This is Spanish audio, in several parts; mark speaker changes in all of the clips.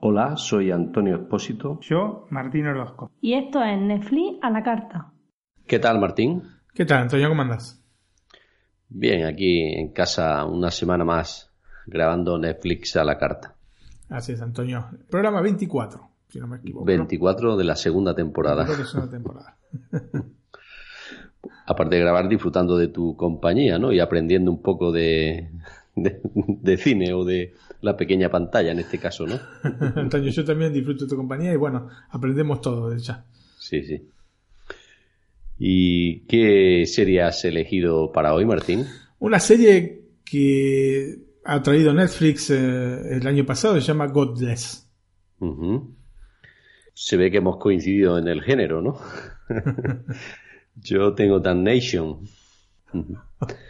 Speaker 1: Hola, soy Antonio Espósito.
Speaker 2: Yo, Martín Orozco.
Speaker 3: Y esto es Netflix a la carta.
Speaker 1: ¿Qué tal, Martín?
Speaker 2: ¿Qué tal, Antonio? ¿Cómo andas?
Speaker 1: Bien, aquí en casa una semana más grabando Netflix a la carta.
Speaker 2: Así es, Antonio. Programa 24, si no me equivoco.
Speaker 1: 24 de la segunda temporada.
Speaker 2: De la segunda temporada.
Speaker 1: Aparte de grabar, disfrutando de tu compañía, ¿no? Y aprendiendo un poco de, de, de cine o de la pequeña pantalla en este caso, ¿no?
Speaker 2: Antonio, yo también disfruto de tu compañía y bueno, aprendemos todo de ya.
Speaker 1: Sí, sí. ¿Y qué serie has elegido para hoy, Martín?
Speaker 2: Una serie que ha traído Netflix eh, el año pasado, se llama Godless.
Speaker 1: Ujú. Se ve que hemos coincidido en el género, ¿no? Yo tengo Damnation.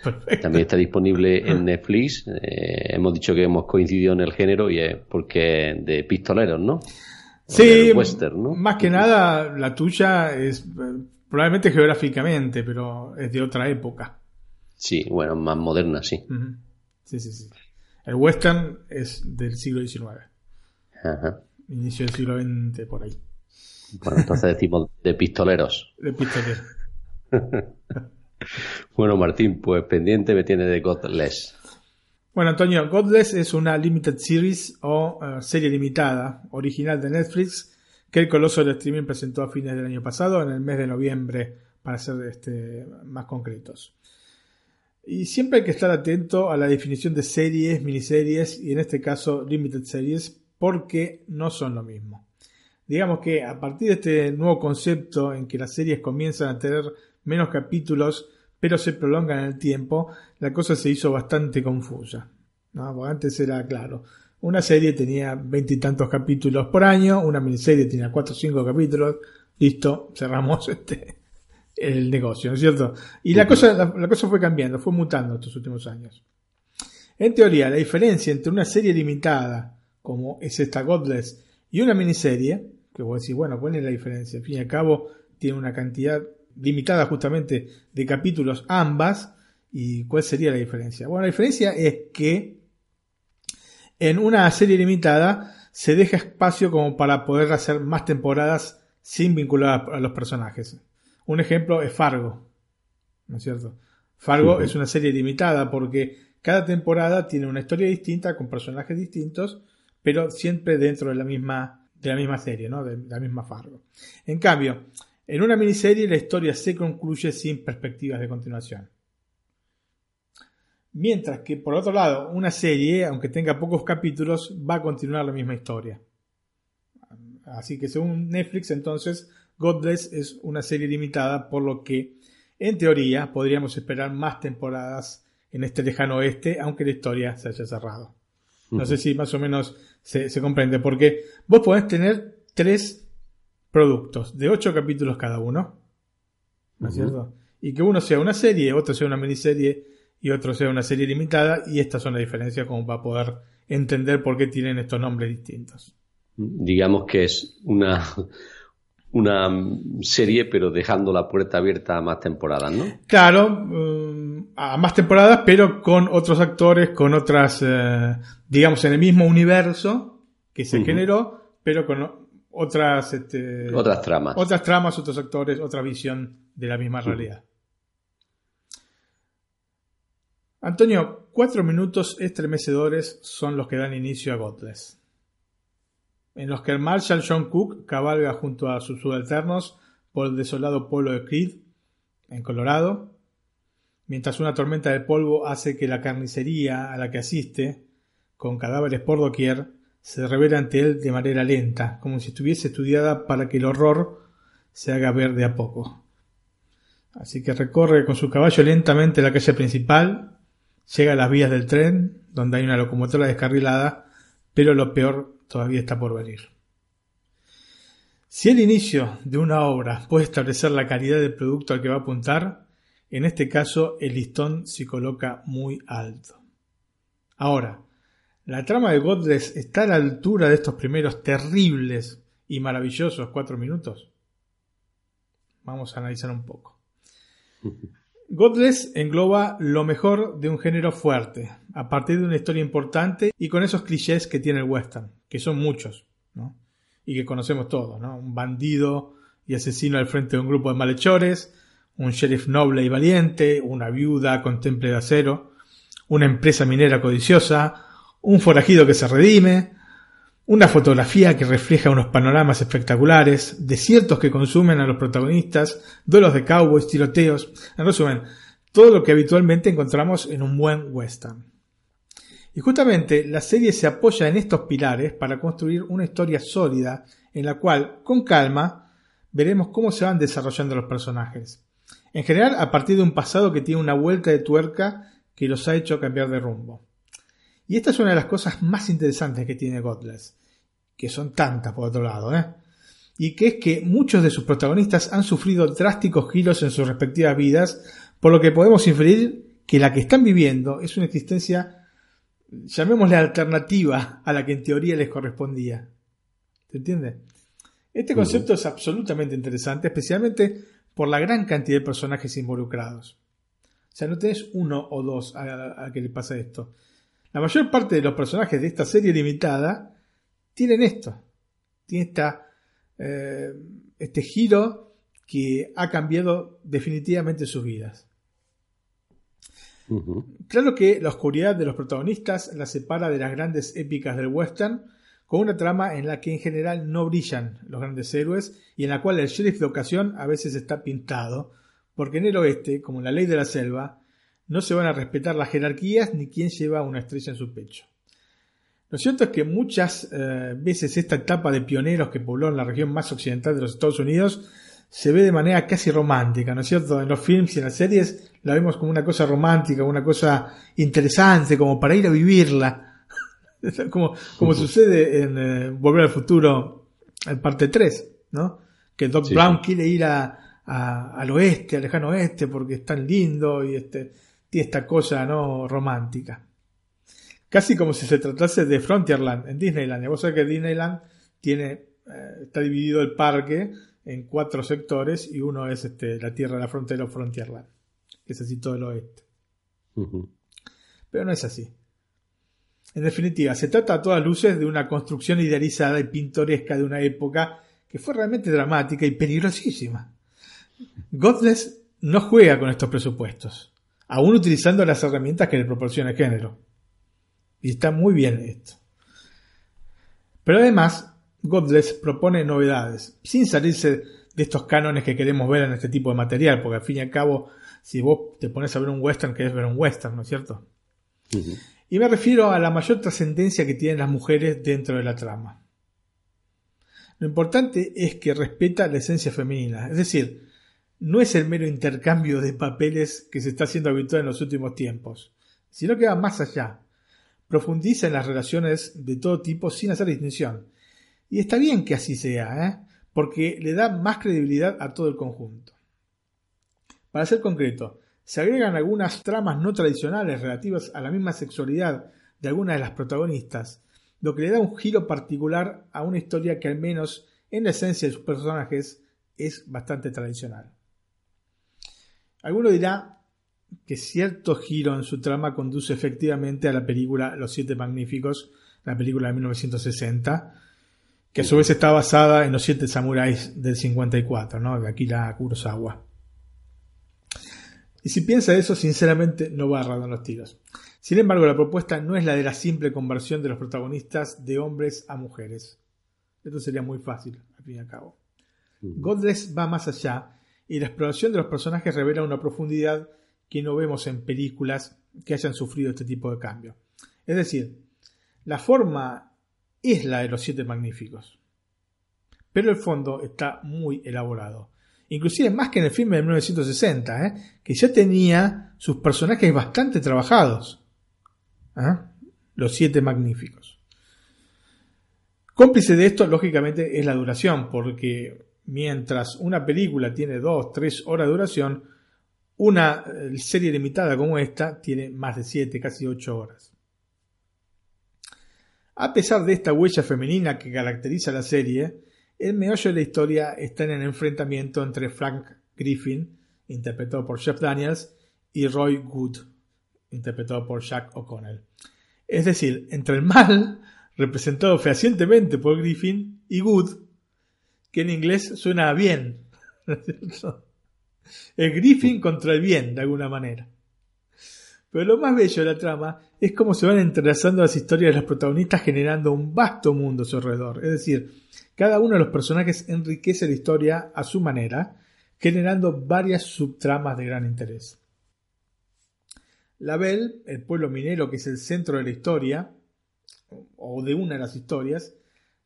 Speaker 2: Perfecto.
Speaker 1: También está disponible en Netflix. Eh, hemos dicho que hemos coincidido en el género y es porque de pistoleros, ¿no?
Speaker 2: Sí,
Speaker 1: western, ¿no?
Speaker 2: más que nada la tuya es eh, probablemente geográficamente, pero es de otra época.
Speaker 1: Sí, bueno, más moderna, sí.
Speaker 2: Sí, sí, sí. El western es del siglo XIX,
Speaker 1: Ajá.
Speaker 2: inicio del siglo XX por ahí.
Speaker 1: Bueno, entonces decimos de pistoleros.
Speaker 2: De pistolero.
Speaker 1: Bueno, Martín, pues pendiente me tiene de Godless.
Speaker 2: Bueno, Antonio, Godless es una limited series o eh, serie limitada original de Netflix que el coloso del streaming presentó a fines del año pasado, en el mes de noviembre, para ser este, más concretos. Y siempre hay que estar atento a la definición de series, miniseries y en este caso limited series, porque no son lo mismo. Digamos que a partir de este nuevo concepto en que las series comienzan a tener menos capítulos, pero se prolongan en el tiempo, la cosa se hizo bastante confusa. ¿no? Porque antes era claro. Una serie tenía veintitantos capítulos por año, una miniserie tenía cuatro o cinco capítulos, listo, cerramos este el negocio, ¿no es cierto? Y la cosa, la, la cosa fue cambiando, fue mutando estos últimos años. En teoría, la diferencia entre una serie limitada, como es esta Godless, y una miniserie, que vos decís, bueno, ¿cuál es la diferencia? Al fin y al cabo, tiene una cantidad limitada justamente de capítulos ambas, ¿y cuál sería la diferencia? Bueno, la diferencia es que en una serie limitada se deja espacio como para poder hacer más temporadas sin vincular a los personajes. Un ejemplo es Fargo, ¿no es cierto? Fargo es una serie limitada porque cada temporada tiene una historia distinta con personajes distintos, pero siempre dentro de la misma, de la misma serie, ¿no? De la misma Fargo. En cambio, en una miniserie la historia se concluye sin perspectivas de continuación. Mientras que, por otro lado, una serie, aunque tenga pocos capítulos, va a continuar la misma historia. Así que según Netflix, entonces, Godless es una serie limitada, por lo que, en teoría, podríamos esperar más temporadas en este lejano oeste, aunque la historia se haya cerrado. No sé si más o menos se, se comprende, porque vos podés tener tres productos de ocho capítulos cada uno, ¿no es cierto? Y que uno sea una serie, otro sea una miniserie y otro sea una serie limitada, y estas son las diferencias como para poder entender por qué tienen estos nombres distintos.
Speaker 1: Digamos que es una, una serie, pero dejando la puerta abierta a más temporadas, ¿no?
Speaker 2: Claro, mm, a más temporadas, pero con otros actores, con otras, eh, digamos, en el mismo universo que se generó, pero con otras, este,
Speaker 1: Otras tramas.
Speaker 2: otras tramas, otros actores, otra visión de la misma realidad. Antonio, cuatro minutos estremecedores son los que dan inicio a Godless, en los que el Marshal John Cook cabalga junto a sus subalternos por el desolado pueblo de Creed, en Colorado, mientras una tormenta de polvo hace que la carnicería a la que asiste, con cadáveres por doquier, se revela ante él de manera lenta, como si estuviese estudiada para que el horror se haga ver de a poco. Así que recorre con su caballo lentamente la calle principal, llega a las vías del tren, donde hay una locomotora descarrilada, pero lo peor todavía está por venir. Si el inicio de una obra puede establecer la calidad del producto al que va a apuntar, en este caso el listón se coloca muy alto. Ahora, la trama de Godless está a la altura de estos primeros terribles y maravillosos cuatro minutos. Vamos a analizar un poco. Godless engloba lo mejor de un género fuerte, a partir de una historia importante y con esos clichés que tiene el western, que son muchos, ¿no? y que conocemos todos, ¿no? Un bandido y asesino al frente de un grupo de malhechores, un sheriff noble y valiente, una viuda con temple de acero, una empresa minera codiciosa, un forajido que se redime, una fotografía que refleja unos panoramas espectaculares, desiertos que consumen a los protagonistas, duelos de cowboys, tiroteos, en resumen, todo lo que habitualmente encontramos en un buen western. Y justamente la serie se apoya en estos pilares para construir una historia sólida en la cual, con calma, veremos cómo se van desarrollando los personajes. En general, a partir de un pasado que tiene una vuelta de tuerca que los ha hecho cambiar de rumbo. Y esta es una de las cosas más interesantes que tiene Godless, que son tantas por otro lado, ¿eh? y que es que muchos de sus protagonistas han sufrido drásticos giros en sus respectivas vidas, por lo que podemos inferir que la que están viviendo es una existencia llamémosle alternativa a la que en teoría les correspondía. ¿Se entiende? Este concepto es absolutamente interesante, especialmente por la gran cantidad de personajes involucrados. O sea, no tenés uno o dos a, que le pasa esto. La mayor parte de los personajes de esta serie limitada tienen esto. Tienen esta, eh, este giro que ha cambiado definitivamente sus vidas. Claro que la oscuridad de los protagonistas la separa de las grandes épicas del western, con una trama en la que en general no brillan los grandes héroes y en la cual el sheriff de ocasión a veces está pintado, porque en el oeste, como en la ley de la selva, no se van a respetar las jerarquías ni quién lleva una estrella en su pecho. Lo cierto es que muchas eh, veces esta etapa de pioneros que pobló en la región más occidental de los Estados Unidos se ve de manera casi romántica, ¿no es cierto? En los films y en las series la vemos como una cosa romántica, una cosa interesante, como para ir a vivirla. como, como sucede en eh, Volver al Futuro, en parte 3, ¿no? Que Doc Brown quiere ir a, al oeste, al lejano oeste, porque es tan lindo y este, tiene esta cosa, ¿no? Romántica. Casi como si se tratase de Frontierland en Disneyland. Vos sabés que Disneyland tiene, eh, está dividido el parque en cuatro sectores y uno es este, la tierra de la frontera o Frontierland, que es así todo el oeste. Pero no es así. En definitiva, se trata a todas luces de una construcción idealizada y pintoresca de una época que fue realmente dramática y peligrosísima. Godless no juega con estos presupuestos, aún utilizando las herramientas que le proporciona el género. Y está muy bien esto. Pero además, Godless propone novedades, sin salirse de estos cánones que queremos ver en este tipo de material, porque al fin y al cabo, si vos te pones a ver un western, querés ver un western, ¿no es cierto? Y me refiero a la mayor trascendencia que tienen las mujeres dentro de la trama. Lo importante es que respeta la esencia femenina, es decir, no es el mero intercambio de papeles que se está haciendo habitual en los últimos tiempos, sino que va más allá. Profundiza en las relaciones de todo tipo sin hacer distinción y está bien que así sea, ¿eh? porque le da más credibilidad a todo el conjunto. Para ser concreto, se agregan algunas tramas no tradicionales relativas a la misma sexualidad de algunas de las protagonistas, lo que le da un giro particular a una historia que al menos en la esencia de sus personajes es bastante tradicional. Alguno dirá que cierto giro en su trama conduce efectivamente a la película Los Siete Magníficos, la película de 1960, que a su vez está basada en los siete samuráis del 54, ¿no? de Akira Kurosawa. Y si piensa eso, sinceramente no va a en los tiros. Sin embargo, la propuesta no es la de la simple conversión de los protagonistas de hombres a mujeres. Esto sería muy fácil, al fin y al cabo. Godless va más allá y la exploración de los personajes revela una profundidad que no vemos en películas que hayan sufrido este tipo de cambio. Es decir, la forma es la de los siete magníficos. Pero el fondo está muy elaborado. Inclusive más que en el filme de 1960, ¿eh? que ya tenía sus personajes bastante trabajados. ¿eh? Los siete magníficos. Cómplice de esto, lógicamente, es la duración, porque mientras una película tiene dos, tres horas de duración, una eh, serie limitada como esta tiene más de siete, casi ocho horas. A pesar de esta huella femenina que caracteriza la serie, El meollo de la historia está en el enfrentamiento entre Frank Griffin, interpretado por Jeff Daniels, y Roy Good, interpretado por Jack O'Connell. Es decir, entre el mal, representado fehacientemente por Griffin, y Good, que en inglés suena bien. el Griffin contra el bien, de alguna manera. Pero lo más bello de la trama es cómo se van entrelazando las historias de los protagonistas generando un vasto mundo a su alrededor. Es decir, cada uno de los personajes enriquece la historia a su manera, generando varias subtramas de gran interés. La Belle, el pueblo minero que es el centro de la historia, o de una de las historias,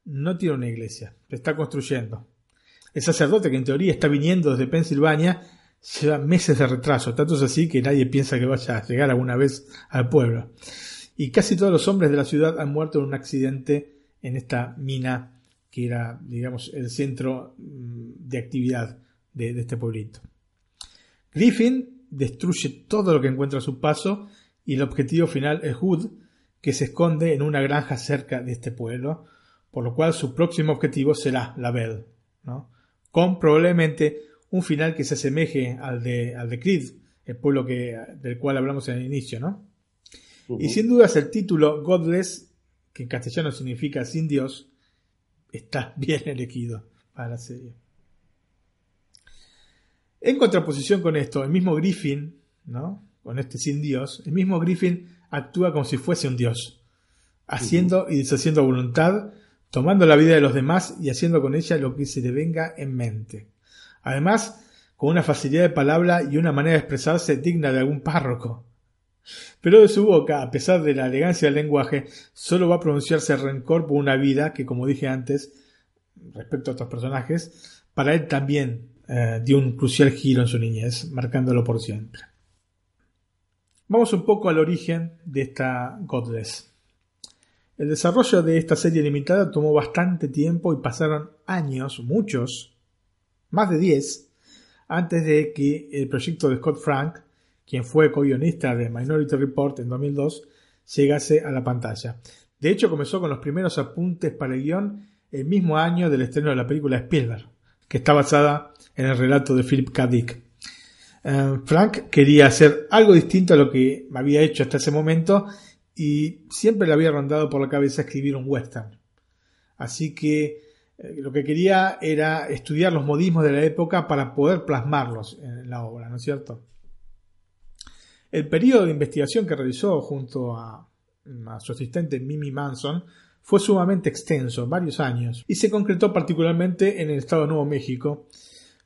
Speaker 2: no tiene una iglesia, se está construyendo. El sacerdote que en teoría está viniendo desde Pensilvania lleva meses de retraso, tanto es así que nadie piensa que vaya a llegar alguna vez al pueblo. Y casi todos los hombres de la ciudad han muerto en un accidente en esta mina que era, digamos, el centro mm, de actividad de, este pueblito. Griffin destruye todo lo que encuentra a su paso y el objetivo final es Hood, que se esconde en una granja cerca de este pueblo, por lo cual su próximo objetivo será la Bell, ¿no? con probablemente un final que se asemeje al de, al de Creed, el pueblo que, del cual hablamos en el inicio, ¿no? Y sin dudas el título Godless, que en castellano significa sin Dios, está bien elegido para la serie. En contraposición con esto, el mismo Griffin, ¿no? Con este sin Dios, el mismo Griffin actúa como si fuese un Dios, haciendo y deshaciendo voluntad, tomando la vida de los demás y haciendo con ella lo que se le venga en mente. Además, con una facilidad de palabra y una manera de expresarse digna de algún párroco. Pero de su boca, a pesar de la elegancia del lenguaje, solo va a pronunciarse rencor por una vida que, como dije antes, respecto a otros personajes, para él también eh, dio un crucial giro en su niñez, marcándolo por siempre. Vamos un poco al origen de esta Godless. El desarrollo de esta serie limitada tomó bastante tiempo y pasaron años, muchos, más de 10, antes de que el proyecto de Scott Frank, quien fue co-guionista de Minority Report en 2002, llegase a la pantalla. De hecho, comenzó con los primeros apuntes para el guion el mismo año del estreno de la película Spielberg, que está basada en el relato de Philip K. Dick. Eh, Frank quería hacer algo distinto a lo que había hecho hasta ese momento y siempre le había rondado por la cabeza escribir un western. Así que lo que quería era estudiar los modismos de la época para poder plasmarlos en la obra, ¿no es cierto? El periodo de investigación que realizó junto a, su asistente Mimi Manson fue sumamente extenso, varios años, y se concretó particularmente en el estado de Nuevo México,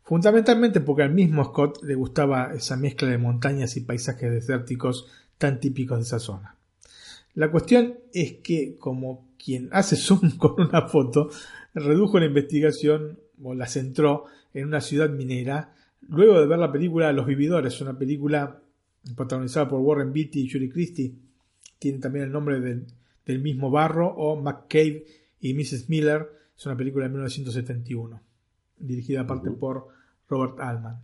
Speaker 2: fundamentalmente porque al mismo Scott le gustaba esa mezcla de montañas y paisajes desérticos tan típicos de esa zona. La cuestión es que, como quien hace zoom con una foto, redujo la investigación o la centró en una ciudad minera luego de ver la película Los Vividores, una película protagonizada por Warren Beatty y Julie Christie. Tiene también el nombre del, mismo barro, o McCabe y Mrs. Miller. Es una película de 1971, dirigida aparte por Robert Altman.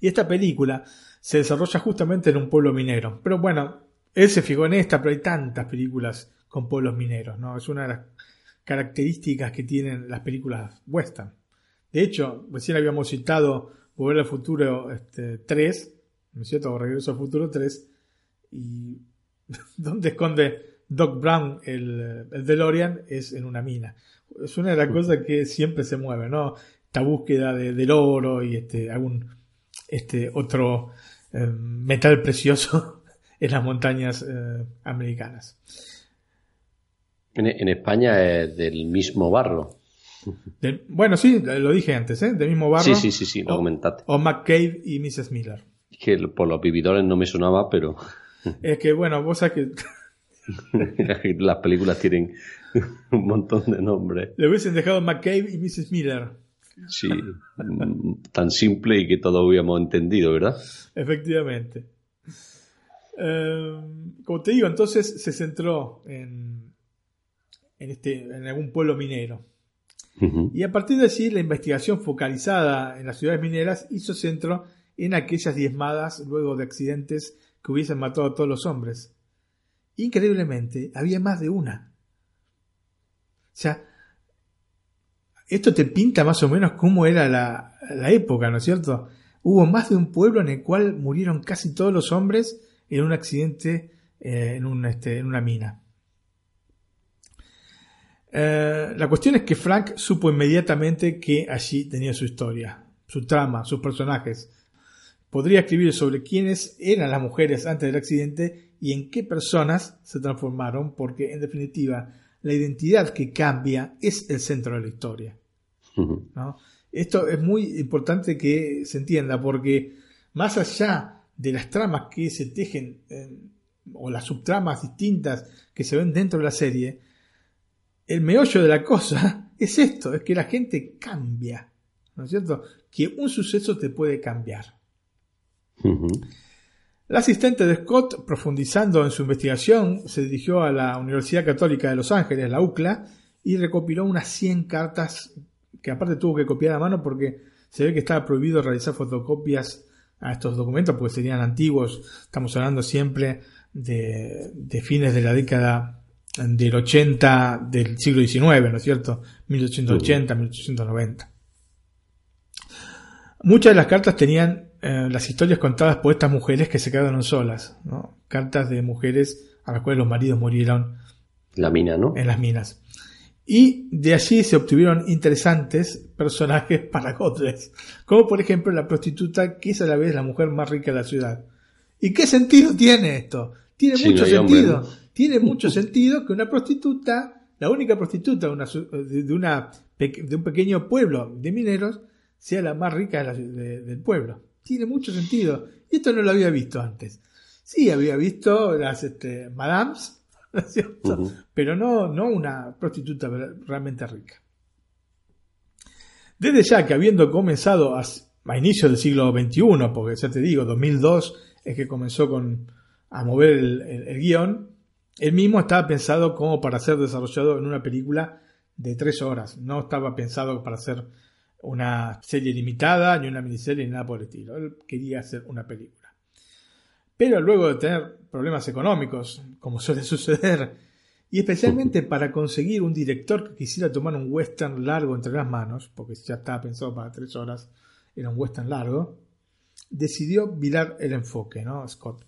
Speaker 2: Y esta película se desarrolla justamente en un pueblo minero. Pero bueno, él se fijó en esta, pero hay tantas películas con pueblos mineros, ¿no? Es una de las características que tienen las películas western. De hecho, recién habíamos citado Volver al Futuro este, 3, ¿no es cierto? O Regreso al Futuro 3, y donde esconde Doc Brown el, el DeLorean es en una mina. Es una de las cosas que siempre se mueve, ¿no? Esta búsqueda de, del oro y este, algún este, otro eh, metal precioso en las montañas eh, americanas.
Speaker 1: En, España es del mismo barro.
Speaker 2: bueno, sí, lo dije antes, ¿eh? Del mismo barro.
Speaker 1: Sí, sí, sí, sí, lo comentaste.
Speaker 2: O McCabe y Mrs. Miller.
Speaker 1: Es que por los vividores no me sonaba, pero...
Speaker 2: Es que, bueno, vos sabés que...
Speaker 1: Las películas tienen un montón de nombres.
Speaker 2: Le hubiesen dejado McCabe y Mrs. Miller.
Speaker 1: Sí, tan simple y que todos hubiéramos entendido, ¿verdad?
Speaker 2: Efectivamente. Eh, como te digo, entonces se centró en en, este, en algún pueblo minero. Y a partir de allí, la investigación focalizada en las ciudades mineras hizo centro en aquellas diezmadas luego de accidentes que hubiesen matado a todos los hombres. Increíblemente, había más de una. O sea, esto te pinta más o menos cómo era la, la época, ¿no es cierto? Hubo más de un pueblo en el cual murieron casi todos los hombres en un accidente eh, en, un, este, en una mina. Eh, la cuestión es que Frank supo inmediatamente que allí tenía su historia, su trama, sus personajes. Podría escribir sobre quiénes eran las mujeres antes del accidente y en qué personas se transformaron, porque en definitiva la identidad que cambia es el centro de la historia. Esto es muy importante que se entienda, porque más allá de las tramas que se tejen o las subtramas distintas que se ven dentro de la serie, el meollo de la cosa es esto, es que la gente cambia, ¿no es cierto? Que un suceso te puede cambiar. La asistente de Scott, profundizando en su investigación, se dirigió a la Universidad Católica de Los Ángeles, la UCLA, y recopiló unas 100 cartas que aparte tuvo que copiar a mano porque se ve que estaba prohibido realizar fotocopias a estos documentos porque serían antiguos. Estamos hablando siempre de, de fines de la década del 80 del siglo XIX, ¿no es cierto? 1880, 1890. Muchas de las cartas tenían eh, las historias contadas por estas mujeres que se quedaron solas, ¿no? Cartas de mujeres a las cuales los maridos murieron.
Speaker 1: La mina, ¿no?
Speaker 2: En las minas. Y de allí se obtuvieron interesantes personajes para Godless, como por ejemplo la prostituta que es a la vez la mujer más rica de la ciudad. ¿Y qué sentido tiene esto? Tiene mucho sentido. Tiene mucho sentido que una prostituta, la única prostituta de, una, de, una, de un pequeño pueblo de mineros, sea la más rica del pueblo. Tiene mucho sentido. Y esto no lo había visto antes. Sí, había visto las este, madams, ¿no es cierto? Pero no, no una prostituta realmente rica. Desde ya que habiendo comenzado a, a inicios del siglo XXI, porque ya te digo, 2002 es que comenzó con, a mover el guion, el mismo estaba pensado como para ser desarrollado en una película de tres horas. No estaba pensado para ser una serie limitada, ni una miniserie, ni nada por el estilo. Él quería hacer una película. Pero luego de tener problemas económicos, como suele suceder, y especialmente para conseguir un director que quisiera tomar un western largo entre las manos, porque ya estaba pensado para tres horas, era un western largo, decidió virar el enfoque, ¿no? Scott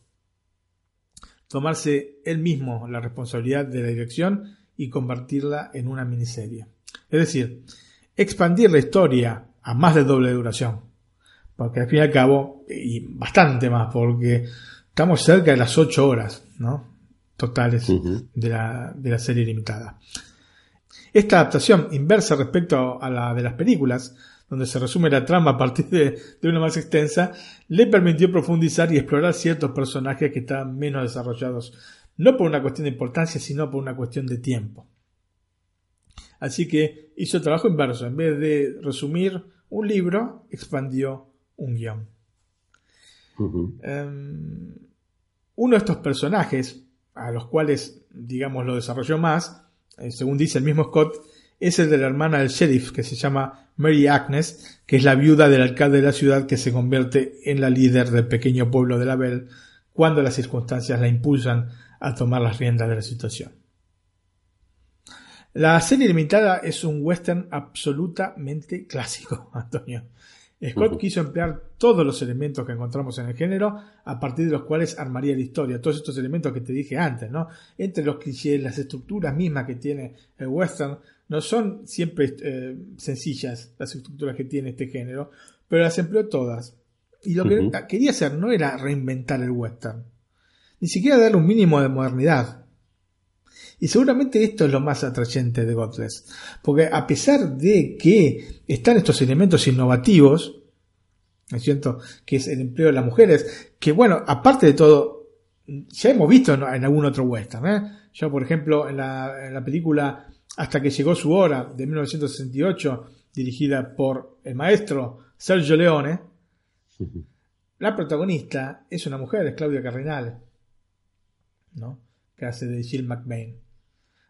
Speaker 2: tomarse él mismo la responsabilidad de la dirección y convertirla en una miniserie. Es decir, expandir la historia a más de doble duración. Porque al fin y al cabo, y bastante más, porque estamos cerca de las 8 horas, ¿no? Totales de, la, de la serie limitada. Esta adaptación inversa respecto a la de las películas donde se resume la trama a partir de, una más extensa, le permitió profundizar y explorar ciertos personajes que estaban menos desarrollados, no por una cuestión de importancia, sino por una cuestión de tiempo. Así que hizo el trabajo inverso, en vez de resumir un libro, expandió un guion. Em, uno de estos personajes, a los cuales, digamos, lo desarrolló más, eh, según dice el mismo Scott, es el de la hermana del sheriff, que se llama Mary Agnes, que es la viuda del alcalde de la ciudad que se convierte en la líder del pequeño pueblo de la Belle cuando las circunstancias la impulsan a tomar las riendas de la situación. La serie limitada es un western absolutamente clásico, Antonio. Scott quiso emplear todos los elementos que encontramos en el género a partir de los cuales armaría la historia. Todos estos elementos que te dije antes, ¿no? Entre los clichés, las estructuras mismas que tiene el western, no son siempre eh, sencillas las estructuras que tiene este género, pero las empleó todas. Y lo que quería hacer no era reinventar el western, ni siquiera darle un mínimo de modernidad. Y seguramente esto es lo más atrayente de Godless, porque a pesar de que están estos elementos innovativos, ¿no es cierto? Que es el empleo de las mujeres, que bueno, aparte de todo, ya hemos visto en, algún otro western, ¿eh? Yo, por ejemplo, en la, en la película hasta que llegó su hora de 1968, dirigida por el maestro Sergio Leone, la protagonista es una mujer, es Claudia Carrinal, ¿no? que hace de Jill McBain.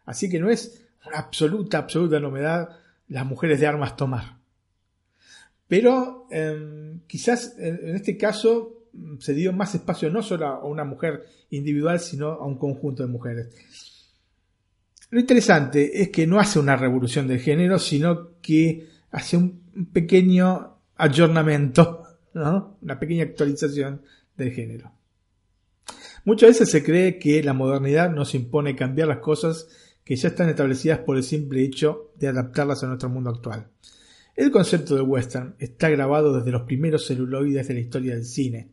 Speaker 2: Así que no es una absoluta, absoluta novedad las mujeres de armas tomar. Pero em, quizás en, este caso se dio más espacio no solo a una mujer individual, sino a un conjunto de mujeres. Lo interesante es que no hace una revolución del género, sino que hace un pequeño ayornamiento, ¿no? una pequeña actualización del género. Muchas veces se cree que la modernidad nos impone cambiar las cosas que ya están establecidas por el simple hecho de adaptarlas a nuestro mundo actual. El concepto de western está grabado desde los primeros celuloides de la historia del cine.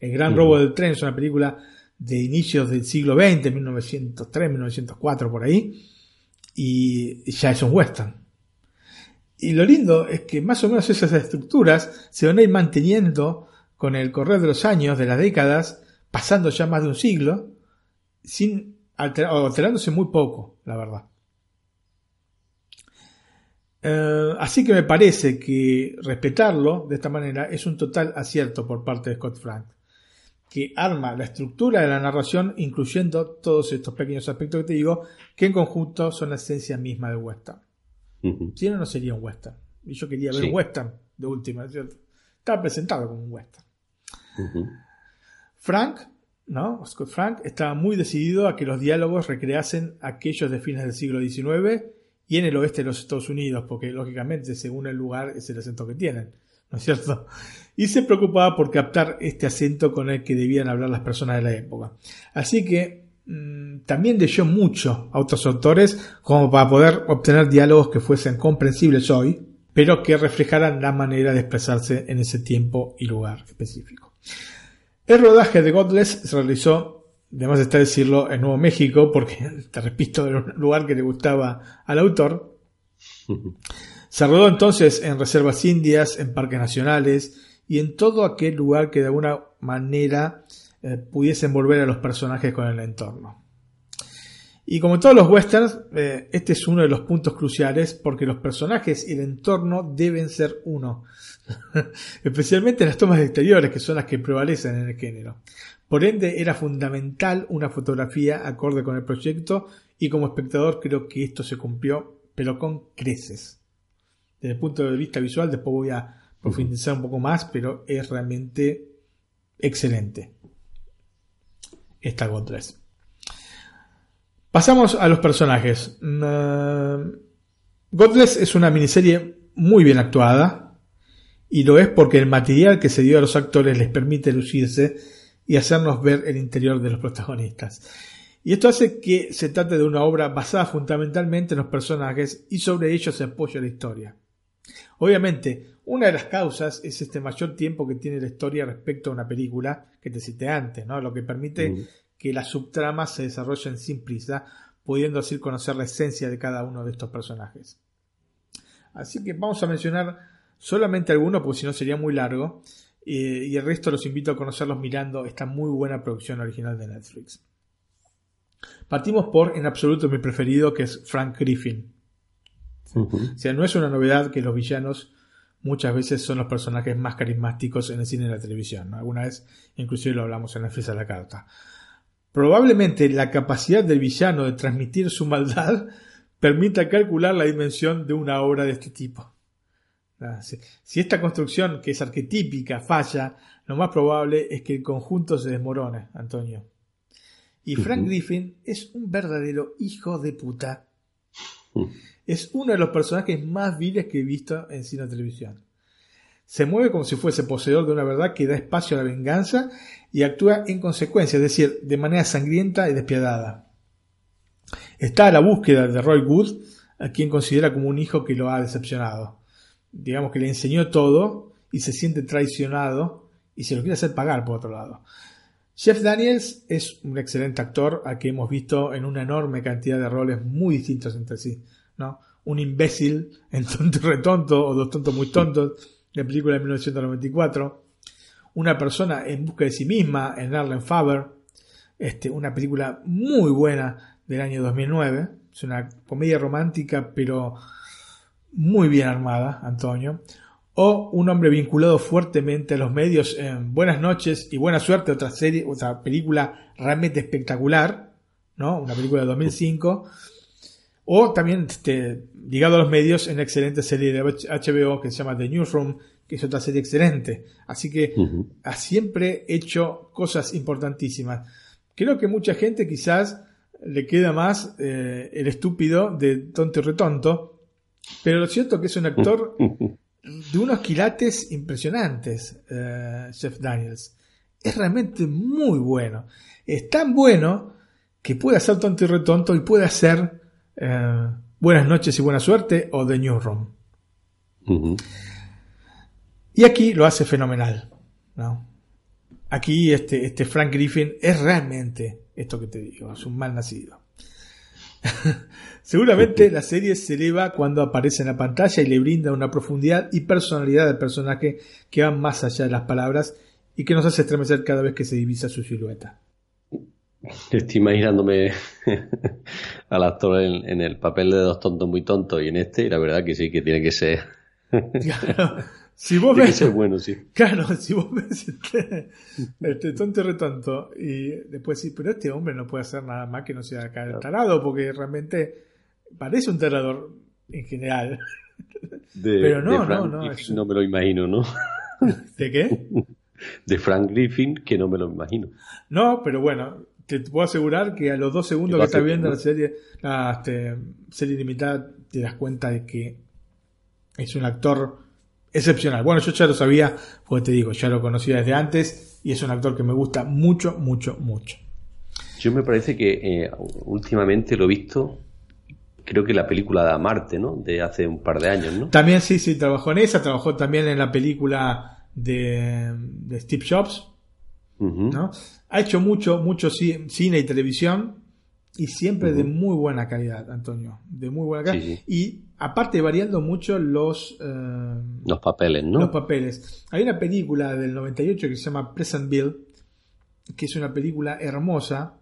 Speaker 2: El Gran Robo del Tren es una película de inicios del siglo XX, 1903, 1904, por ahí, y ya es un western. Y lo lindo es que más o menos esas estructuras se van a ir manteniendo con el correr de los años, de las décadas, pasando ya más de un siglo, sin alterándose muy poco, la verdad. Eh, así que me parece que respetarlo de esta manera es un total acierto por parte de Scott Frank, que arma la estructura de la narración incluyendo todos estos pequeños aspectos que te digo, que en conjunto son la esencia misma del western. Si no, no sería un western. Y yo quería ver un western de última, ¿cierto? Estaba presentado como un western. Frank, ¿no? Scott Frank estaba muy decidido a que los diálogos recreasen aquellos de fines del siglo XIX y en el oeste de los Estados Unidos, porque lógicamente según el lugar es el acento que tienen, ¿no es cierto? Y se preocupaba por captar este acento con el que debían hablar las personas de la época. Así que mm, también leyó mucho a otros autores como para poder obtener diálogos que fuesen comprensibles hoy, pero que reflejaran la manera de expresarse en ese tiempo y lugar específico. El rodaje de Godless se realizó además está decirlo, en Nuevo México, porque te repito, era un lugar que le gustaba al autor. Se rodó entonces en reservas indias, en parques nacionales y en todo aquel lugar que de alguna manera eh, pudiese envolver a los personajes con el entorno. Y como todos los westerns, eh, este es uno de los puntos cruciales porque los personajes y el entorno deben ser uno. Especialmente en las tomas exteriores, que son las que prevalecen en el género. Por ende, era fundamental una fotografía acorde con el proyecto y como espectador creo que esto se cumplió, pero con creces. Desde el punto de vista visual, después voy a profundizar un poco más, pero es realmente excelente esta God Pasamos a los personajes. Uh, Godless es una miniserie muy bien actuada y lo es porque el material que se dio a los actores les permite lucirse y hacernos ver el interior de los protagonistas. Y esto hace que se trate de una obra basada fundamentalmente en los personajes y sobre ellos se apoya la historia. Obviamente, una de las causas es este mayor tiempo que tiene la historia respecto a una película que te cité antes, ¿no? Lo que permite que las subtramas se desarrollen sin prisa, pudiendo así conocer la esencia de cada uno de estos personajes. Así que vamos a mencionar solamente algunos, porque si no sería muy largo. Eh, y el resto los invito a conocerlos mirando esta muy buena producción original de Netflix. Partimos por, en absoluto, mi preferido, que es Frank Griffin. O sea, no es una novedad que los villanos muchas veces son los personajes más carismáticos en el cine y la televisión. Alguna vez, inclusive lo hablamos en la fiesta de la carta. Probablemente la capacidad del villano de transmitir su maldad permita calcular la dimensión de una obra de este tipo. Ah, si, esta construcción, que es arquetípica, falla, lo más probable es que el conjunto se desmorone, Antonio. Y Frank Griffin es un verdadero hijo de puta. Es uno de los personajes más viles que he visto en cine y televisión. Se mueve como si fuese poseedor de una verdad que da espacio a la venganza y actúa en consecuencia, es decir, de manera sangrienta y despiadada. Está a la búsqueda de Roy Wood, a quien considera como un hijo que lo ha decepcionado digamos que le enseñó todo y se siente traicionado y se lo quiere hacer pagar por otro lado. Jeff Daniels es un excelente actor a que hemos visto en una enorme cantidad de roles muy distintos entre sí, Un imbécil en Tonto Retonto o Dos Tontos Muy Tontos, la película de 1994. Una persona en busca de sí misma en Arlen Faber, este, una película muy buena del año 2009. Es una comedia romántica, pero muy bien armada, Antonio, o un hombre vinculado fuertemente a los medios en Buenas noches y Buena suerte, otra serie, otra película realmente espectacular, ¿no? Una película de 2005, o también este, ligado a los medios en la excelente serie de HBO que se llama The Newsroom, que es otra serie excelente. Así que ha siempre hecho cosas importantísimas. Creo que mucha gente quizás le queda más eh, el estúpido de tonto y retonto, pero lo cierto es que es un actor de unos quilates impresionantes, eh, Jeff Daniels. Es realmente muy bueno. Es tan bueno que puede hacer tonto y retonto y puede hacer eh, Buenas noches y buena suerte o The Newsroom. Y aquí lo hace fenomenal. ¿no? Aquí este, este Frank Griffin es realmente esto que te digo, es un mal nacido. Seguramente la serie se eleva cuando aparece en la pantalla y le brinda una profundidad y personalidad al personaje que van más allá de las palabras y que nos hace estremecer cada vez que se divisa su silueta.
Speaker 1: Estoy imaginándome al actor en, el papel de dos tontos muy tontos y en este, y la verdad que sí, que tiene que ser.
Speaker 2: Si vos ves,
Speaker 1: bueno, sí.
Speaker 2: Claro, si vos ves este, este tonto y retonto, y después sí, pero este hombre no puede hacer nada más que no sea acá tarado, porque realmente parece un tarador en general.
Speaker 1: pero no, no, no. No me lo imagino, ¿no?
Speaker 2: ¿De qué?
Speaker 1: De Frank Griffin, que no me lo imagino.
Speaker 2: No, pero bueno, te puedo asegurar que a los dos segundos que estás viendo la serie, la este, serie limitada, te das cuenta de que es un actor excepcional. Bueno, yo ya lo sabía, porque te digo, ya lo conocía desde antes y es un actor que me gusta mucho, mucho, mucho.
Speaker 1: Yo me parece que eh, últimamente lo he visto, creo que la película de Marte, ¿no? De hace un par de años, ¿no?
Speaker 2: También sí, sí, trabajó en esa, trabajó también en la película de, Steve Jobs, ¿no? Ha hecho mucho, mucho cine y televisión y siempre de muy buena calidad, Antonio, de muy buena calidad. Y aparte variando mucho los...
Speaker 1: Eh, los papeles, ¿no?
Speaker 2: Los papeles. Hay una película del 98 que se llama Present Bill, que es una película hermosa.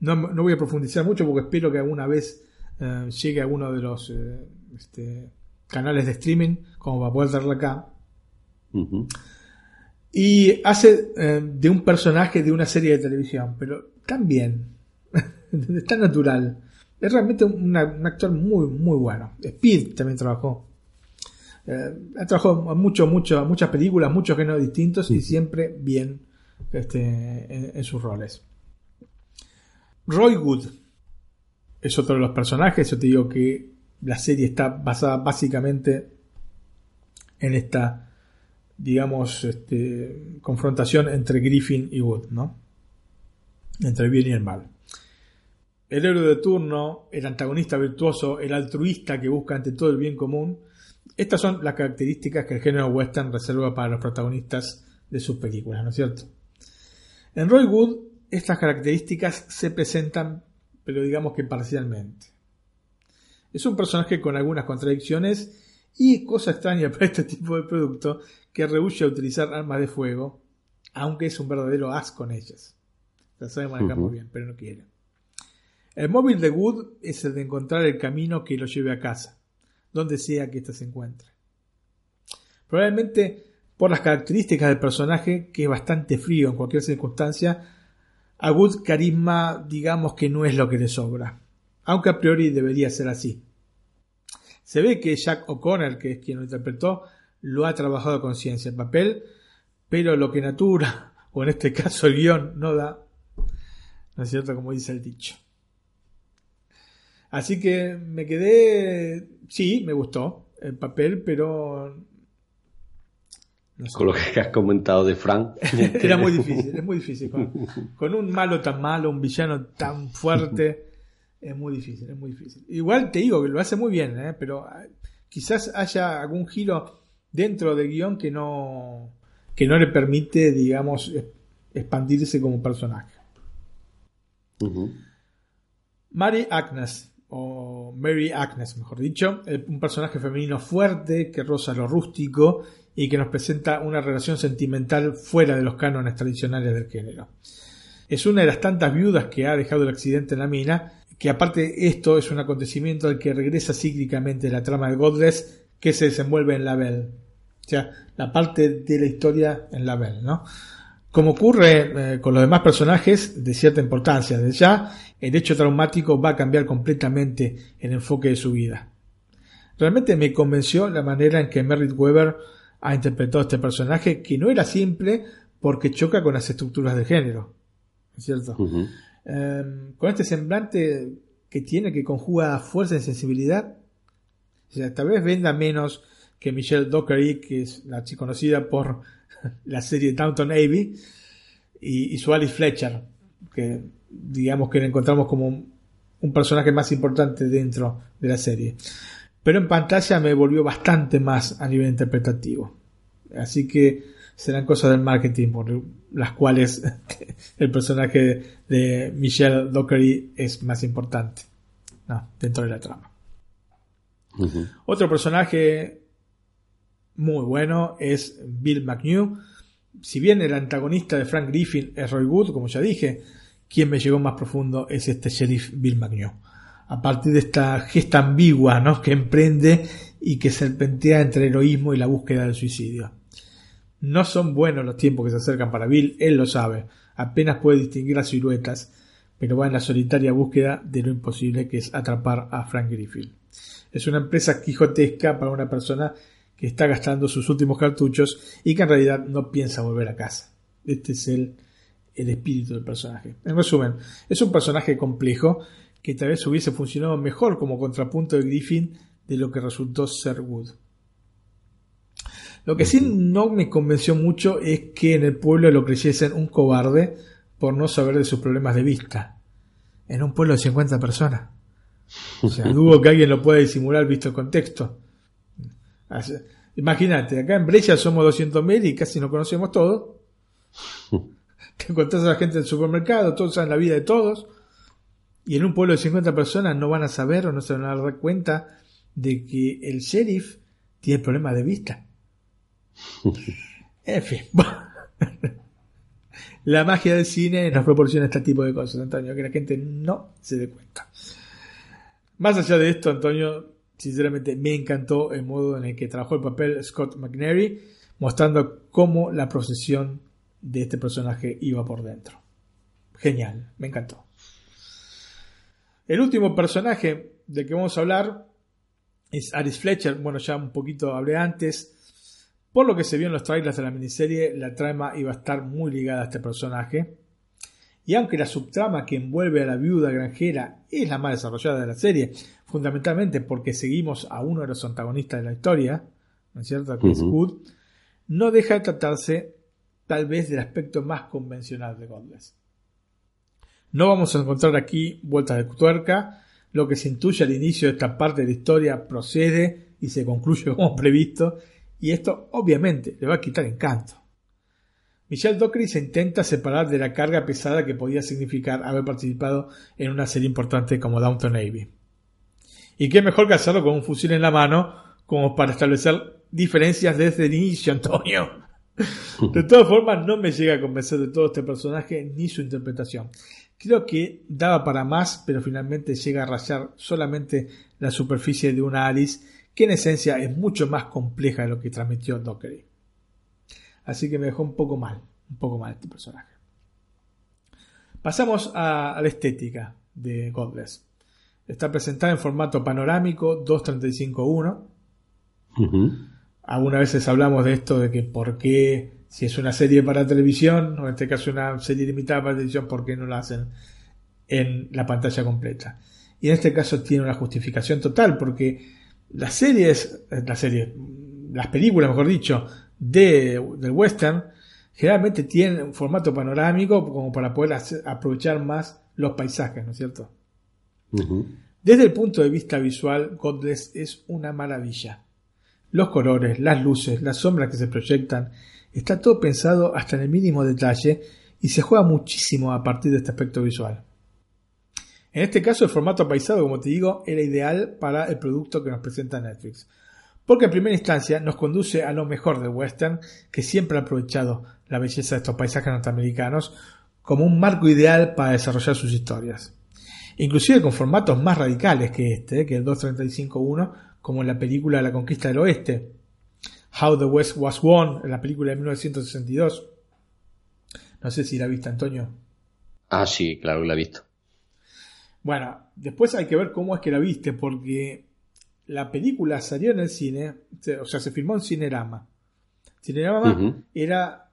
Speaker 2: No, no voy a profundizar mucho porque espero que alguna vez eh, llegue a uno de los eh, este, canales de streaming, como para poder darla acá. Y hace de un personaje de una serie de televisión, pero también, tan natural. Es realmente un actor muy, muy bueno. Speed también trabajó. Eh, ha trabajado en mucho, mucho, muchas películas, muchos géneros distintos y siempre bien este, en, sus roles. Roy Wood es otro de los personajes. Yo te digo que la serie está basada básicamente en esta, digamos, este, confrontación entre Griffin y Wood, ¿no? Entre el bien y el mal. El héroe de turno, el antagonista virtuoso, el altruista que busca ante todo el bien común. Estas son las características que el género western reserva para los protagonistas de sus películas, ¿no es cierto? En Roy Wood, estas características se presentan, pero digamos que parcialmente. Es un personaje con algunas contradicciones y cosa extraña para este tipo de producto que rehúye a utilizar armas de fuego, aunque es un verdadero as con ellas. La sabe manejar muy bien, pero no quiere. El móvil de Wood es el de encontrar el camino que lo lleve a casa, donde sea que ésta se encuentre. Probablemente por las características del personaje, que es bastante frío en cualquier circunstancia, a Wood carisma digamos que no es lo que le sobra, aunque a priori debería ser así. Se ve que Jack O'Connor, que es quien lo interpretó, lo ha trabajado a conciencia en papel, pero lo que Natura, o en este caso el guion, no da, ¿no es cierto? Como dice el dicho. Así que me quedé, sí, me gustó el papel, pero...
Speaker 1: Con lo que has comentado de Frank.
Speaker 2: Era muy difícil, es muy difícil. Con, un malo tan malo, un villano tan fuerte, es muy difícil, es muy difícil. Igual te digo que lo hace muy bien, ¿eh? pero ah, quizás haya algún giro dentro del guion que no, que no le permite, digamos, expandirse como personaje. Mary Agnes o Mary Agnes, mejor dicho, un personaje femenino fuerte que roza lo rústico y que nos presenta una relación sentimental fuera de los cánones tradicionales del género. Es una de las tantas viudas que ha dejado el accidente en la mina, que aparte esto es un acontecimiento al que regresa cíclicamente la trama de Godless que se desenvuelve en la Belle. O sea, la parte de la historia en la Belle, ¿no? Como ocurre eh, con los demás personajes de cierta importancia, desde ya el hecho traumático va a cambiar completamente el enfoque de su vida. Realmente me convenció la manera en que Merritt Weber ha interpretado a este personaje, que no era simple porque choca con las estructuras del género. ¿Es cierto? Em, con este semblante que tiene que conjuga fuerza y sensibilidad. O tal vez venda menos que Michelle Dockery, que es la chica conocida por la serie Downton Abbey, y, y Fletcher, que digamos que la encontramos como un personaje más importante dentro de la serie. Pero en pantalla me volvió bastante más a nivel interpretativo. Así que serán cosas del marketing por las cuales el personaje de Michelle Dockery es más importante dentro de la trama. Otro personaje muy bueno es Bill McNew. Si bien el antagonista de Frank Griffin es Roy Wood, como ya dije, quien me llegó más profundo es este sheriff Bill McNew. A partir de esta gesta ambigua ¿no? que emprende y que serpentea entre el heroísmo y la búsqueda del suicidio. No son buenos los tiempos que se acercan para Bill, él lo sabe, apenas puede distinguir las siluetas, pero va en la solitaria búsqueda de lo imposible que es atrapar a Frank Griffin. Es una empresa quijotesca para una persona que está gastando sus últimos cartuchos y que en realidad no piensa volver a casa. Este es el, el espíritu del personaje. En resumen, es un personaje complejo que tal vez hubiese funcionado mejor como contrapunto de Griffin de lo que resultó ser Wood. Lo que sí no me convenció mucho es que en el pueblo lo creyesen un cobarde por no saber de sus problemas de vista. En un pueblo de 50 personas. O sea, dudo que alguien lo pueda disimular visto el contexto. Imagínate, acá en Brescia somos 200.000 y casi nos conocemos todos. Te encontrás a la gente del supermercado, todos saben la vida de todos. Y en un pueblo de 50 personas no van a saber o no se van a dar cuenta de que el sheriff tiene problemas de vista. En fin. La magia del cine nos proporciona este tipo de cosas, Antonio, que la gente no se dé cuenta. Más allá de esto, Antonio, sinceramente me encantó el modo en el que trabajó el papel Scott McNary, mostrando cómo la procesión de este personaje iba por dentro. Genial, me encantó. El último personaje del que vamos a hablar es Aris Fletcher. Bueno, ya un poquito hablé antes. Por lo que se vio en los trailers de la miniserie, la trama iba a estar muy ligada a este personaje. Y aunque la subtrama que envuelve a la viuda granjera es la más desarrollada de la serie, fundamentalmente porque seguimos a uno de los antagonistas de la historia, ¿no es cierto? Que es Wood, no deja de tratarse tal vez del aspecto más convencional de Godless. No vamos a encontrar aquí vueltas de tuerca, lo que se intuye al inicio de esta parte de la historia procede y se concluye como previsto, y esto obviamente le va a quitar encanto. Michelle Dockery se intenta separar de la carga pesada que podía significar haber participado en una serie importante como Downton Navy. Y qué mejor que hacerlo con un fusil en la mano como para establecer diferencias desde el inicio, Antonio. De todas formas, no me llega a convencer de todo este personaje ni su interpretación. Creo que daba para más, pero finalmente llega a rayar solamente la superficie de una Alice que en esencia es mucho más compleja de lo que transmitió Dockery. Así que me dejó un poco mal, un poco mal este personaje. Pasamos a, la estética de Godless. Está presentada en formato panorámico 235.1. Algunas veces hablamos de esto, de que por qué, si es una serie para televisión, o en este caso una serie limitada para televisión, por qué no la hacen en la pantalla completa. Y en este caso tiene una justificación total, porque las series, eh, las series, las películas, mejor dicho, de, del western, generalmente tienen un formato panorámico como para poder aprovechar más los paisajes, ¿no es cierto? Desde el punto de vista visual, Godless es una maravilla. Los colores, las luces, las sombras que se proyectan, está todo pensado hasta en el mínimo detalle y se juega muchísimo a partir de este aspecto visual. En este caso, el formato paisado, como te digo, era ideal para el producto que nos presenta Netflix, porque en primera instancia nos conduce a lo mejor del western, que siempre ha aprovechado la belleza de estos paisajes norteamericanos como un marco ideal para desarrollar sus historias. Inclusive con formatos más radicales que este, que el 235.1, como en la película La Conquista del Oeste, How the West Was Won, en la película de 1962. No sé si la viste, Antonio.
Speaker 1: Ah, sí, claro la he visto.
Speaker 2: Bueno, después hay que ver cómo es que la viste, porque la película salió en el cine, o sea, se filmó en Cinerama. Cinerama era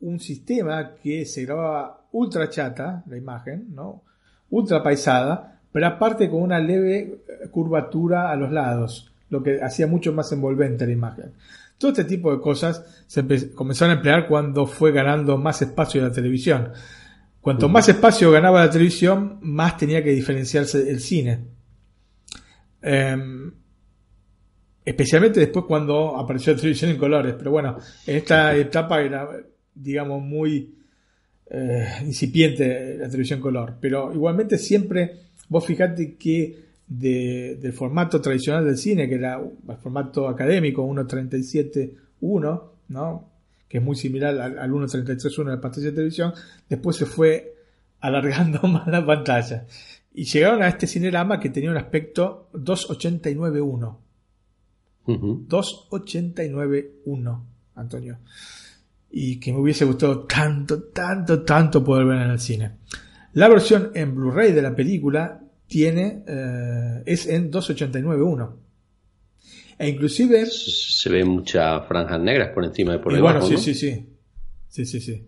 Speaker 2: un sistema que se grababa ultra chata, la imagen, ¿no? Ultra paisada, pero aparte con una leve curvatura a los lados, lo que hacía mucho más envolvente la imagen. Todo este tipo de cosas se comenzaron a emplear cuando fue ganando más espacio en la televisión. Cuanto más espacio ganaba la televisión, más tenía que diferenciarse el cine. Em, especialmente después cuando apareció la televisión en colores. Pero bueno, en esta etapa era, digamos, muy eh, incipiente la televisión color. Pero igualmente siempre, vos fijate que del formato tradicional del cine, que era el formato académico, 1.37.1, ¿no? Que es muy similar al, al 1.33.1 de la pantalla de televisión, después se fue alargando más la pantalla. Y llegaron a este cinerama que tenía un aspecto 289.1. 289.1, Antonio. Y que me hubiese gustado tanto, tanto, tanto poder ver en el cine. La versión en Blu-ray de la película tiene eh, es en 289.1. E inclusive...
Speaker 1: Se ven muchas franjas negras por encima de por
Speaker 2: debajo, Bueno, sí, sí, sí. Sí, sí, sí.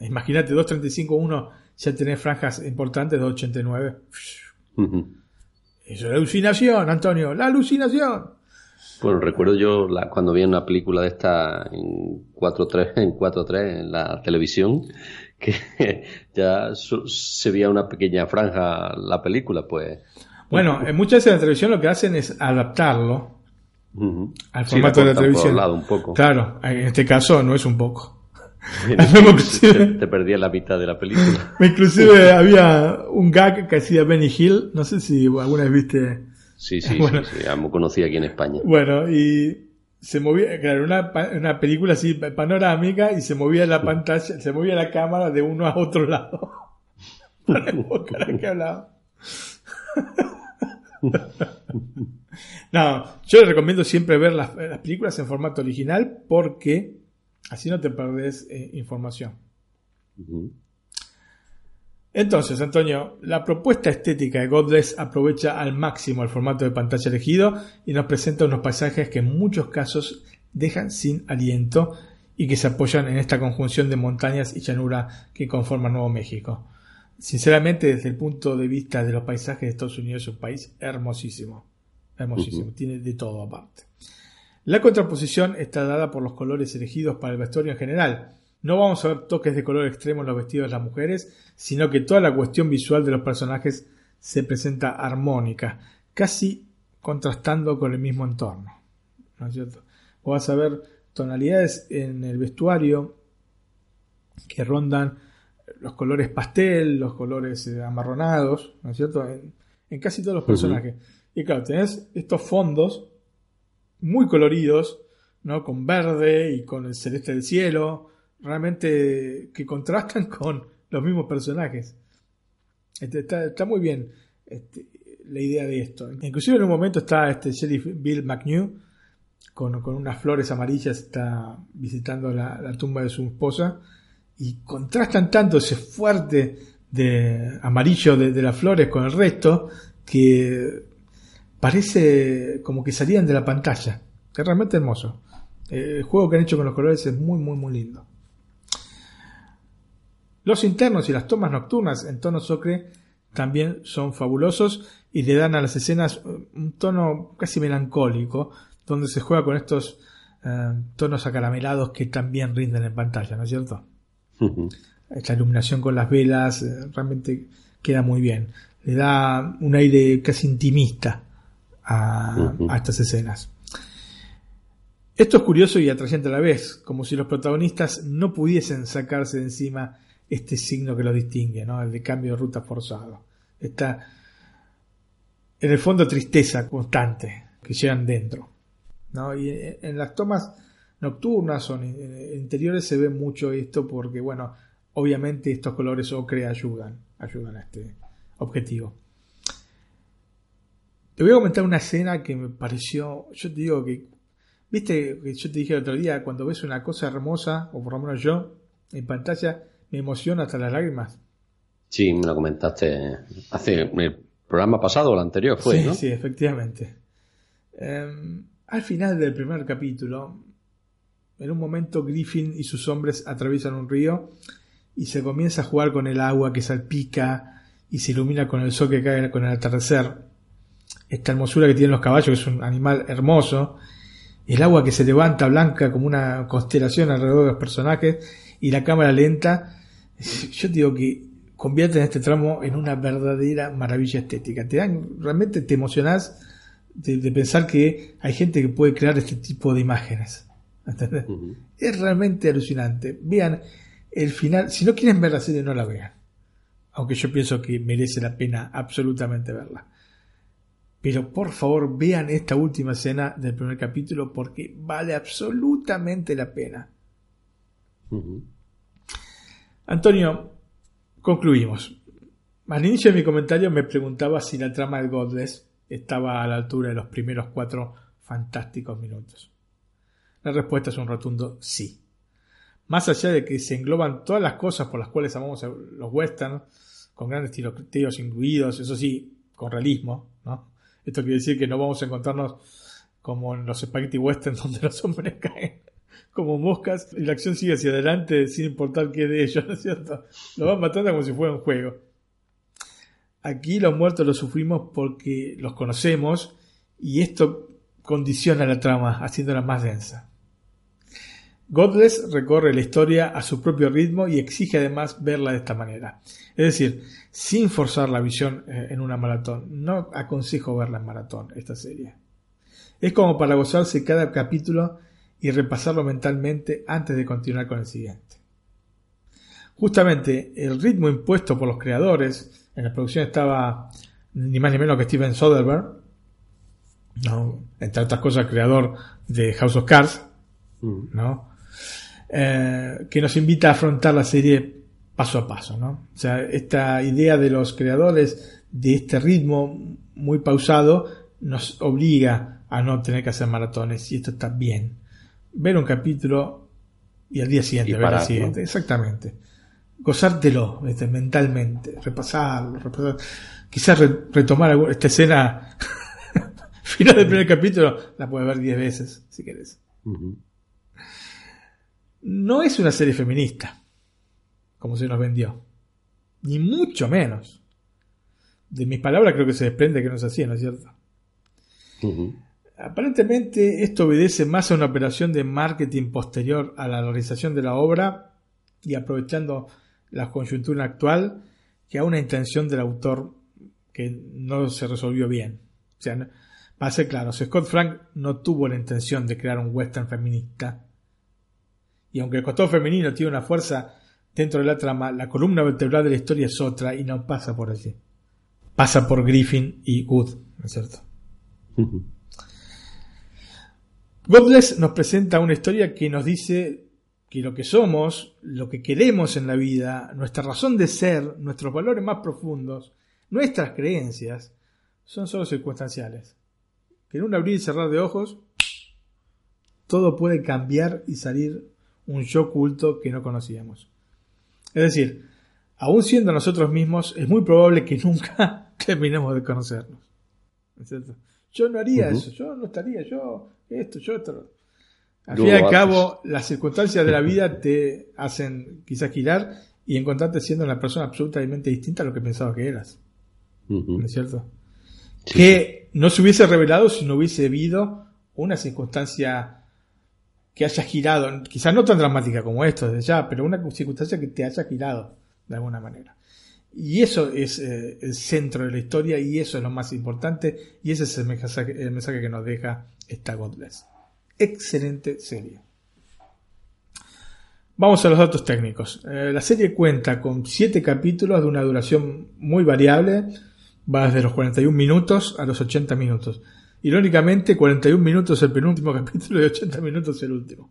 Speaker 2: Imagínate, 235.1 ya tenés franjas importantes, 289. Eso es alucinación, Antonio, la alucinación.
Speaker 1: Bueno, recuerdo yo la, cuando vi una película de esta en 4.3 en 4.3 en la televisión que ya se veía una pequeña franja la película, pues.
Speaker 2: Bueno, en muchas veces en la televisión lo que hacen es adaptarlo al formato de la televisión.
Speaker 1: un poco.
Speaker 2: Claro, en este caso no es un poco.
Speaker 1: te, perdía la mitad de la película.
Speaker 2: Inclusive había un gag que hacía Benny Hill, no sé si alguna vez viste.
Speaker 1: Sí, sí, bueno, sí, sí, conocí aquí en España.
Speaker 2: Bueno, y se movía, claro, una, una película así panorámica y se movía la pantalla, se movía la cámara de uno a otro lado. Para que hablaba. No, yo les recomiendo siempre ver las, películas en formato original porque así no te perdés eh, información. Entonces, Antonio, la propuesta estética de Godless aprovecha al máximo el formato de pantalla elegido y nos presenta unos paisajes que en muchos casos dejan sin aliento y que se apoyan en esta conjunción de montañas y llanura que conforman Nuevo México. Sinceramente, desde el punto de vista de los paisajes de Estados Unidos es un país hermosísimo. Hermosísimo, tiene de todo aparte. La contraposición está dada por los colores elegidos para el vestuario en general, no vamos a ver toques de color extremo en los vestidos de las mujeres, sino que toda la cuestión visual de los personajes se presenta armónica, casi contrastando con el mismo entorno. ¿No es cierto? vas a ver tonalidades en el vestuario que rondan los colores pastel, los colores eh, amarronados, ¿no es cierto? En, casi todos los personajes. Y claro, tenés estos fondos muy coloridos, ¿no? Con verde y con el celeste del cielo, realmente que contrastan con los mismos personajes. Este, está, muy bien este, la idea de esto. Inclusive en un momento está este sheriff Bill McNew con, unas flores amarillas, está visitando la, tumba de su esposa y contrastan tanto ese fuerte de amarillo de, las flores con el resto que parece como que salían de la pantalla. Es realmente hermoso. El juego que han hecho con los colores es muy, muy, muy lindo. Los internos y las tomas nocturnas en tono ocre también son fabulosos y le dan a las escenas un tono casi melancólico, donde se juega con estos eh, tonos acaramelados que también rinden en pantalla, ¿no es cierto? Esta iluminación con las velas eh, realmente queda muy bien. Le da un aire casi intimista a, a estas escenas. Esto es curioso y atrayente a la vez, como si los protagonistas no pudiesen sacarse de encima este signo que lo distingue, ¿no? el de cambio de ruta forzado. Está en el fondo tristeza constante que llegan dentro. ¿no? Y en las tomas nocturnas o interiores se ve mucho esto porque, bueno, obviamente estos colores ocre ayudan, ayudan a este objetivo. Te voy a comentar una escena que me pareció, yo te digo que, viste que yo te dije el otro día, cuando ves una cosa hermosa, o por lo menos yo, en pantalla, me emociona hasta las lágrimas.
Speaker 1: Sí, me lo comentaste hace el programa pasado o el anterior, fue,
Speaker 2: sí, Sí, efectivamente. Em, al final del primer capítulo, En un momento Griffin y sus hombres atraviesan un río y se comienza a jugar con el agua que salpica y se ilumina con el sol que cae con el atardecer. Esta hermosura que tienen los caballos, que es un animal hermoso, el agua que se levanta blanca como una constelación alrededor de los personajes y la cámara lenta, yo digo que convierten este tramo en una verdadera maravilla estética. Te dan, realmente te emocionás de, pensar que hay gente que puede crear este tipo de imágenes. Es realmente alucinante. Vean el final. Si no quieren ver la serie, no la vean. Aunque yo pienso que merece la pena absolutamente verla. Pero por favor vean esta última escena del primer capítulo porque vale absolutamente la pena. Antonio, concluimos. Al inicio de mi comentario me preguntaba si la trama de Godless estaba a la altura de los primeros cuatro fantásticos minutos. La respuesta es un rotundo sí. Más allá de que se engloban todas las cosas por las cuales amamos los westerns, con grandes tiroteos incluidos, eso sí, con realismo. Esto quiere decir que no vamos a encontrarnos como en los spaghetti western donde los hombres caen como moscas y la acción sigue hacia adelante sin importar qué de ellos, ¿no es cierto? Lo van matando como si fuera un juego. Aquí los muertos los sufrimos porque los conocemos y esto condiciona la trama, haciéndola más densa. Godless recorre la historia a su propio ritmo y exige además verla de esta manera. Es decir, sin forzar la visión eh, en una maratón. No aconsejo verla en maratón, esta serie. Es como para gozarse cada capítulo y repasarlo mentalmente antes de continuar con el siguiente. Justamente el ritmo impuesto por los creadores, en la producción estaba ni más ni menos que Steven Soderbergh, entre otras cosas creador de House of Cards, mm. ¿no? Eh, que nos invita a afrontar la serie paso a paso, ¿no? O sea, esta idea de los creadores de este ritmo muy pausado nos obliga a no tener que hacer maratones y esto está bien. Ver un capítulo y al día siguiente ver el siguiente, exactamente. Gozártelo este, mentalmente, repasarlo, repasarlo. quizás retomar esta escena final del primer capítulo, la puedes ver diez veces si quieres no es una serie feminista, como se nos vendió. Ni mucho menos. De mis palabras creo que se desprende que no es así, ¿no es cierto? Aparentemente esto obedece más a una operación de marketing posterior a la realización de la obra y aprovechando la coyuntura actual que a una intención del autor que no se resolvió bien. O sea, para ser claro, Scott Frank no tuvo la intención de crear un western feminista, y aunque el costado femenino tiene una fuerza dentro de la trama, la columna vertebral de la historia es otra y no pasa por allí. Pasa por Griffin y Wood, ¿no es cierto? Godless nos presenta una historia que nos dice que lo que somos, lo que queremos en la vida, nuestra razón de ser, nuestros valores más profundos, nuestras creencias, son solo circunstanciales. Que en un abrir y cerrar de ojos, todo puede cambiar y salir un yo oculto que no conocíamos. Es decir, aún siendo nosotros mismos, es muy probable que nunca terminemos de conocernos. ¿Es cierto? Yo no haría eso, yo no estaría, yo esto, yo esto. Al fin y al cabo, las circunstancias de la vida te hacen quizás girar y encontrarte siendo una persona absolutamente distinta a lo que pensabas que eras. ¿No es cierto? Que no se hubiese revelado si no hubiese habido una circunstancia que haya girado, quizás no tan dramática como esto desde ya, pero una circunstancia que te haya girado de alguna manera. Y eso es eh, el centro de la historia y eso es lo más importante y ese es el mensaje, el mensaje que nos deja esta Godless. Excelente serie. Vamos a los datos técnicos. Eh, la serie cuenta con 7 capítulos de una duración muy variable, va desde los 41 minutos a los 80 minutos. Irónicamente, 41 minutos el penúltimo capítulo y 80 minutos el último.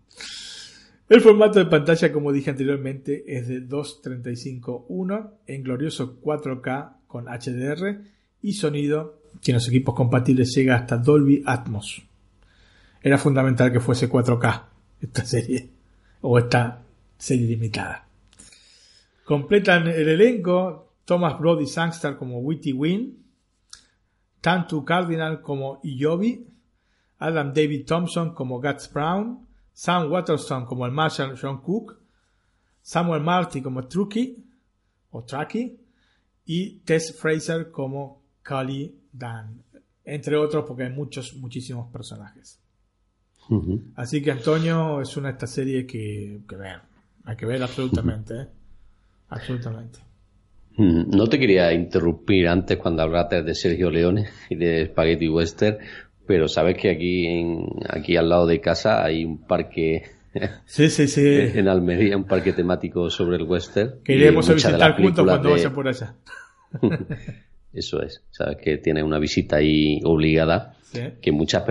Speaker 2: El formato de pantalla, como dije anteriormente, es de 2.35.1 en glorioso 4K con HDR y sonido que en los equipos compatibles llega hasta Dolby Atmos. Era fundamental que fuese 4K esta serie o esta serie limitada. Completan el elenco Thomas Brody Sangster como Witty Win, tanto Cardinal como Iyobi, Adam David Thompson como Guts Brown, Sam Waterston como el Marshall John Cook, Samuel Marty como Truckee o Truckee y Tess Fraser como Cully Dan, entre otros porque hay muchos, muchísimos personajes. Así que Antonio es una de estas series que, que ver, hay que ver absolutamente, ¿eh? absolutamente.
Speaker 1: Mm, no te quería interrumpir antes cuando hablaste de Sergio Leone y de Spaghetti Western, pero sabes que aquí en, aquí al lado de casa hay un parque
Speaker 2: sí, sí, sí.
Speaker 1: en Almería, un parque temático sobre el western.
Speaker 2: Que iremos a visitar juntos cuando vaya por allá.
Speaker 1: Eso es, sabes que tiene una visita ahí obligada, que muchas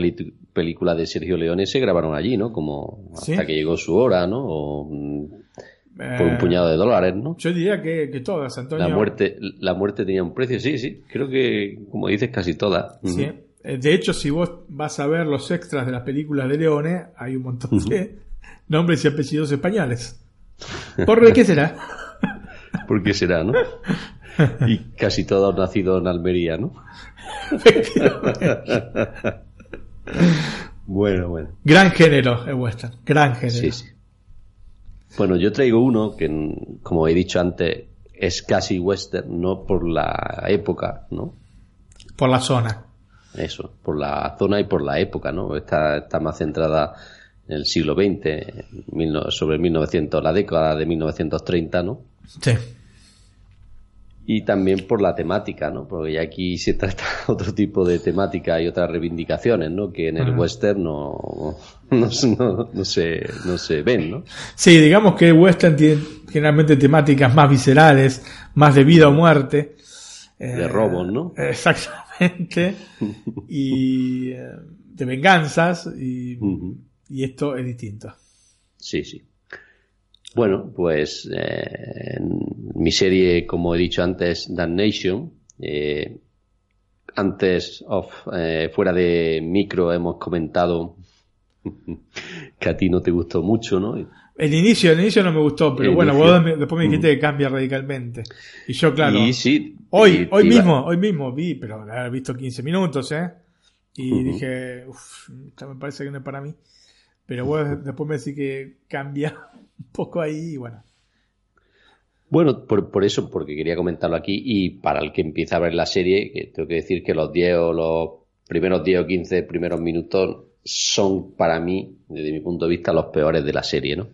Speaker 1: películas de Sergio Leone se grabaron allí, ¿no? Como hasta que llegó su hora, ¿no? O, mm, por un eh, puñado de dólares, ¿no?
Speaker 2: Yo diría que, que, todas, Antonio.
Speaker 1: La muerte, la muerte tenía un precio, sí, sí. Creo que, como dices, casi todas.
Speaker 2: Sí. Eh, de hecho, si vos vas a ver los extras de las películas de Leone, hay un montón de nombres y apellidos españoles. ¿Por qué será?
Speaker 1: ¿Por qué será, no? Y casi todos nacidos en Almería, ¿no? bueno, bueno.
Speaker 2: Gran género el western, gran género.
Speaker 1: Sí, sí. Bueno, yo traigo uno que, como he dicho antes, es casi western, no por la época, ¿no?
Speaker 2: Por la zona.
Speaker 1: Eso, por la zona y por la época, ¿no? Está, está más centrada en el siglo XX, sobre 1900, la década de 1930, ¿no?
Speaker 2: Sí.
Speaker 1: Y también por la temática, ¿no? Porque aquí se trata otro tipo de temática y otras reivindicaciones, ¿no? Que en el western no, no, se, no se ven, ¿no?
Speaker 2: Sí, digamos que el western tiene generalmente temáticas más viscerales, más de vida o muerte.
Speaker 1: De robos, ¿no?
Speaker 2: Exactamente. y eh, de venganzas y, y esto es distinto.
Speaker 1: Sí, sí. Bueno, pues eh, mi serie, como he dicho antes, Damnation. Eh, antes, eh, fuera de micro, hemos comentado que a ti no te gustó mucho, ¿no?
Speaker 2: El inicio, el inicio no me gustó, pero bueno, vos después me dijiste que cambia radicalmente. Y yo, claro,
Speaker 1: y sí,
Speaker 2: hoy, hoy mismo, hoy mismo vi, pero he visto 15 minutos, ¿eh? Y dije, uff, me parece que no es para mí. Pero vos después me decís que cambia un poco ahí y bueno.
Speaker 1: Bueno, por, eso, porque quería comentarlo aquí y para el que empieza a ver la serie, tengo que decir que los 10 o los primeros 10 o 15 primeros minutos son para mí, desde mi punto de vista, los peores de la serie, ¿no?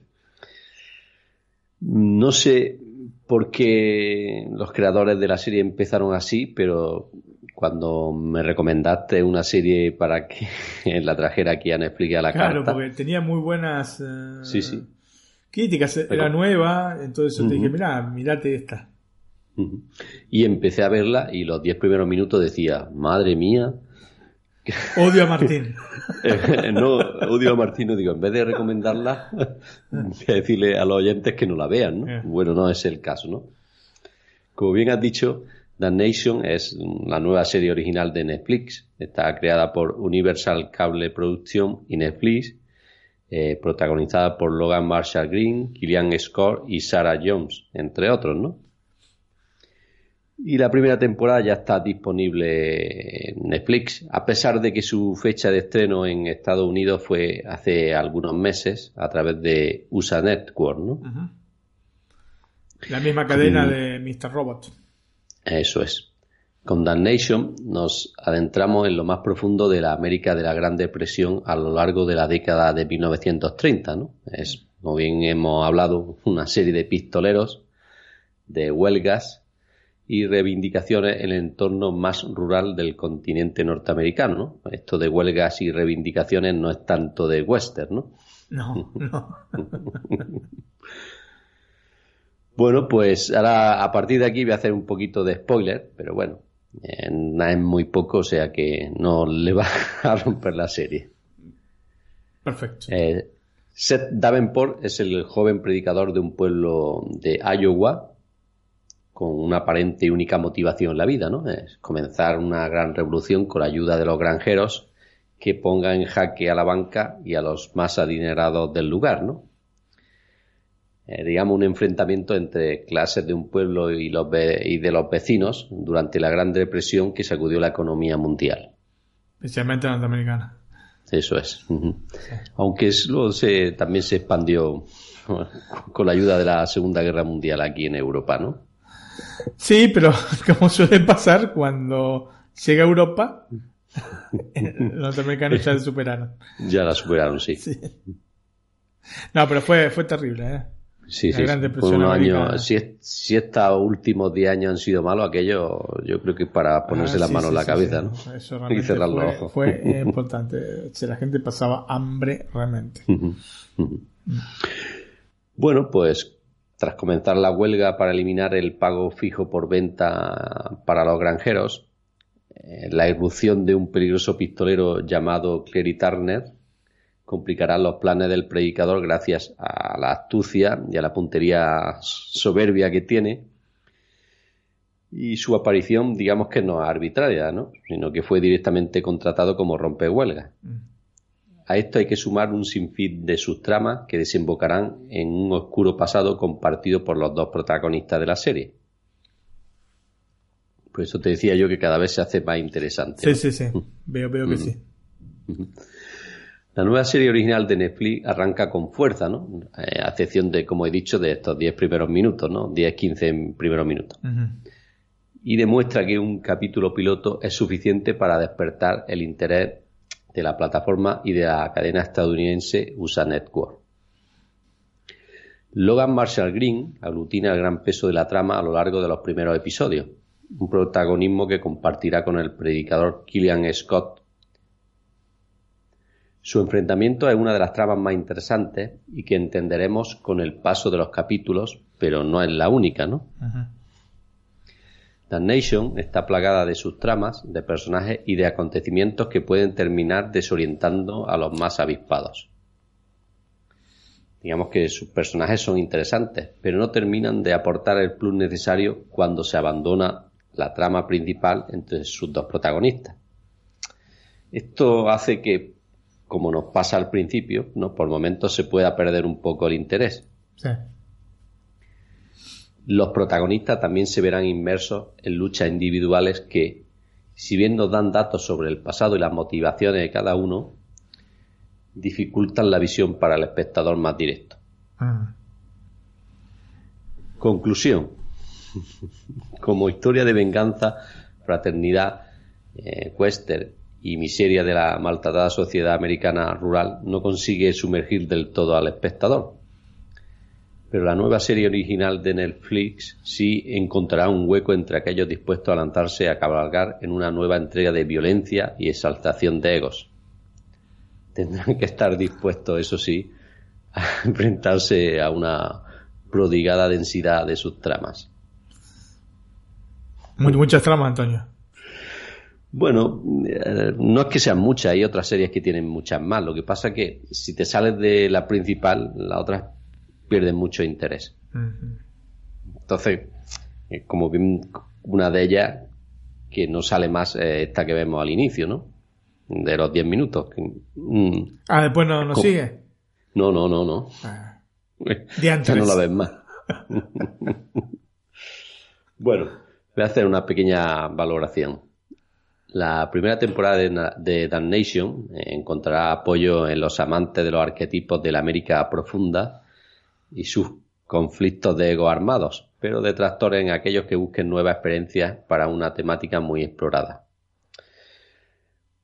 Speaker 1: No sé por qué los creadores de la serie empezaron así, pero cuando me recomendaste una serie para que la trajera aquí a Netflix a la
Speaker 2: carta.
Speaker 1: Claro,
Speaker 2: porque tenía muy buenas eh,
Speaker 1: sí, sí.
Speaker 2: Críticas, era nueva, entonces yo te dije, mira, mirate esta.
Speaker 1: Y empecé a verla y los diez primeros minutos decía, madre mía.
Speaker 2: Odio a Martín.
Speaker 1: no, odio a Martín, no digo, en vez de recomendarla, voy a decirle a los oyentes que no la vean, ¿no? Eh. Bueno, no es el caso, ¿no? Como bien has dicho, The Nation es la nueva serie original de Netflix. Está creada por Universal Cable Production y Netflix, eh, protagonizada por Logan Marshall Green, Killian Scott y Sarah Jones, entre otros, ¿no? Y la primera temporada ya está disponible en Netflix, a pesar de que su fecha de estreno en Estados Unidos fue hace algunos meses a través de USA Network, ¿no?
Speaker 2: La misma cadena de Mr. Robot.
Speaker 1: Eso es. Con Damnation nos adentramos en lo más profundo de la América de la Gran Depresión a lo largo de la década de 1930, ¿no? Es, como bien hemos hablado, una serie de pistoleros, de huelgas y reivindicaciones en el entorno más rural del continente norteamericano, ¿no? Esto de huelgas y reivindicaciones no es tanto de western, ¿no?
Speaker 2: No, no.
Speaker 1: Bueno, pues ahora a partir de aquí voy a hacer un poquito de spoiler, pero bueno, nada es muy poco, o sea que no le va a romper la serie.
Speaker 2: Perfecto.
Speaker 1: Eh, Seth Davenport es el joven predicador de un pueblo de Iowa con una aparente y única motivación en la vida, ¿no? Es comenzar una gran revolución con la ayuda de los granjeros que ponga en jaque a la banca y a los más adinerados del lugar, ¿no? Eh, digamos, un enfrentamiento entre clases de un pueblo y, los y de los vecinos durante la Gran Depresión que sacudió la economía mundial.
Speaker 2: Especialmente norteamericana.
Speaker 1: eso es. Aunque luego se, también se expandió con la ayuda de la Segunda Guerra Mundial aquí en Europa, ¿no?
Speaker 2: Sí, pero como suele pasar cuando llega a Europa, los norteamericanos ya la superaron.
Speaker 1: Ya la superaron, sí.
Speaker 2: No, pero fue, fue terrible, ¿eh?
Speaker 1: Sí, sí, si, si, estos últimos 10 años han sido malos, aquello yo creo que para ponerse ah, las manos en la cabeza, ¿no?
Speaker 2: y cerrar los ojos. Fue importante. Si la gente pasaba hambre realmente.
Speaker 1: bueno, pues tras comenzar la huelga para eliminar el pago fijo por venta para los granjeros, eh, la irrupción de un peligroso pistolero llamado Clary Turner complicará los planes del predicador gracias a la astucia y a la puntería soberbia que tiene. Y su aparición, digamos que no es arbitraria, ¿no? sino que fue directamente contratado como rompehuelga. Mm. A esto hay que sumar un sinfín de sus tramas que desembocarán en un oscuro pasado compartido por los dos protagonistas de la serie. Por eso te decía yo que cada vez se hace más interesante.
Speaker 2: Sí, sí, sí. Veo, veo que sí.
Speaker 1: La nueva serie original de Netflix arranca con fuerza, ¿no? Eh, a excepción de, como he dicho, de estos 10 primeros minutos, ¿no? 10, 15 primeros minutos. Y demuestra que un capítulo piloto es suficiente para despertar el interés de la plataforma y de la cadena estadounidense USA Network. Logan Marshall Green aglutina el gran peso de la trama a lo largo de los primeros episodios, un protagonismo que compartirá con el predicador Killian Scott. Su enfrentamiento es una de las tramas más interesantes y que entenderemos con el paso de los capítulos, pero no es la única, ¿no? The Nation está plagada de sus tramas, de personajes y de acontecimientos que pueden terminar desorientando a los más avispados. Digamos que sus personajes son interesantes, pero no terminan de aportar el plus necesario cuando se abandona la trama principal entre sus dos protagonistas. Esto hace que, como nos pasa al principio, ¿no? por momentos se pueda perder un poco el interés. Sí. Los protagonistas también se verán inmersos en luchas individuales que, si bien nos dan datos sobre el pasado y las motivaciones de cada uno, dificultan la visión para el espectador más directo. Ah. Conclusión. Como historia de venganza, fraternidad, eh, western y miseria de la maltratada sociedad americana rural, no consigue sumergir del todo al espectador pero la nueva serie original de Netflix sí encontrará un hueco entre aquellos dispuestos a lanzarse a cabalgar en una nueva entrega de violencia y exaltación de egos. Tendrán que estar dispuestos, eso sí, a enfrentarse a una prodigada densidad de sus tramas.
Speaker 2: muchas tramas, Antonio.
Speaker 1: Bueno, eh, no es que sean muchas, hay otras series que tienen muchas más. Lo que pasa es que si te sales de la principal, la otra pierden mucho interés. Entonces, eh, como una de ellas que no sale más eh, esta que vemos al inicio, ¿no? De los 10 minutos.
Speaker 2: Mm, ah, después no, no sigue.
Speaker 1: No, no, no, no. Ah. ya no la ves más. bueno, voy a hacer una pequeña valoración. La primera temporada de, de Damnation eh, encontrará apoyo en los amantes de los arquetipos de la América profunda y sus conflictos de ego armados, pero detractores en aquellos que busquen nuevas experiencias para una temática muy explorada.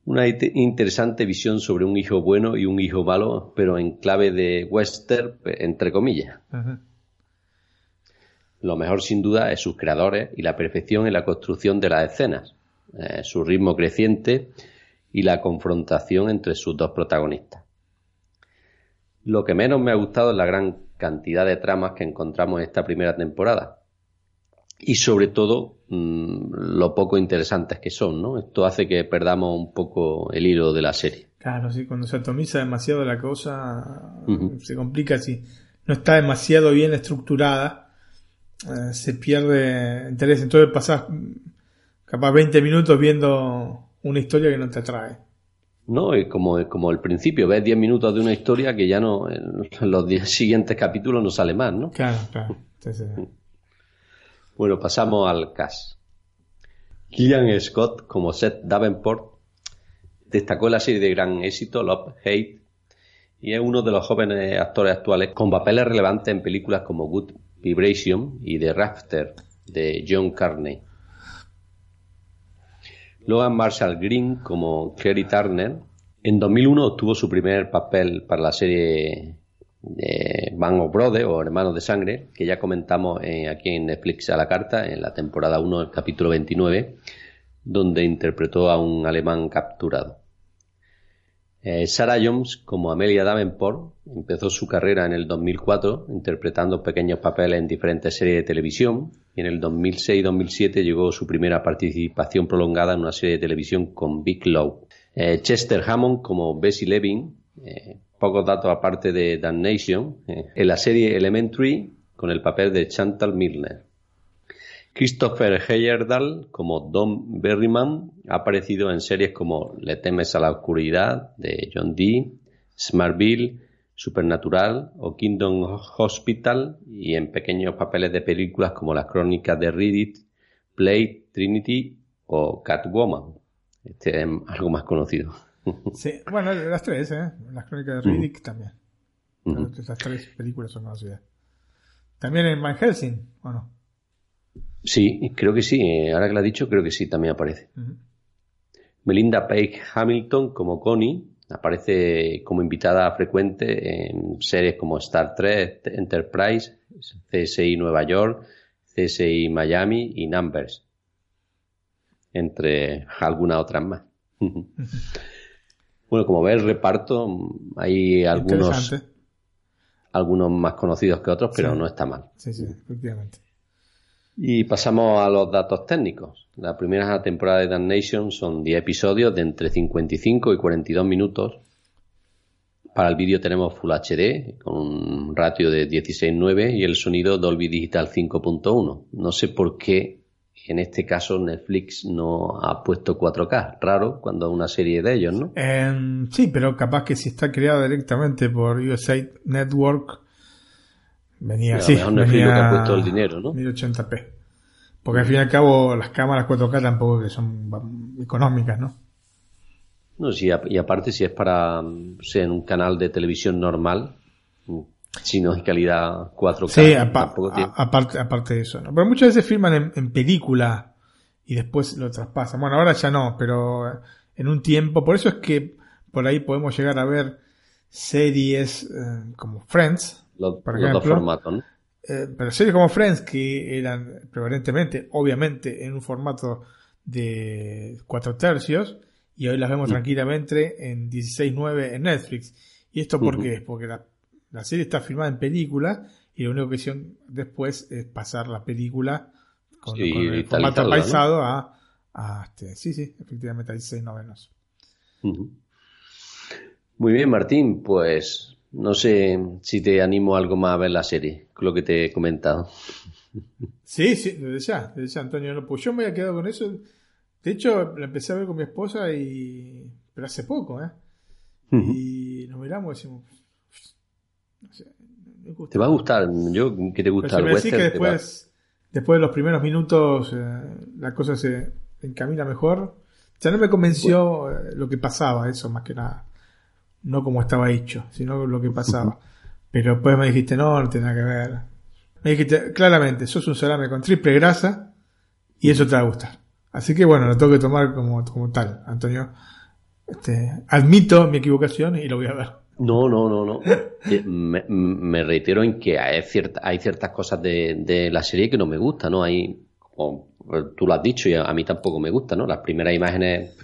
Speaker 1: Una interesante visión sobre un hijo bueno y un hijo malo, pero en clave de western, entre comillas. Lo mejor sin duda es sus creadores y la perfección en la construcción de las escenas, eh, su ritmo creciente y la confrontación entre sus dos protagonistas. Lo que menos me ha gustado es la gran cantidad de tramas que encontramos en esta primera temporada. Y sobre todo, mm, lo poco interesantes que son, ¿no? Esto hace que perdamos un poco el hilo de la serie.
Speaker 2: Claro, sí, cuando se atomiza demasiado la cosa, se complica si no está demasiado bien estructurada, eh, se pierde interés. Entonces pasás mm, capaz 20 minutos viendo una historia que no te atrae.
Speaker 1: ¿no? como, como el principio, ves 10 minutos de una historia que ya no, en los 10 siguientes capítulos no sale más, ¿no?
Speaker 2: Claro, claro.
Speaker 1: Bueno, pasamos al cast. Killian Scott como Seth Davenport Destacó en la serie de gran éxito Love, Hate y es uno de los jóvenes actores actuales con papeles relevantes en películas como Good Vibration y The Rafter de John Carney. Logan Marshall Green como Clary Turner. En 2001 obtuvo su primer papel para la serie de Band of Brothers o Hermanos de Sangre, que ya comentamos aquí en Netflix a la carta, en la temporada 1, el capítulo 29, donde interpretó a un alemán capturado. Eh, Sarah Jones, como Amelia Davenport, empezó su carrera en el 2004 interpretando pequeños papeles en diferentes series de televisión y en el 2006-2007 llegó su primera participación prolongada en una serie de televisión con Big Low. Eh, Chester Hammond como Bessie Levin, eh, pocos datos aparte de Dan Nation, en la serie Elementary con el papel de Chantal Milner. Christopher Heyerdahl como Don Berryman ha aparecido en series como Le temes a la oscuridad de John Dee, Smartville, Supernatural o Kingdom Hospital y en pequeños papeles de películas como Las Crónicas de Reddit, Blade, Trinity o Catwoman. Este es algo más conocido.
Speaker 2: Sí, bueno, las tres, ¿eh? Las Crónicas de Riddick también. Esas tres películas son conocidas. También en Van Helsing, ¿o no?
Speaker 1: Sí, creo que sí. Eh, ahora que lo ha dicho, creo que sí, también aparece. Melinda Page Hamilton como Connie aparece como invitada frecuente en series como Star Trek, Enterprise, CSI Nueva York, CSI Miami y Numbers, entre algunas otras más. bueno, como ves, reparto, hay algunos, algunos más conocidos que otros, pero no está mal.
Speaker 2: Sí, sí, efectivamente.
Speaker 1: Y pasamos a los datos técnicos. La primera temporada de Dan Nation son 10 episodios de entre 55 y 42 minutos. Para el vídeo tenemos Full HD con un ratio de 16.9 y el sonido Dolby Digital 5.1. No sé por qué en este caso Netflix no ha puesto 4K. Raro cuando una serie de ellos, ¿no?
Speaker 2: Sí, pero capaz que si está creado directamente por USA Network Venía así.
Speaker 1: No venía, que ha puesto el dinero, ¿no?
Speaker 2: 1080p. Porque al fin y al cabo las cámaras 4K tampoco que son económicas, ¿no?
Speaker 1: No, sí, y aparte si es para ser en un canal de televisión normal, si no es calidad 4K.
Speaker 2: Sí, aparte, aparte de eso. ¿no? Pero muchas veces filman en, película y después lo traspasan. Bueno, ahora ya no, pero en un tiempo. Por eso es que por ahí podemos llegar a ver series eh, como Friends,
Speaker 1: los, dos formatos,
Speaker 2: eh, pero series como Friends, que eran prevalentemente, obviamente, en un formato de 4 tercios, y hoy las vemos mm. tranquilamente en 16.9 en Netflix. ¿Y esto por qué? Porque la, serie está filmada en película y la única hicieron después es pasar la película con, el formato paisado a, a este, sí, sí, efectivamente a 16 novenos.
Speaker 1: Muy bien, Martín, pues no sé si te animo algo más a ver la serie, lo que te he comentado.
Speaker 2: Sí, sí, desde ya, desde ya, Antonio. pues yo me había quedado con eso. De hecho, la empecé a ver con mi esposa y. Pero hace poco, ¿eh? Y nos miramos y decimos.
Speaker 1: te va a gustar, yo que te gusta el western.
Speaker 2: que después, después de los primeros minutos eh, la cosa se encamina mejor. Ya no me convenció eh, lo que pasaba, eso más que nada no como estaba hecho, sino lo que pasaba. Pero después me dijiste, no, no tiene nada que ver. Me dijiste, claramente, sos un salame con triple grasa y eso te va a gustar. Así que bueno, lo tengo que tomar como, como tal, Antonio. Este, admito mi equivocación y lo voy a ver.
Speaker 1: No, no, no, no. Eh, me, reitero en que hay, cierta, hay ciertas cosas de, la serie que no me gustan, ¿no? Hay, tú lo has dicho y a, a mí tampoco me gusta, ¿no? Las primeras imágenes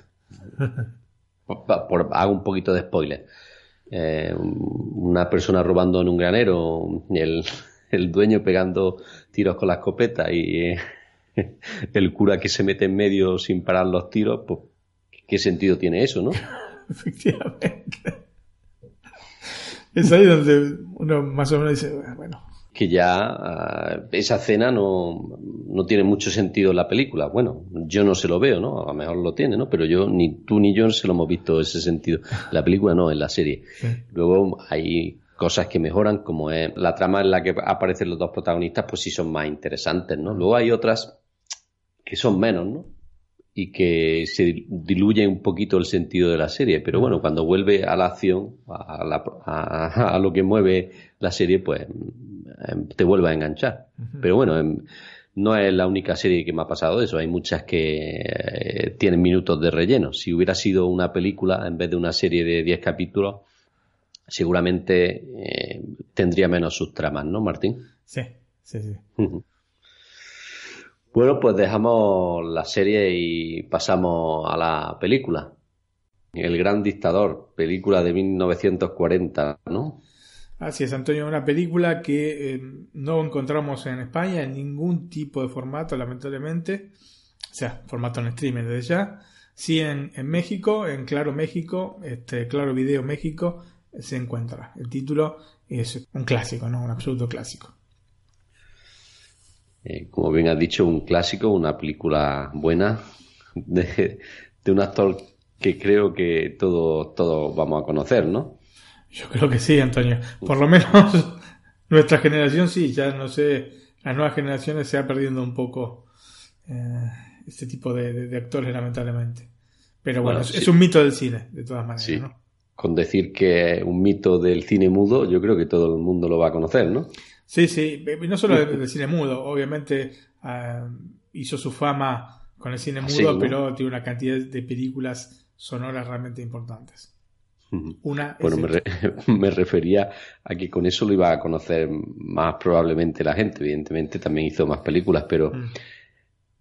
Speaker 1: por, hago un poquito de spoiler. Eh, una persona robando en un granero, el, el dueño pegando tiros con la escopeta y eh, el cura que se mete en medio sin parar los tiros, pues ¿qué sentido tiene eso, no?
Speaker 2: Efectivamente. Es ahí donde uno más o menos dice, bueno,
Speaker 1: que ya ah, esa cena no, no, tiene mucho sentido en la película. Bueno, yo no se lo veo, ¿no? A lo mejor lo tiene, ¿no? Pero yo, ni tú ni yo se lo hemos visto ese sentido. La película no, en la serie. Luego hay cosas que mejoran, como es la trama en la que aparecen los dos protagonistas, pues sí son más interesantes, ¿no? Luego hay otras que son menos, ¿no? y que se diluye un poquito el sentido de la serie. Pero bueno, cuando vuelve a la acción, a, lo que mueve la serie, pues te vuelve a enganchar. Pero bueno, em, no es la única serie que me ha pasado eso. Hay muchas que eh, tienen minutos de relleno. Si hubiera sido una película en vez de una serie de 10 capítulos, seguramente eh, tendría menos sus tramas, ¿no, Martín?
Speaker 2: Sí, sí, sí.
Speaker 1: Bueno, pues dejamos la serie y pasamos a la película. El Gran Dictador, película de 1940, ¿no?
Speaker 2: Así es, Antonio, una película que eh, no encontramos en España en ningún tipo de formato, lamentablemente. O sea, formato en streaming desde ya. Sí en, en México, en Claro México, este, Claro Video México, se encuentra. El título es un clásico, ¿no? Un absoluto clásico.
Speaker 1: Eh, como bien has dicho, un clásico, una película buena de, un actor que creo que todos todo vamos a conocer, ¿no?
Speaker 2: Yo creo que sí, Antonio. Por lo menos nuestra generación sí, ya no sé, las nuevas generaciones se ha perdiendo un poco eh, este tipo de, actores, lamentablemente. Pero bueno, es, un mito del cine, de todas maneras, ¿no?
Speaker 1: Con decir que un mito del cine mudo, yo creo que todo el mundo lo va a conocer, ¿no?
Speaker 2: Sí, sí, no solo del cine mudo, obviamente ah, hizo su fama con el cine mudo, pero tiene una cantidad de películas sonoras realmente importantes.
Speaker 1: Una bueno, me, refería a que con eso lo iba a conocer más probablemente la gente. Evidentemente también hizo más películas, pero mm.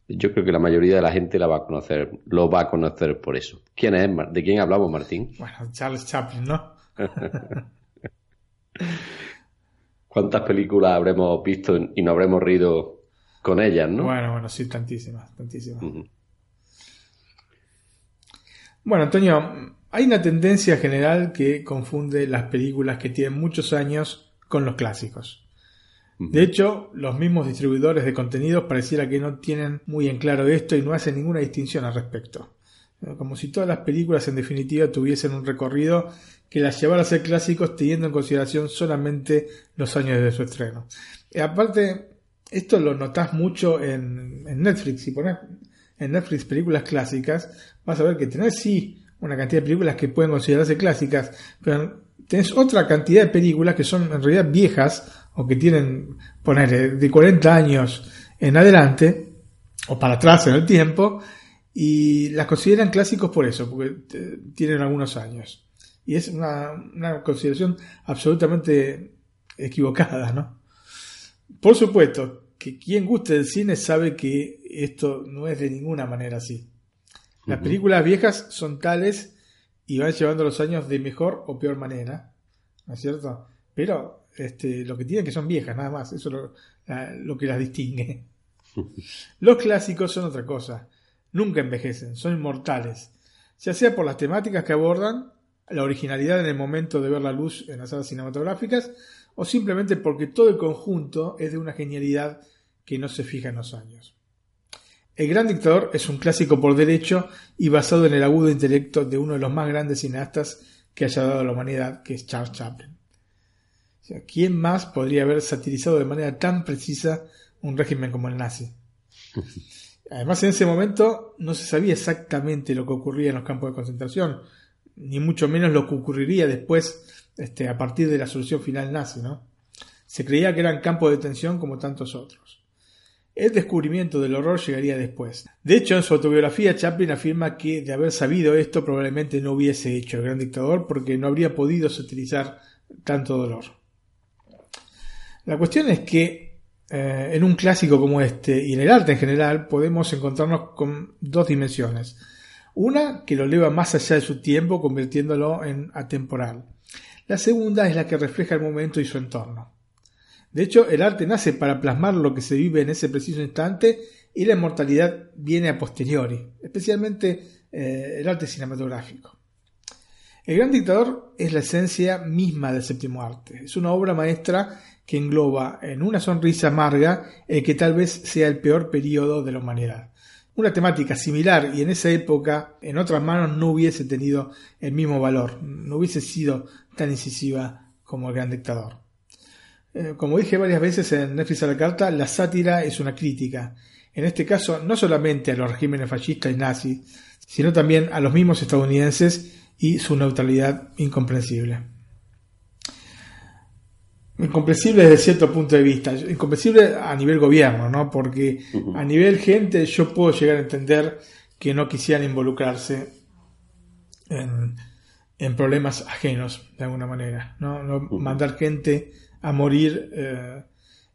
Speaker 1: yo creo que la mayoría de la gente la va a conocer, lo va a conocer por eso. ¿Quién es? ¿De quién hablamos, Martín?
Speaker 2: Bueno, Charles Chaplin, ¿no?
Speaker 1: ¿Cuántas películas habremos visto y no habremos reído con ellas, no?
Speaker 2: Bueno, bueno, sí, tantísimas, tantísimas. Bueno, Antonio, hay una tendencia general que confunde las películas que tienen muchos años con los clásicos. De hecho, los mismos distribuidores de contenidos pareciera que no tienen muy en claro esto y no hacen ninguna distinción al respecto. Como si todas las películas en definitiva tuviesen un recorrido que las llevara a ser clásicos teniendo en consideración solamente los años de su estreno. Y aparte, esto lo notas mucho en, Netflix. Si pones en Netflix películas clásicas, vas a ver que tenés sí una cantidad de películas que pueden considerarse clásicas, pero tenés otra cantidad de películas que son en realidad viejas o que tienen, poner de 40 años en adelante o para atrás en el tiempo y las consideran clásicos por eso, porque tienen algunos años. Y es una, consideración absolutamente equivocada, ¿no? Por supuesto, que quien guste del cine sabe que esto no es de ninguna manera así. Las películas viejas son tales y van llevando los años de mejor o peor manera, ¿no es cierto? Pero este, lo que tienen que son viejas, nada más, eso es lo que las distingue. Los clásicos son otra cosa, nunca envejecen, son inmortales, ya sea por las temáticas que abordan la originalidad en el momento de ver la luz en las salas cinematográficas o simplemente porque todo el conjunto es de una genialidad que no se fija en los años. El Gran Dictador es un clásico por derecho y basado en el agudo intelecto de uno de los más grandes cineastas que haya dado a la humanidad, que es Charles Chaplin. ¿Quién más podría haber satirizado de manera tan precisa un régimen como el nazi? Además, en ese momento no se sabía exactamente lo que ocurría en los campos de concentración, ni mucho menos lo que ocurriría después este, a partir de la solución final nazi. ¿no? Se creía que eran campos de detención como tantos otros. El descubrimiento del horror llegaría después. De hecho, en su autobiografía, Chaplin afirma que de haber sabido esto probablemente no hubiese hecho el gran dictador porque no habría podido utilizar tanto dolor. La cuestión es que eh, en un clásico como este y en el arte en general podemos encontrarnos con dos dimensiones una que lo eleva más allá de su tiempo, convirtiéndolo en atemporal. La segunda es la que refleja el momento y su entorno. De hecho, el arte nace para plasmar lo que se vive en ese preciso instante y la inmortalidad viene a posteriori, especialmente eh, el arte cinematográfico. El Gran Dictador es la esencia misma del séptimo arte. Es una obra maestra que engloba en una sonrisa amarga el que tal vez sea el peor periodo de la humanidad una temática similar y en esa época en otras manos no hubiese tenido el mismo valor, no hubiese sido tan incisiva como el gran dictador. Eh, como dije varias veces en Netflix a la carta, la sátira es una crítica. en este caso no solamente a los regímenes fascistas y nazis, sino también a los mismos estadounidenses y su neutralidad incomprensible. Incomprensible desde cierto punto de vista, incomprensible a nivel gobierno, ¿no? Porque a nivel gente yo puedo llegar a entender que no quisieran involucrarse en, problemas ajenos, de alguna manera, ¿no? no Mandar gente a morir eh,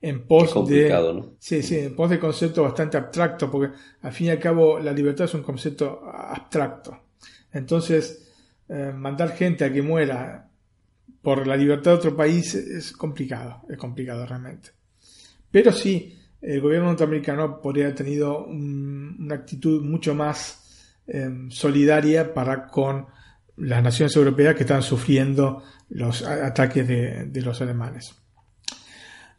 Speaker 2: en pos de sí, sí, en pos de concepto bastante abstracto, porque al fin y al cabo la libertad es un concepto abstracto. Entonces, eh, mandar gente a que muera por la libertad de otro país es complicado, es complicado realmente. Pero sí, el gobierno norteamericano podría haber tenido una actitud mucho más em, solidaria para con las naciones europeas que están sufriendo los ataques de los alemanes.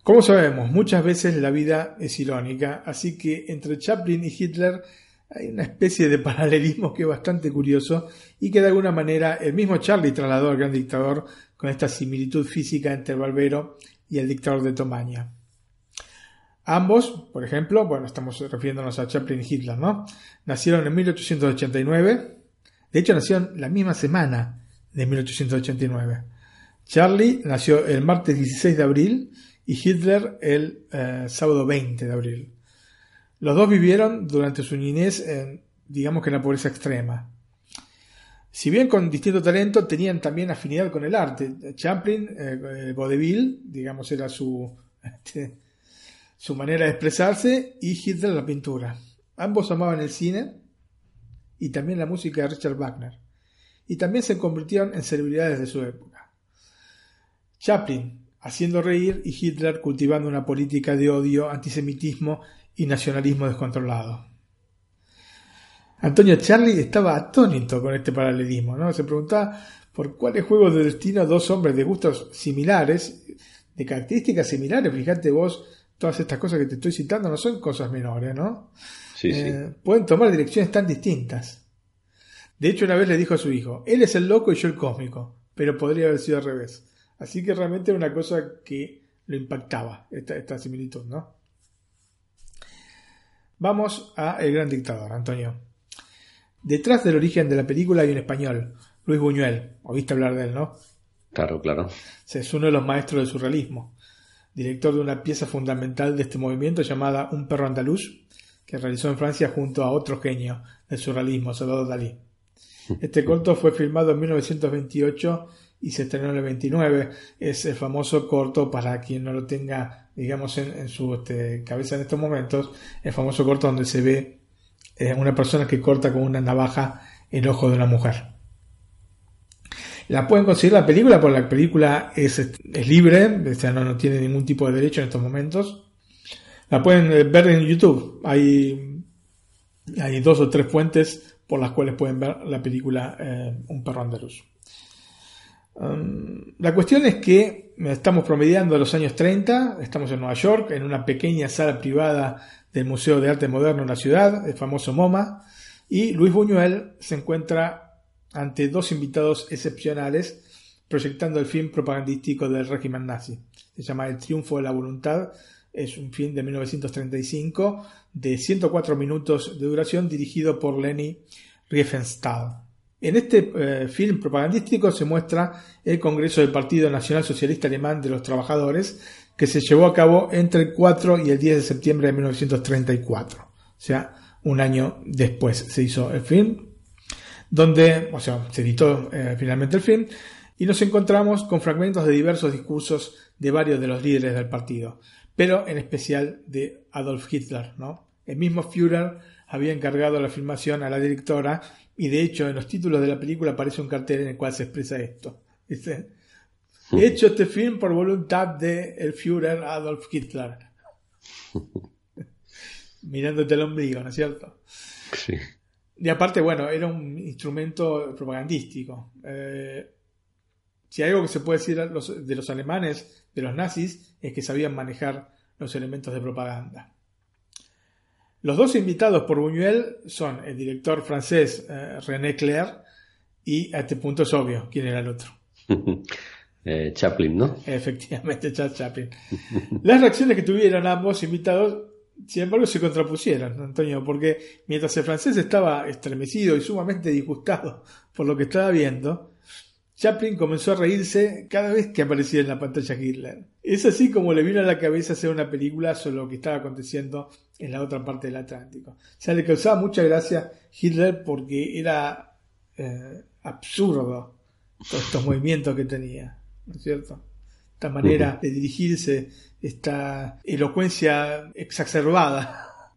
Speaker 2: Como sabemos, muchas veces la vida es irónica, así que entre Chaplin y Hitler hay una especie de paralelismo que es bastante curioso y que de alguna manera el mismo Charlie trasladó al gran dictador con esta similitud física entre Barbero y el dictador de Tomaña. Ambos, por ejemplo, bueno, estamos refiriéndonos a Chaplin y Hitler, ¿no? Nacieron en 1889, de hecho nacieron la misma semana de 1889. Charlie nació el martes 16 de abril y Hitler el eh, sábado 20 de abril. Los dos vivieron durante su niñez, en, digamos que en la pobreza extrema. Si bien con distinto talento, tenían también afinidad con el arte. Chaplin, eh, vaudeville, digamos, era su, este, su manera de expresarse, y Hitler la pintura. Ambos amaban el cine y también la música de Richard Wagner. Y también se convirtieron en celebridades de su época. Chaplin, haciendo reír y Hitler cultivando una política de odio, antisemitismo y nacionalismo descontrolado. Antonio Charlie estaba atónito con este paralelismo, ¿no? Se preguntaba por cuáles juegos de destino dos hombres de gustos similares, de características similares, fíjate vos, todas estas cosas que te estoy citando no son cosas menores, ¿no?
Speaker 1: Sí, sí.
Speaker 2: Eh, pueden tomar direcciones tan distintas. De hecho, una vez le dijo a su hijo, él es el loco y yo el cósmico, pero podría haber sido al revés. Así que realmente era una cosa que lo impactaba, esta, similitud, ¿no? Vamos a El Gran Dictador, Antonio. Detrás del origen de la película hay un español, Luis Buñuel. Oíste hablar de él, ¿no?
Speaker 1: Claro, claro.
Speaker 2: Es uno de los maestros del surrealismo, director de una pieza fundamental de este movimiento llamada Un perro andaluz, que realizó en Francia junto a otro genio del surrealismo, Salvador Dalí. Este corto fue filmado en 1928 y se estrenó en el 29. Es el famoso corto, para quien no lo tenga, digamos, en, su este, cabeza en estos momentos, el famoso corto donde se ve eh, una persona que corta con una navaja el ojo de una mujer. La pueden conseguir la película, porque la película es, es libre, o sea, no, no tiene ningún tipo de derecho en estos momentos. La pueden eh, ver en YouTube. Hay, hay dos o tres fuentes por las cuales pueden ver la película eh, Un perro andaluz. La cuestión es que estamos promediando los años 30, estamos en Nueva York, en una pequeña sala privada del Museo de Arte Moderno en la ciudad, el famoso MoMA, y Luis Buñuel se encuentra ante dos invitados excepcionales proyectando el film propagandístico del régimen nazi. Se llama El Triunfo de la Voluntad, es un film de 1935 de 104 minutos de duración dirigido por Leni Riefenstahl. En este eh, film propagandístico se muestra el Congreso del Partido Nacional Socialista Alemán de los Trabajadores, que se llevó a cabo entre el 4 y el 10 de septiembre de 1934. O sea, un año después se hizo el film, donde, o sea, se editó eh, finalmente el film, y nos encontramos con fragmentos de diversos discursos de varios de los líderes del partido, pero en especial de Adolf Hitler. El mismo Führer había encargado la filmación a la directora y de hecho, en los títulos de la película aparece un cartel en el cual se expresa esto. Dice, he hecho este film por voluntad de el Führer Adolf Hitler. Mirándote el ombligo, ¿no es cierto?
Speaker 1: Sí.
Speaker 2: Y aparte, bueno, era un instrumento propagandístico. Eh, si hay algo que se puede decir de los alemanes, de los nazis, es que sabían manejar los elementos de propaganda. Los dos invitados por Buñuel son el director francés eh, René Clair y a este punto es obvio quién era el otro.
Speaker 1: Eh, Chaplin, ¿no?
Speaker 2: Efectivamente, Charles Chaplin. Las reacciones que tuvieron ambos invitados sin embargo, se contrapusieron, Antonio, porque mientras el francés estaba estremecido y sumamente disgustado por lo que estaba viendo, Chaplin comenzó a reírse cada vez que aparecía en la pantalla Hitler. Es así como le vino a la cabeza hacer una película sobre lo que estaba aconteciendo en la otra parte del Atlántico. O sea, le causaba mucha gracia Hitler porque era eh, absurdo todos estos movimientos que tenía, ¿no es cierto? Esta manera de dirigirse, esta elocuencia exacerbada.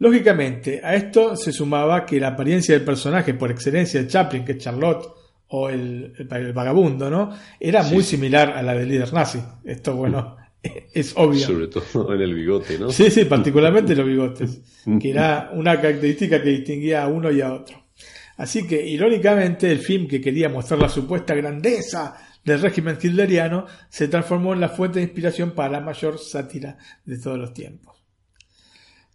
Speaker 2: Lógicamente, a esto se sumaba que la apariencia del personaje por excelencia de Chaplin, que es Charlotte, o el, vagabundo, ¿no? Era muy similar a la del líder nazi. Esto, bueno, es obvio.
Speaker 1: Sobre todo en el bigote, ¿no?
Speaker 2: Sí, sí, particularmente los bigotes, que era una característica que distinguía a uno y a otro. Así que, irónicamente, el film que quería mostrar la supuesta grandeza del régimen hitleriano se transformó en la fuente de inspiración para la mayor sátira de todos los tiempos.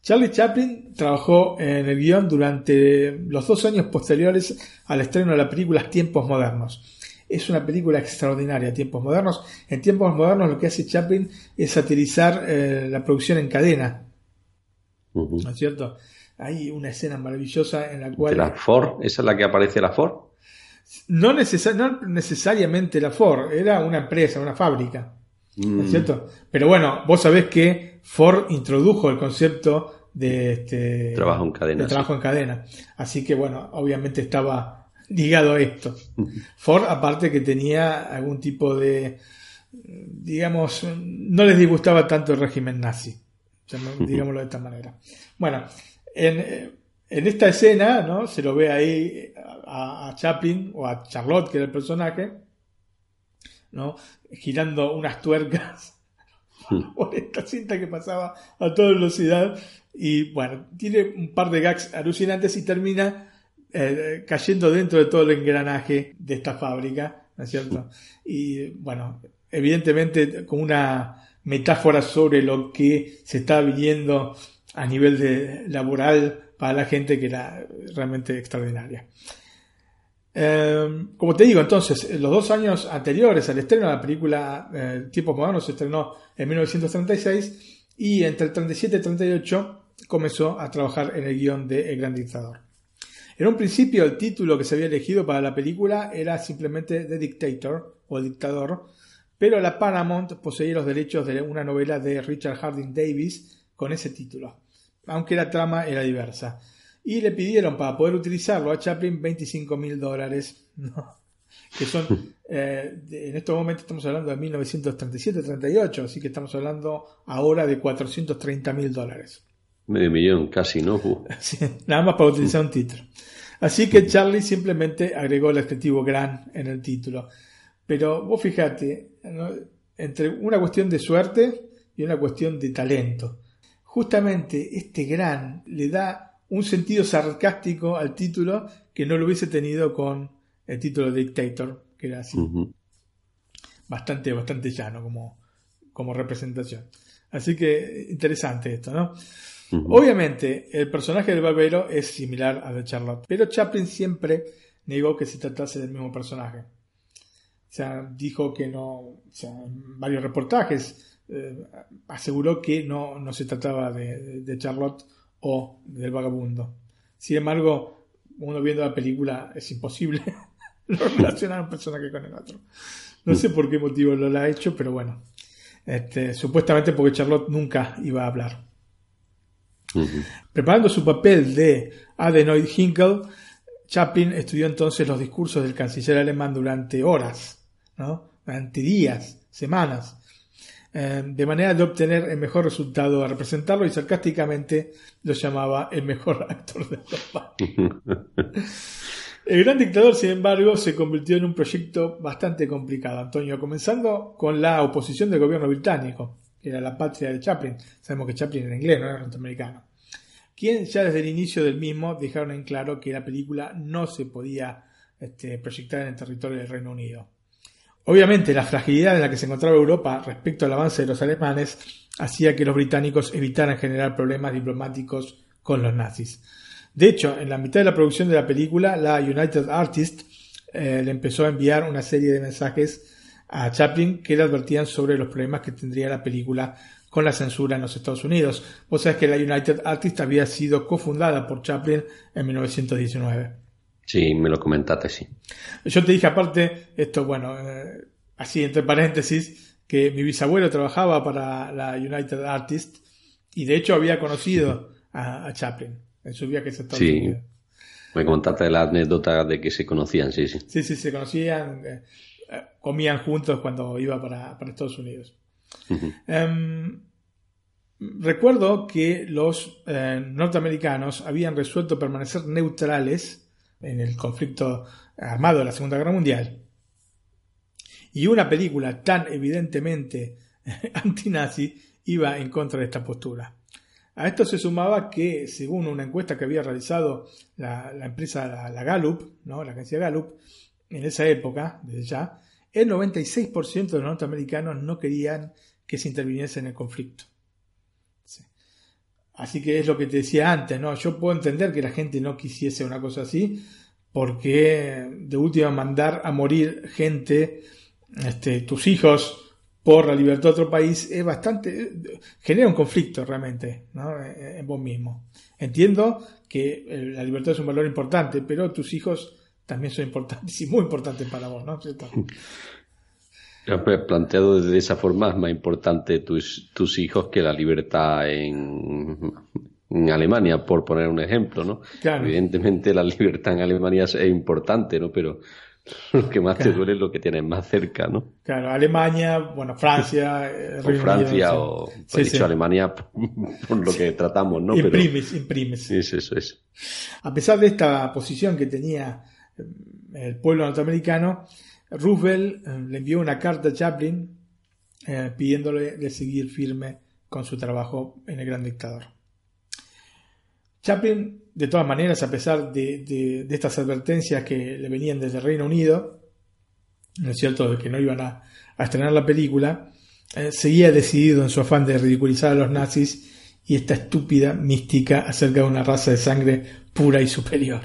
Speaker 2: Charlie Chaplin trabajó en el guion durante los dos años posteriores al estreno de la película Tiempos Modernos. Es una película extraordinaria, Tiempos Modernos. En Tiempos Modernos lo que hace Chaplin es satirizar eh, la producción en cadena. ¿No es cierto? Hay una escena maravillosa en la cual...
Speaker 1: ¿La Ford? ¿Esa es la que aparece la Ford?
Speaker 2: No, necesariamente la Ford, era una empresa, una fábrica. ¿No es mm. cierto? Pero bueno, vos sabés que Ford introdujo el concepto de este
Speaker 1: trabajo en cadena.
Speaker 2: trabajo en cadena. Así que bueno, obviamente estaba ligado a esto. Ford, aparte que tenía algún tipo de, digamos, no les disgustaba tanto el régimen nazi, digámoslo de esta manera. Bueno, en, esta escena, ¿no? Se lo ve ahí a, a Chaplin o a Charlotte, que era el personaje, ¿no? Girando unas tuercas por esta cinta que pasaba a toda velocidad. Y bueno, tiene un par de gags alucinantes y termina eh, cayendo dentro de todo el engranaje de esta fábrica, ¿no es cierto? Y bueno, evidentemente con una metáfora sobre lo que se está viviendo a nivel de laboral para la gente que era realmente extraordinaria. Eh, como te digo, entonces, los dos años anteriores al estreno de la película eh, Tiempos Modernos se estrenó en 1936 y entre el 37 y el 38 comenzó a trabajar en el guion de El Gran Dictador. En un principio el título que se había elegido para la película era simplemente The Dictator o El Dictador, pero la Paramount poseía los derechos de una novela de Richard Harding Davis con ese título, aunque la trama era diversa y le pidieron para poder utilizarlo a Chaplin 25 mil dólares, que son, eh, en estos momentos estamos hablando de 1937-38, así que estamos hablando ahora de 430 mil dólares.
Speaker 1: Medio millón, casi, ¿no?
Speaker 2: nada más para utilizar un título. Así que Charlie simplemente agregó el adjetivo gran en el título. Pero vos fíjate, entre una cuestión de suerte y una cuestión de talento. Justamente este gran le da un sentido sarcástico al título que no lo hubiese tenido con el título de Dictator, que era así. Bastante, bastante llano como, como representación. Así que interesante esto, ¿no? Obviamente, el personaje del barbero es similar al de Charlotte, pero Chaplin siempre negó que se tratase del mismo personaje. O sea, dijo que no, o sea, en varios reportajes eh, aseguró que no, no se trataba de, de Charlotte o del vagabundo. Sin embargo, uno viendo la película es imposible relacionar a un personaje con el otro. No sé por qué motivo lo ha hecho, pero bueno. Este, supuestamente porque Charlotte nunca iba a hablar. Preparando su papel de Adenoid Hinkle, Chaplin estudió entonces los discursos del canciller alemán durante horas, ¿no? durante días, semanas, eh, de manera de obtener el mejor resultado a representarlo y sarcásticamente lo llamaba el mejor actor de Europa. El Gran Dictador, sin embargo, se convirtió en un proyecto bastante complicado, Antonio, comenzando con la oposición del gobierno británico, que era la patria de Chaplin. Sabemos que Chaplin era inglés, no era norteamericano. Quien ya desde el inicio del mismo dejaron en claro que la película no se podía este, proyectar en el territorio del Reino Unido. Obviamente, la fragilidad en la que se encontraba Europa respecto al avance de los alemanes hacía que los británicos evitaran generar problemas diplomáticos con los nazis. De hecho, en la mitad de la producción de la película, la United Artists eh, le empezó a enviar una serie de mensajes a Chaplin que le advertían sobre los problemas que tendría la película con la censura en los Estados Unidos. Vos sabés que la United Artists había sido cofundada por Chaplin en 1919.
Speaker 1: Sí, me lo comentaste, sí.
Speaker 2: Yo te dije aparte, esto, bueno, eh, así entre paréntesis, que mi bisabuelo trabajaba para la United Artists y de hecho había conocido a, Chaplin en su viaje a Estados
Speaker 1: sí. Me contaste la anécdota de que se conocían, sí, sí.
Speaker 2: Sí, sí, se conocían, eh, eh, comían juntos cuando iba para, Estados Unidos. Em, recuerdo que los norteamericanos habían resuelto permanecer neutrales en el conflicto armado de la Segunda Guerra Mundial. Y una película tan evidentemente antinazi iba en contra de esta postura. A esto se sumaba que, según una encuesta que había realizado la, empresa la, Gallup, ¿no? la agencia Gallup, en esa época, desde ya, el 96% de los norteamericanos no querían que se interviniese en el conflicto. Así que es lo que te decía antes, ¿no? Yo puedo entender que la gente no quisiese una cosa así, porque de última mandar a morir gente, este, tus hijos, por la libertad de otro país, es bastante, genera un conflicto realmente, ¿no? En vos mismo. Entiendo que la libertad es un valor importante, pero tus hijos también son importantes y muy importantes para vos, ¿no?
Speaker 1: Planteado de esa forma es más importante tus, tus hijos que la libertad en, en Alemania, por poner un ejemplo, ¿no? Evidentemente la libertad en Alemania es importante, ¿no? Pero lo que más te duele es lo que tienes más cerca, ¿no?
Speaker 2: Claro, Alemania, bueno, Francia,
Speaker 1: eh, o Francia, o pues dicho Alemania por lo que tratamos, ¿no?
Speaker 2: Imprimes, imprimes.
Speaker 1: Sí, eso es.
Speaker 2: A pesar de esta posición que tenía eh, el pueblo norteamericano, Roosevelt eh, le envió una carta a Chaplin eh, pidiéndole de seguir firme con su trabajo en el gran dictador. Chaplin, de todas maneras, a pesar de, estas advertencias que le venían desde el Reino Unido, ¿no es cierto?, de que no iban a, estrenar la película, eh, seguía decidido en su afán de ridiculizar a los nazis y esta estúpida mística acerca de una raza de sangre pura y superior.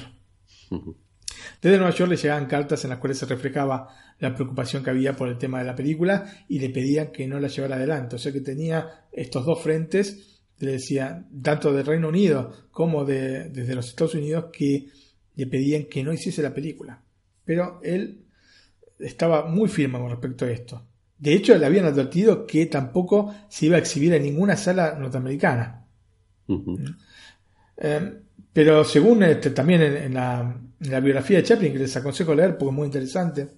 Speaker 2: Desde Nueva York le llegaban cartas en las cuales se reflejaba la preocupación que había por el tema de la película y le pedían que no la llevara adelante. O sea que tenía estos dos frentes, le decía, tanto del Reino Unido como de, desde los Estados Unidos, que le pedían que no hiciese la película. Pero él estaba muy firme con respecto a esto. De hecho, le habían advertido que tampoco se iba a exhibir en ninguna sala norteamericana. Eh, pero según este, también en, la, la biografía de Chaplin, que les aconsejo leer porque es muy interesante,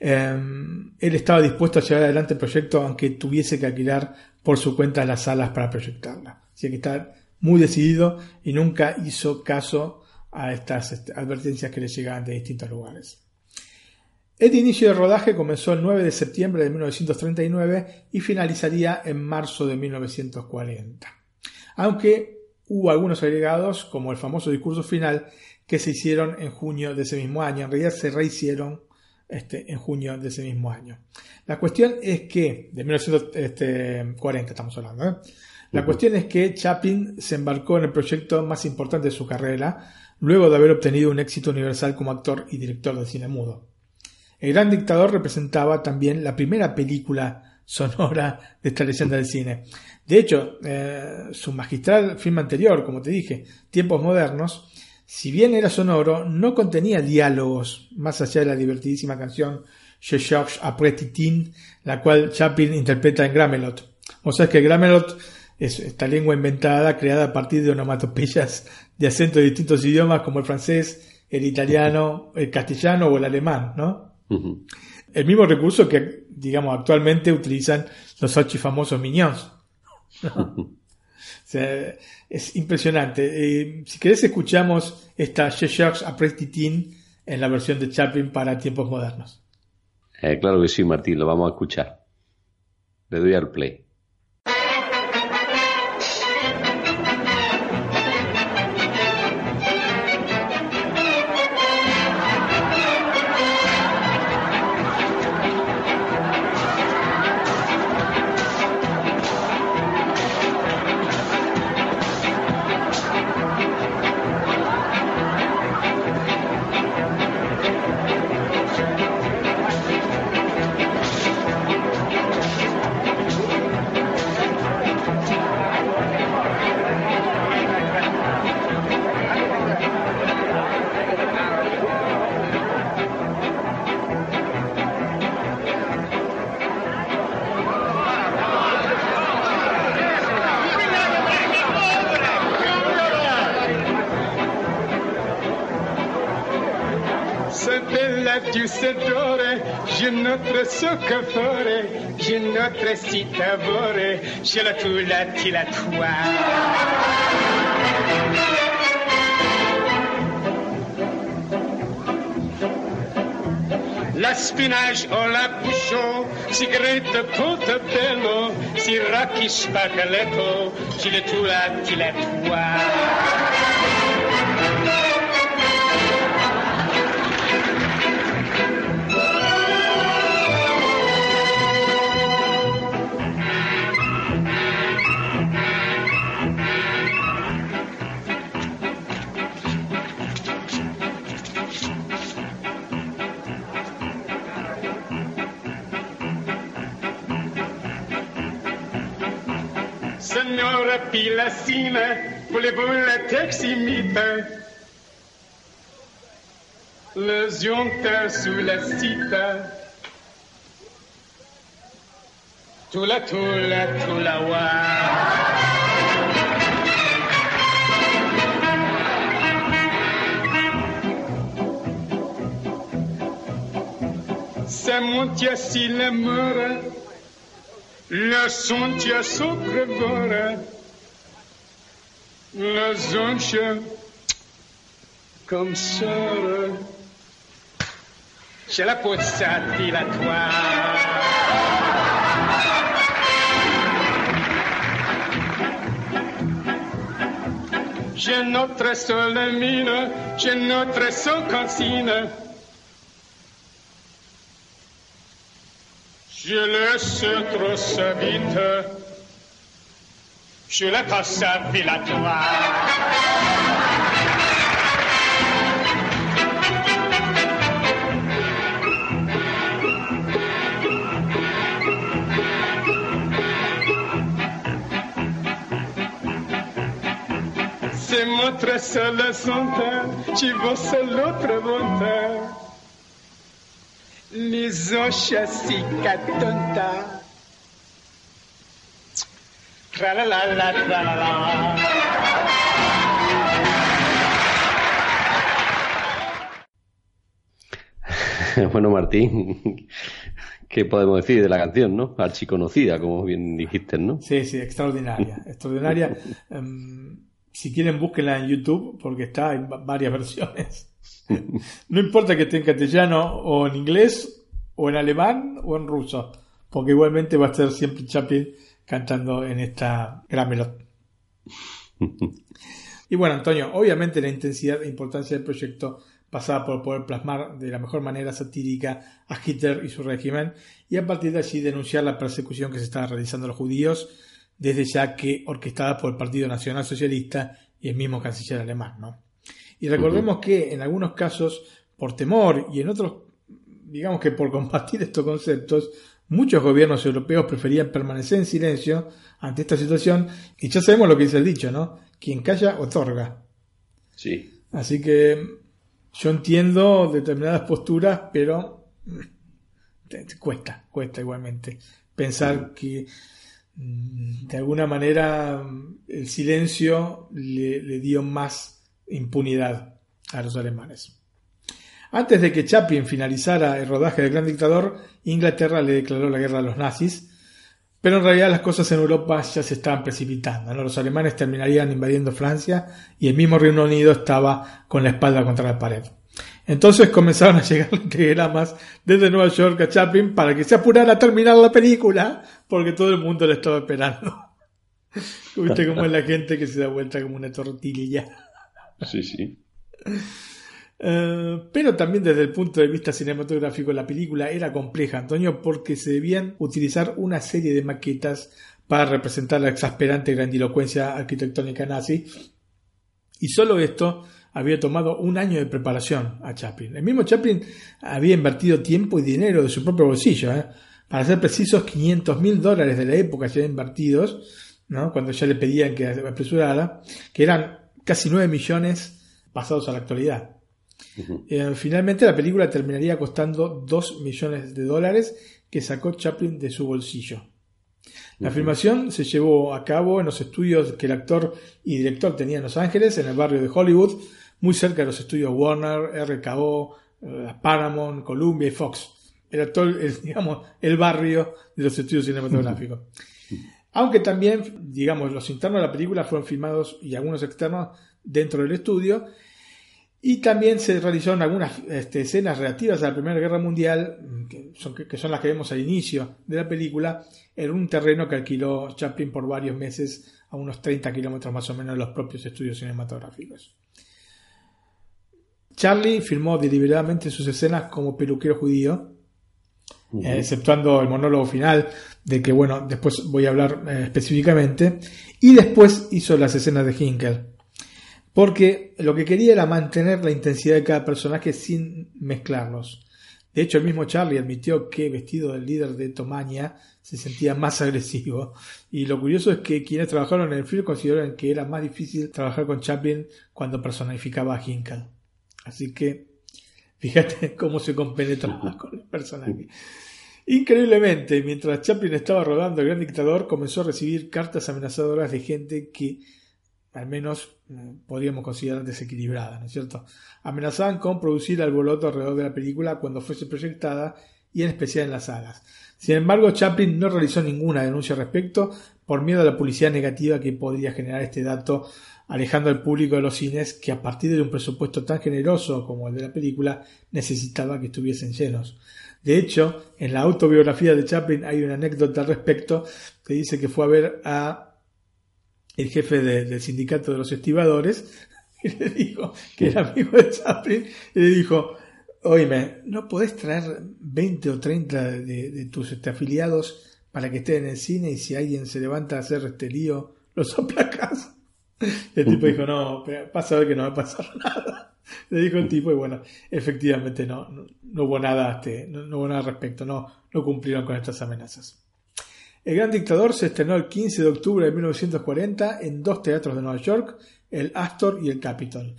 Speaker 2: em, él estaba dispuesto a llevar adelante el proyecto aunque tuviese que alquilar por su cuenta las salas para proyectarla. Así que está muy decidido y nunca hizo caso a estas este, advertencias que le llegaban de distintos lugares. El inicio de rodaje comenzó el 9 de septiembre de 1939 y finalizaría en marzo de 1940. Aunque hubo algunos agregados, como el famoso discurso final, que se hicieron en junio de ese mismo año. En realidad se rehicieron este, en junio de ese mismo año. La cuestión es que, de 1940 estamos hablando, ¿eh? la cuestión es que Chaplin se embarcó en el proyecto más importante de su carrera, luego de haber obtenido un éxito universal como actor y director de cine mudo. El gran dictador representaba también la primera película sonora de esta leyenda del cine. De hecho, eh, su magistral film anterior, como te dije, Tiempos Modernos, si bien era sonoro, no contenía diálogos, más allá de la divertidísima canción Je cherche après Titin, la cual Chaplin interpreta en Gramelot. O sea que Gramelot es esta lengua inventada, creada a partir de onomatopeyas de acentos de distintos idiomas como el francés, el italiano, el castellano o el alemán, ¿no? El mismo recurso que, digamos, actualmente utilizan los ocho famosos Mignons. es impresionante. Eh, si querés escuchamos esta Je cherche après Titin en la versión de Chaplin para tiempos modernos.
Speaker 1: Eh, claro que sí, Martín, lo vamos a escuchar. Le doy al play.
Speaker 4: La tout la La spinach o la bouchon, cigarette bello, si racchi spaghetto, ci le tua, ci la tua. Rapilacine, voulez-vous la teximite Le zionta sous la cita. Tula tula tula wa. Se montia si le mora, le son tia sopra na zonje comme ça. J'ai la peau de sa fille à toi. J'ai notre seule mine, j'ai notre seule consigne. Je laisse trop sa vite sur le à filatoire. c'est montre seul son tu vois seul l'autre bonheur. Les anchassis catonta. Tra la la la tra la la.
Speaker 1: bueno, Martín, ¿qué podemos decir de la canción, no? Archiconocida, como bien dijiste, ¿no?
Speaker 2: Sí, sí, extraordinaria. extraordinaria. Um, si quieren, búsquenla en YouTube, porque está en varias versiones. no importa que esté en castellano o en inglés, o en alemán o en ruso, porque igualmente va a estar siempre Chaplin cantando en esta gran melodía. y bueno, Antonio, obviamente la intensidad e importancia del proyecto pasaba por poder plasmar de la mejor manera satírica a Hitler y su régimen y a partir de allí denunciar la persecución que se estaba realizando a los judíos desde ya que orquestada por el Partido Nacional Socialista y el mismo canciller alemán, ¿no? Y recordemos uh -huh. que en algunos casos, por temor y en otros, digamos que por combatir estos conceptos, muchos gobiernos europeos preferían permanecer en silencio ante esta situación y ya sabemos lo que dice el dicho, ¿no? Quien calla, otorga.
Speaker 1: Sí.
Speaker 2: Así que yo entiendo determinadas posturas, pero te cuesta, cuesta igualmente pensar que de alguna manera el silencio le, le, dio más impunidad a los alemanes. Antes de que Chaplin finalizara el rodaje del Gran Dictador, Inglaterra le declaró la guerra a los nazis, pero en realidad las cosas en Europa ya se estaban precipitando. Los alemanes terminarían invadiendo Francia y el mismo Reino Unido estaba con la espalda contra la pared. Entonces comenzaron a llegar telegramas desde Nueva York a Chaplin para que se apurara a terminar la película, porque todo el mundo le estaba esperando. Viste cómo es la gente que se da vuelta como una tortilla.
Speaker 1: Sí, sí.
Speaker 2: Uh, pero también desde el punto de vista cinematográfico la película era compleja, Antonio, porque se debían utilizar una serie de maquetas para representar la exasperante grandilocuencia arquitectónica nazi. Y solo esto había tomado un año de preparación a Chaplin. El mismo Chaplin había invertido tiempo y dinero de su propio bolsillo. ¿eh? Para ser precisos, 500 mil dólares de la época ya invertidos, cuando ya le pedían que apresurara, que eran casi 9 millones pasados a la actualidad. Uh -huh. eh, finalmente la película terminaría costando 2 millones de dólares que sacó Chaplin de su bolsillo. La uh -huh. filmación se llevó a cabo en los estudios que el actor y director tenía en Los Ángeles, en el barrio de Hollywood, muy cerca de los estudios Warner, RKO, eh, Paramount, Columbia y Fox. Era todo, el, digamos, el barrio de los estudios cinematográficos. Aunque también, digamos, los internos de la película fueron filmados y algunos externos dentro del estudio. Y también se realizaron algunas este, escenas relativas a la Primera Guerra Mundial, que son, que son, las que vemos al inicio de la película, en un terreno que alquiló Chaplin por varios meses a unos 30 kilómetros más o menos de los propios estudios cinematográficos. Charlie filmó deliberadamente sus escenas como peluquero judío, eh, exceptuando el monólogo final, de que, bueno, después voy a hablar eh, específicamente, y después hizo las escenas de Hinkel, porque lo que quería era mantener la intensidad de cada personaje sin mezclarlos. De hecho, el mismo Charlie admitió que vestido del líder de Tomaña se sentía más agresivo. Y lo curioso es que quienes trabajaron en el film consideraron que era más difícil trabajar con Chaplin cuando personificaba a Hinkel. Así que fíjate cómo se compenetraba con el personaje. Increíblemente, mientras Chaplin estaba rodando El Gran Dictador, comenzó a recibir cartas amenazadoras de gente que al menos mm, podríamos considerar desequilibrada, ¿no es cierto? Amenazaban con producir alboroto alrededor de la película cuando fuese proyectada y en especial en las salas. Sin embargo, Chaplin no realizó ninguna denuncia al respecto por miedo a la publicidad negativa que podría generar este dato alejando al público de los cines que a partir de un presupuesto tan generoso como el de la película necesitaba que estuviesen llenos. De hecho, en la autobiografía de Chaplin hay una anécdota al respecto que dice que fue a ver a el jefe del sindicato de los estibadores y le dijo que era amigo de Chaplin y le dijo oíme, ¿no podés traer 20 o 30 de, tus este, afiliados para que estén en el cine y si alguien se levanta a hacer este lío, los aplacas? El tipo dijo, no, pasa a ver que no va a pasar nada. Le dijo el tipo y bueno, efectivamente no, no, hubo nada, este, no, hubo nada al respecto, no, no cumplieron con estas amenazas. El Gran Dictador se estrenó el 15 de octubre de 1940 en dos teatros de Nueva York, el Astor y el Capitol.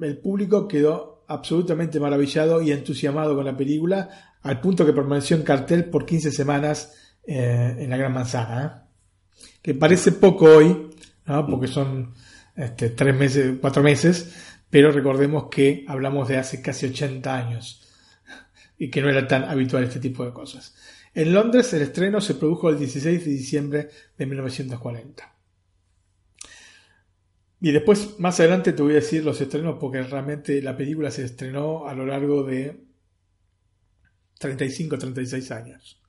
Speaker 2: El público quedó absolutamente maravillado y entusiasmado con la película, al punto que permaneció en cartel por 15 semanas eh, en la Gran Manzana. ¿eh? Que parece poco hoy, porque son este, tres meses, cuatro meses, pero recordemos que hablamos de hace casi 80 años y que no era tan habitual este tipo de cosas. En Londres el estreno se produjo el 16 de diciembre de 1940. Y después, más adelante, te voy a decir los estrenos porque realmente la película se estrenó a lo largo de 35 36 años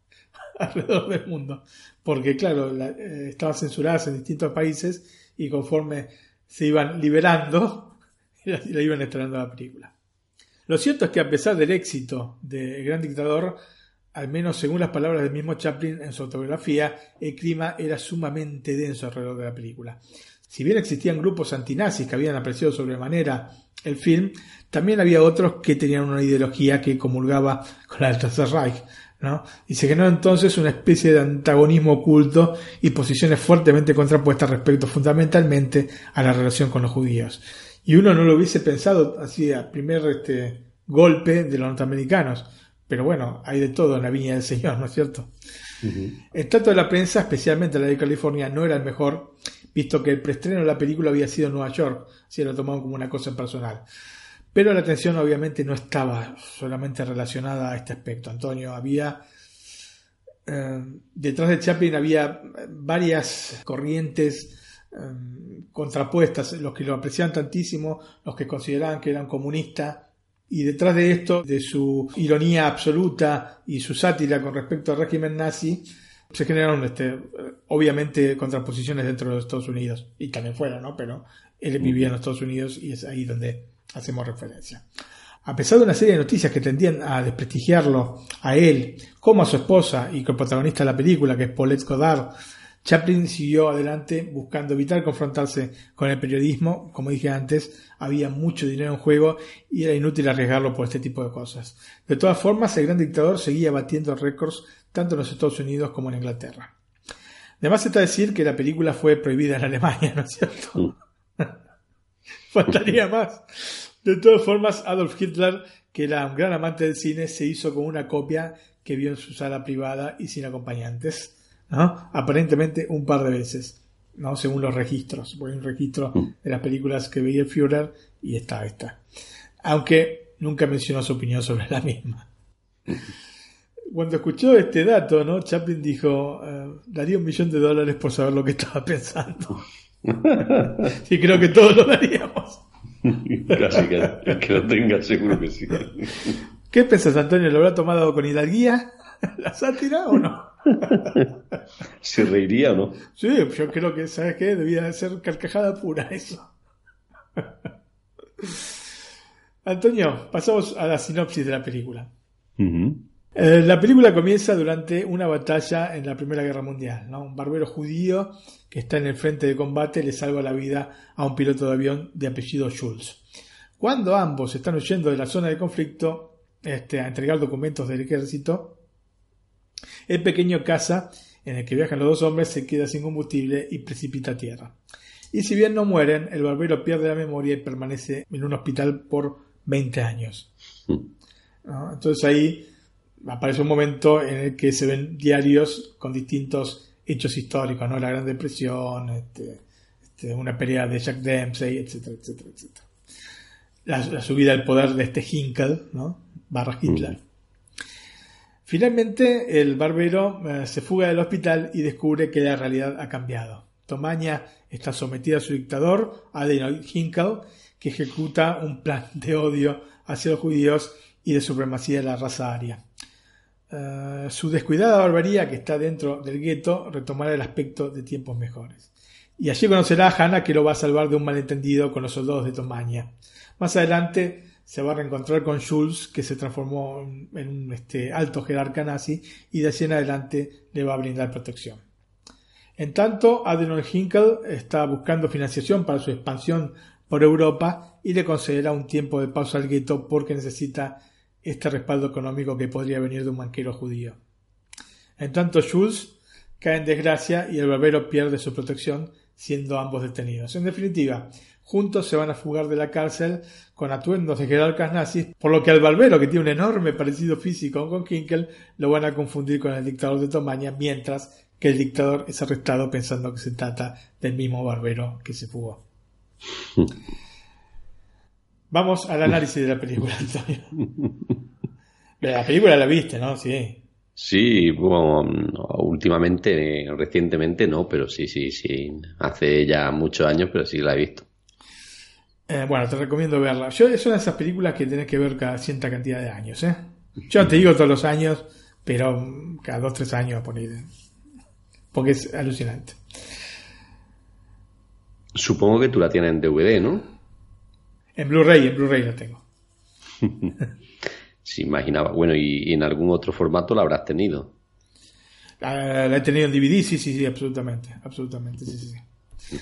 Speaker 2: alrededor del mundo porque claro, eh, estaba censurada en distintos países y conforme se iban liberando, la, la iban estrenando la película. Lo cierto es que a pesar del éxito de Gran Dictador, al menos según las palabras del mismo Chaplin en su autobiografía, el clima era sumamente denso alrededor de la película. Si bien existían grupos antinazis que habían apreciado sobremanera el film, también había otros que tenían una ideología que comulgaba con la del Tercer Reich, y se generó entonces una especie de antagonismo oculto y posiciones fuertemente contrapuestas respecto fundamentalmente a la relación con los judíos. Y uno no lo hubiese pensado así a primer este, golpe de los norteamericanos. Pero bueno, hay de todo en la viña del Señor, ¿no es cierto? El trato de la prensa, especialmente la de California, no era el mejor, visto que el preestreno de la película había sido en Nueva York, si lo tomaban como una cosa personal. Pero la atención obviamente no estaba solamente relacionada a este aspecto, Antonio. Había eh, detrás de Chaplin había varias corrientes eh, contrapuestas, los que lo apreciaban tantísimo, los que consideraban que eran comunistas, y detrás de esto, de su ironía absoluta y su sátira con respecto al régimen nazi, se generaron este, obviamente contraposiciones dentro de los Estados Unidos, y también fuera, ¿no? Pero él vivía en los Estados Unidos y es ahí donde hacemos referencia. A pesar de una serie de noticias que tendían a desprestigiarlo a él como a su esposa y el protagonista de la película, que es Paulette Goddard, Chaplin siguió adelante buscando evitar confrontarse con el periodismo. Como dije antes, había mucho dinero en juego y era inútil arriesgarlo por este tipo de cosas. De todas formas, el gran dictador seguía batiendo récords tanto en los Estados Unidos como en Inglaterra. Además está decir que la película fue prohibida en Alemania, ¿no es cierto? Faltaría más. De todas formas, Adolf Hitler, que era un gran amante del cine, se hizo con una copia que vio en su sala privada y sin acompañantes, ¿no? aparentemente un par de veces, ¿no? según los registros. Voy un registro de las películas que veía el Führer y está esta. Aunque nunca mencionó su opinión sobre la misma. Cuando escuchó este dato, ¿no? Chaplin dijo, eh, daría un millón de dólares por saber lo que estaba pensando. sí, creo que todos lo daríamos.
Speaker 1: Casi que, que lo tenga, seguro que sí.
Speaker 2: ¿Qué pensás, Antonio? ¿Lo habrá tomado con hidalguía la sátira o no?
Speaker 1: ¿Se reiría o no?
Speaker 2: Sí, yo creo que, ¿sabes qué? Debía de ser carcajada pura eso. Antonio, pasamos a la sinopsis de la película. Eh, la película comienza durante una batalla en la Primera Guerra Mundial. ¿no? Un barbero judío que está en el frente de combate le salva la vida a un piloto de avión de apellido Schulz. Cuando ambos están huyendo de la zona de conflicto este, a entregar documentos del ejército, el pequeño caza en el que viajan los dos hombres se queda sin combustible y precipita a tierra. Y si bien no mueren, el barbero pierde la memoria y permanece en un hospital por 20 años. ¿no? Entonces ahí aparece un momento en el que se ven diarios con distintos hechos históricos, ¿no? La Gran Depresión, este, este, una pelea de Jack Dempsey, etcétera, etcétera, etcétera. La, la subida al poder de este Hinkel, ¿no? Barra Hitler. Finalmente, el barbero eh, se fuga del hospital y descubre que la realidad ha cambiado. Tomaña está sometida a su dictador, Adolf Hinkel, que ejecuta un plan de odio hacia los judíos y de supremacía de la raza aria. Eh, su descuidada barbarie que está dentro del gueto retomará el aspecto de tiempos mejores. Y allí conocerá a Hannah que lo va a salvar de un malentendido con los soldados de Tomaña. Más adelante se va a reencontrar con Schulz, que se transformó en un este, alto jerarca nazi, y de allí en adelante le va a brindar protección. En tanto, Adolf Hinkel está buscando financiación para su expansión por Europa y le concederá un tiempo de pausa al gueto porque necesita este respaldo económico que podría venir de un banquero judío. En tanto, Schulz cae en desgracia y el barbero pierde su protección, siendo ambos detenidos. En definitiva, juntos se van a fugar de la cárcel con atuendos de jerarcas nazis, por lo que al barbero, que tiene un enorme parecido físico con Hinkel, lo van a confundir con el dictador de Tomaña, mientras que el dictador es arrestado pensando que se trata del mismo barbero que se fugó. Vamos al análisis de la película, Antonio. La película la viste, ¿no? Sí.
Speaker 1: Sí, bueno, no, últimamente, recientemente no, pero sí, sí, sí. Hace ya muchos años, pero sí la he visto.
Speaker 2: Eh, bueno, te recomiendo verla. Yo, es una de esas películas que tenés que ver cada cierta cantidad de años, ¿eh? Yo no te digo todos los años, pero mm, cada dos, tres años, por ahí. Porque es alucinante.
Speaker 1: Supongo que tú la tienes en DVD, ¿no?
Speaker 2: En Blu-ray, en Blu-ray la tengo.
Speaker 1: Sí, imaginaba. Bueno, y, en algún otro formato la habrás tenido.
Speaker 2: La, la he tenido en DVD, sí, sí, sí, absolutamente. Absolutamente, sí, sí, sí.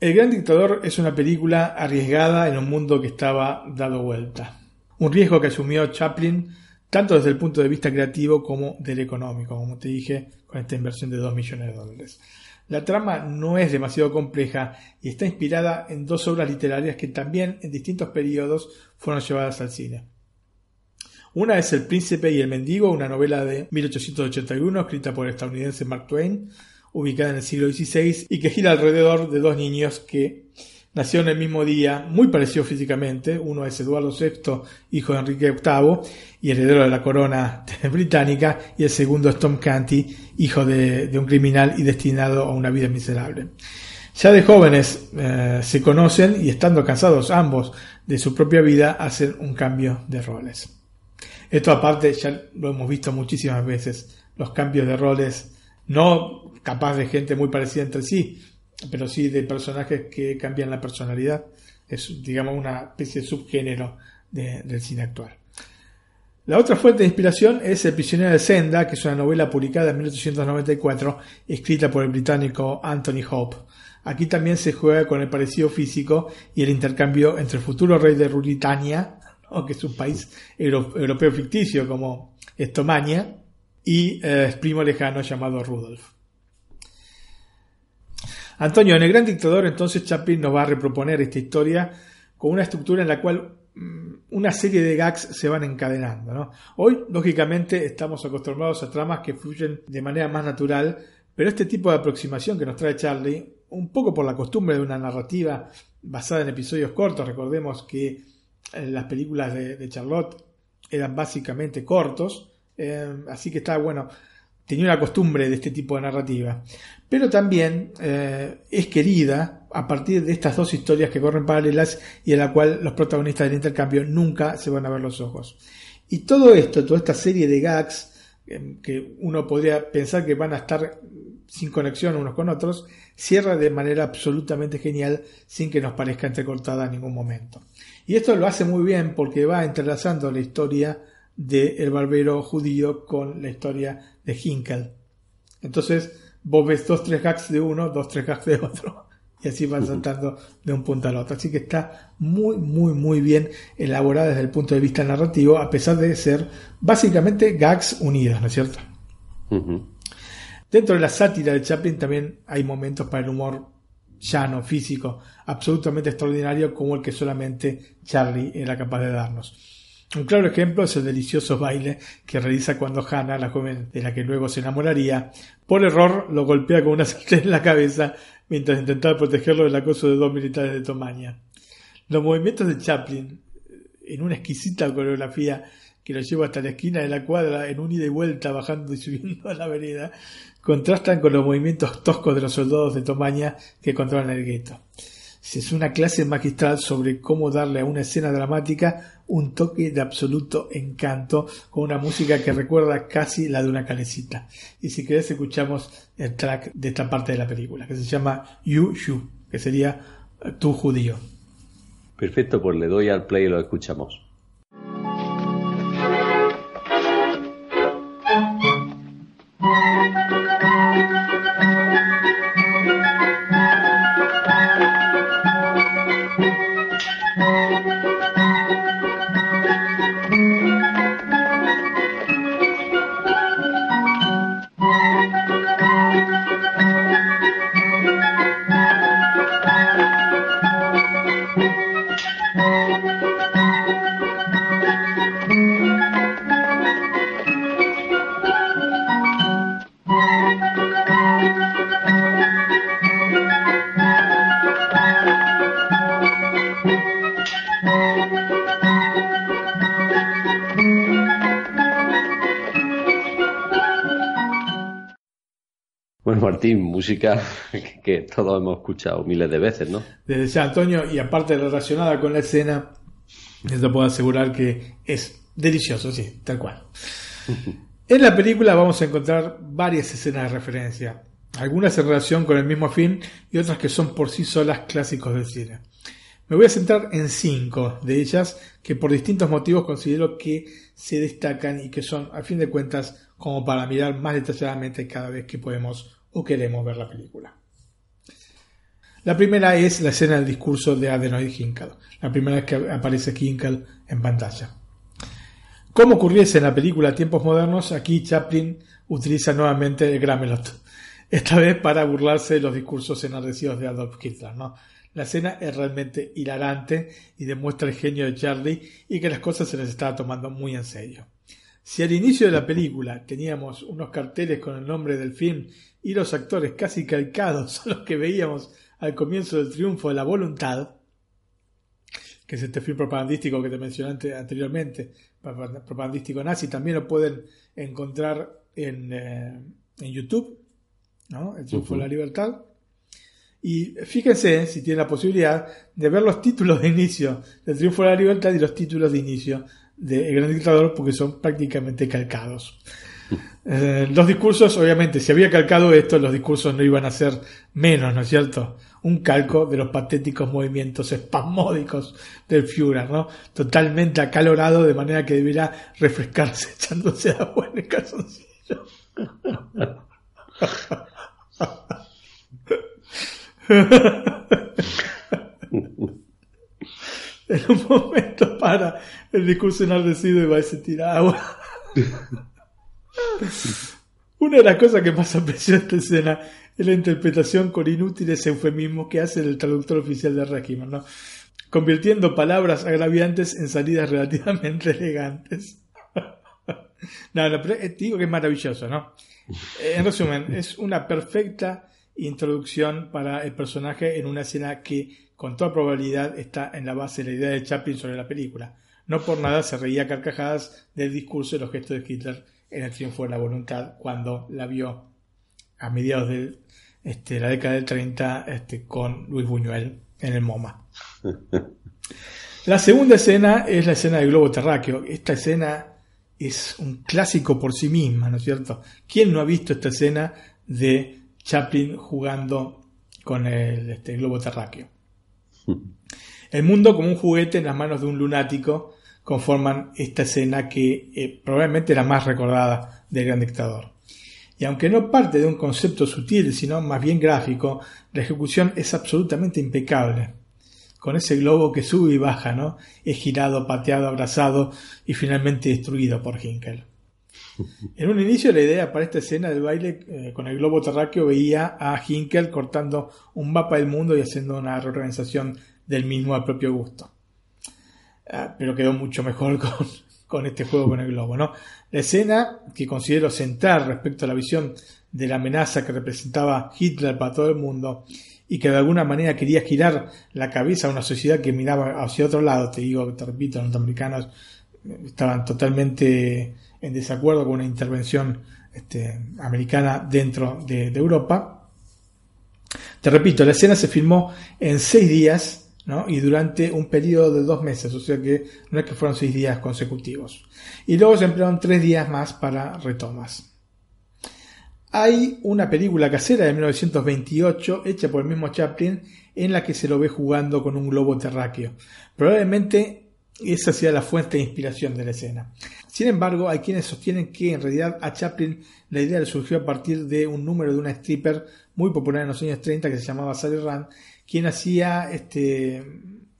Speaker 2: El Gran Dictador es una película arriesgada en un mundo que estaba dado vuelta. Un riesgo que asumió Chaplin tanto desde el punto de vista creativo como del económico, como te dije, con esta inversión de 2 millones de dólares. La trama no es demasiado compleja y está inspirada en dos obras literarias que también en distintos periodos fueron llevadas al cine. Una es El Príncipe y el Mendigo, una novela de 1881 escrita por el estadounidense Mark Twain, ubicada en el siglo XVI y que gira alrededor de dos niños que nacieron el mismo día, muy parecidos físicamente. Uno es Eduardo VI, hijo de Enrique VIII y heredero de la corona británica, y el segundo es Tom Canty, hijo de, un criminal y destinado a una vida miserable. Ya de jóvenes eh, se conocen y estando cansados ambos de su propia vida hacen un cambio de roles. Esto aparte ya lo hemos visto muchísimas veces, los cambios de roles, no capaz de gente muy parecida entre sí, pero sí de personajes que cambian la personalidad. Es, digamos, una especie de subgénero de- del cine actual. La otra fuente de inspiración es El prisionero de Senda, que es una novela publicada en 1894, escrita por el británico Anthony Hope. Aquí también se juega con el parecido físico y el intercambio entre el futuro rey de Ruritania, ¿no? que es un país euro- europeo ficticio como Estomania, y eh, primo lejano llamado Rudolf. Antonio, en El Gran Dictador, entonces Chaplin nos va a reproponer esta historia con una estructura en la cual mm, una serie de gags se van encadenando. ¿no? Hoy, lógicamente, estamos acostumbrados a tramas que fluyen de manera más natural, pero este tipo de aproximación que nos trae Charlie, un poco por la costumbre de una narrativa basada en episodios cortos, recordemos que eh, las películas de, Charlotte eran básicamente cortos, eh, así que estaba bueno, tenía una costumbre de este tipo de narrativa. Pero también eh, es querida a partir de estas dos historias que corren paralelas y en la cual los protagonistas del intercambio nunca se van a ver los ojos. Y todo esto, toda esta serie de gags, que uno podría pensar que van a estar sin conexión unos con otros, cierra de manera absolutamente genial sin que nos parezca entrecortada en ningún momento. Y esto lo hace muy bien porque va entrelazando la historia del barbero judío con la historia de Hinkel. Entonces vos ves dos, tres gags de uno, dos, tres gags de otro. Y así van saltando de un punto al otro. Así que está muy, muy, muy bien elaborada desde el punto de vista narrativo, a pesar de ser básicamente gags unidos, ¿no es cierto? Dentro de la sátira de Chaplin también hay momentos para el humor llano, físico, absolutamente extraordinario como el que solamente Charlie era capaz de darnos. Un claro ejemplo es el delicioso baile que realiza cuando Hannah, la joven de la que luego se enamoraría, por error lo golpea con una sartén en la cabeza mientras intentaba protegerlo del acoso de dos militares de Tomaña. Los movimientos de Chaplin, en una exquisita coreografía que lo lleva hasta la esquina de la cuadra en un ida y vuelta bajando y subiendo a la vereda, contrastan con los movimientos toscos de los soldados de Tomaña que controlan el gueto. Es una clase magistral sobre cómo darle a una escena dramática un toque de absoluto encanto con una música que recuerda casi la de una calecita. Y si querés escuchamos el track de esta parte de la película, que se llama You You, que sería Tu judío.
Speaker 1: Perfecto, pues le doy al play y lo escuchamos. Música que todos hemos escuchado miles de veces, ¿no?
Speaker 2: Desde San Antonio y aparte relacionada con la escena, les puedo asegurar que es delicioso, sí, tal cual. en la película vamos a encontrar varias escenas de referencia, algunas en relación con el mismo fin y otras que son por sí solas clásicos del cine. Me voy a centrar en cinco de ellas que por distintos motivos considero que se destacan y que son, a fin de cuentas, como para mirar más detalladamente cada vez que podemos queremos ver la película. La primera es la escena del discurso de Adenoid Hinkle, la primera vez que aparece Hinkle en pantalla. Como ocurriese en la película Tiempos Modernos, aquí Chaplin utiliza nuevamente el Gramelot, esta vez para burlarse de los discursos enardecidos de Adolf Hitler. ¿no? La escena es realmente hilarante y demuestra el genio de Charlie y que las cosas se les estaba tomando muy en serio. Si al inicio de la película teníamos unos carteles con el nombre del film y los actores casi calcados a los que veíamos al comienzo del triunfo de la voluntad, que es este film propagandístico que te mencioné anteriormente, propagandístico nazi, también lo pueden encontrar en, eh, en YouTube, ¿no? El triunfo de la libertad. Y fíjense, si tienen la posibilidad, de ver los títulos de inicio del triunfo de la libertad y los títulos de inicio de El Gran Dictador porque son prácticamente calcados. Eh, los discursos, obviamente, si había calcado esto, los discursos no iban a ser menos, ¿no es cierto? Un calco de los patéticos movimientos espasmódicos del Führer, ¿no? Totalmente acalorado, de manera que debiera refrescarse echándose agua en el calzoncillo. en un momento para el discurso enardecido y va a se tira agua. Una de las cosas que más apreció esta escena es la interpretación con inútiles eufemismos que hace el traductor oficial de régimen, ¿no? convirtiendo palabras agraviantes en salidas relativamente elegantes. no, no, pero eh, digo que es maravilloso, ¿no? Eh, en resumen, es una perfecta introducción para el personaje en una escena que con toda probabilidad está en la base de la idea de Chaplin sobre la película. No por nada se reía carcajadas del discurso y los gestos de Hitler en el triunfo de la voluntad cuando la vio a mediados de este, la década del 30 este, con Luis Buñuel en el MoMA. La segunda escena es la escena del globo terráqueo. Esta escena es un clásico por sí misma, ¿no es cierto? ¿Quién no ha visto esta escena de Chaplin jugando con el este, globo terráqueo? El mundo como un juguete en las manos de un lunático conforman esta escena que eh, probablemente la más recordada del gran dictador. Y aunque no parte de un concepto sutil, sino más bien gráfico, la ejecución es absolutamente impecable. Con ese globo que sube y baja, ¿no? Es girado, pateado, abrazado y finalmente destruido por Hinkel. En un inicio la idea para esta escena del baile eh, con el globo terráqueo veía a Hinkel cortando un mapa del mundo y haciendo una reorganización del mismo a propio gusto. Ah, pero quedó mucho mejor con, este juego con el globo, ¿no? La escena que considero central respecto a la visión de la amenaza que representaba Hitler para todo el mundo y que de alguna manera quería girar la cabeza a una sociedad que miraba hacia otro lado, te digo, te repito, los norteamericanos estaban totalmente en desacuerdo con una intervención este, americana dentro de, de Europa. Te repito, la escena se filmó en seis días y durante un periodo de dos meses, o sea que no es que fueron seis días consecutivos. Y luego se emplearon tres días más para retomas. Hay una película casera de 1928 hecha por el mismo Chaplin en la que se lo ve jugando con un globo terráqueo. Probablemente esa sea la fuente de inspiración de la escena. Sin embargo, hay quienes sostienen que en realidad a Chaplin la idea le surgió a partir de un número de una stripper muy popular en los años 30 que se llamaba Sally Rand quien hacía este,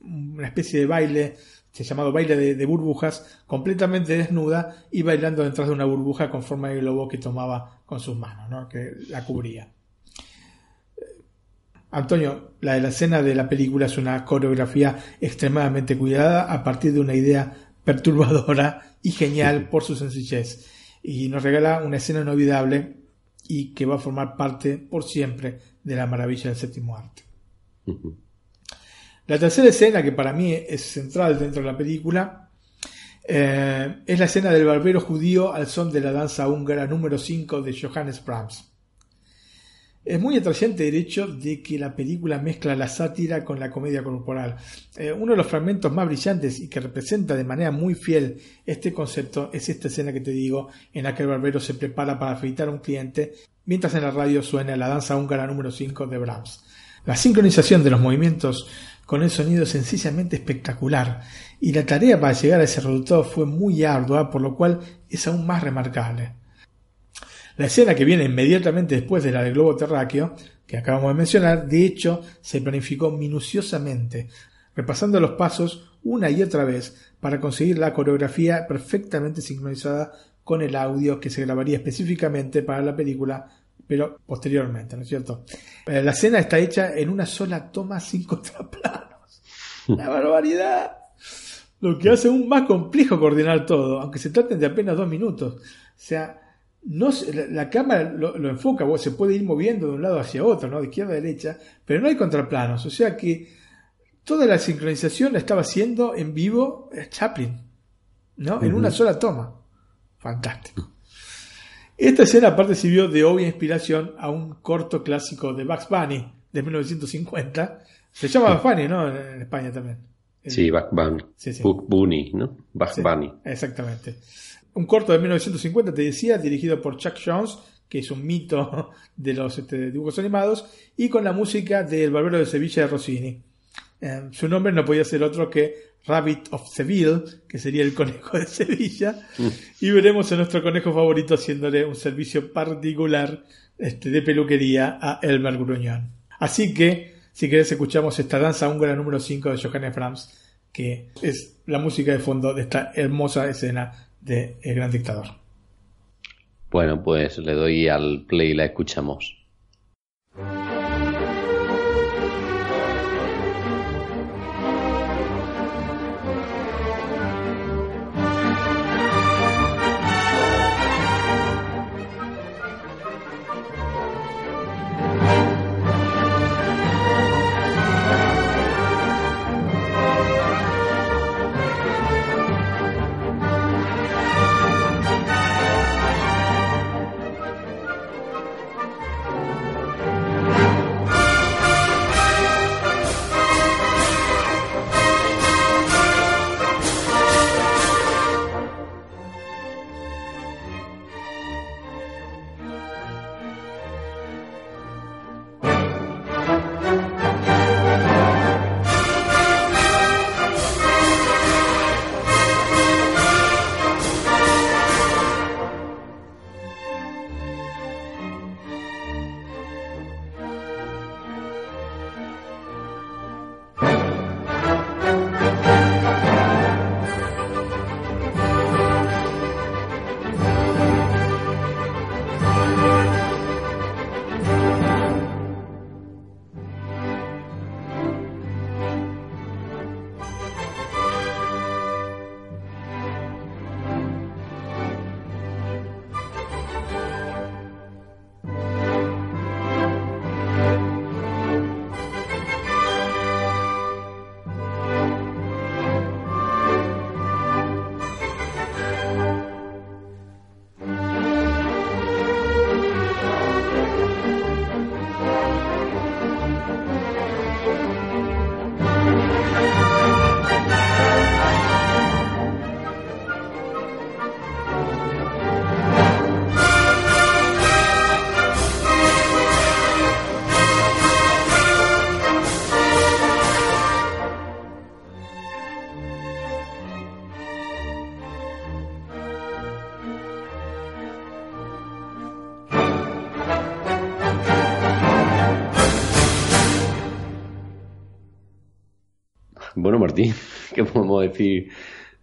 Speaker 2: una especie de baile, se llamado baile de, burbujas, completamente desnuda y bailando detrás de una burbuja con forma de globo que tomaba con sus manos, ¿no? que la cubría. Antonio, la de la escena de la película es una coreografía extremadamente cuidada a partir de una idea perturbadora y genial por su sencillez. Y nos regala una escena inolvidable y que va a formar parte por siempre de la maravilla del séptimo arte. La tercera escena, que para mí es central dentro de la película, eh, es la escena del barbero judío al son de la danza húngara número 5 de Johannes Brahms. Es muy atrayente el hecho de que la película mezcla la sátira con la comedia corporal. Eh, uno de los fragmentos más brillantes y que representa de manera muy fiel este concepto es esta escena que te digo, en la que el barbero se prepara para afeitar a un cliente, mientras en la radio suena la danza húngara número 5 de Brahms. La sincronización de los movimientos con el sonido es sencillamente espectacular y la tarea para llegar a ese resultado fue muy ardua, por lo cual es aún más remarcable. La escena que viene inmediatamente después de la del globo terráqueo, que acabamos de mencionar, de hecho se planificó minuciosamente, repasando los pasos una y otra vez para conseguir la coreografía perfectamente sincronizada con el audio que se grabaría específicamente para la película pero posteriormente, ¿no es cierto? Eh, la escena está hecha en una sola toma sin contraplanos. La barbaridad. Lo que hace aún más complejo coordinar todo, aunque se traten de apenas dos minutos. O sea, no la, cámara lo, enfoca, vos se puede ir moviendo de un lado hacia otro, ¿no? De izquierda a derecha, pero no hay contraplanos. O sea que toda la sincronización la estaba haciendo en vivo Chaplin, ¿no? En una sola toma. Fantástico. Esta escena aparte sirvió de obvia inspiración a un corto clásico de Bugs Bunny de 1950. Se llama Bugs Bunny, ¿no? En España también.
Speaker 1: Sí, Bugs Bunny. Bunny, ¿no? Bugs Bunny.
Speaker 2: Exactamente. Un corto de 1950, te decía, dirigido por Chuck Jones, que es un mito de los este, dibujos animados, y con la música del Barbero de Sevilla de Rossini. Eh, su nombre no podía ser otro que Rabbit of Seville, que sería el conejo de Sevilla, mm. y veremos a nuestro conejo favorito haciéndole un servicio particular este, de peluquería a Elmer Gruñón. Así que, si querés, escuchamos esta danza húngara número 5 de Johannes Brahms, que es la música de fondo de esta hermosa escena de El Gran Dictador.
Speaker 1: Bueno, pues le doy al play y la escuchamos. Bueno, Martín, ¿qué podemos decir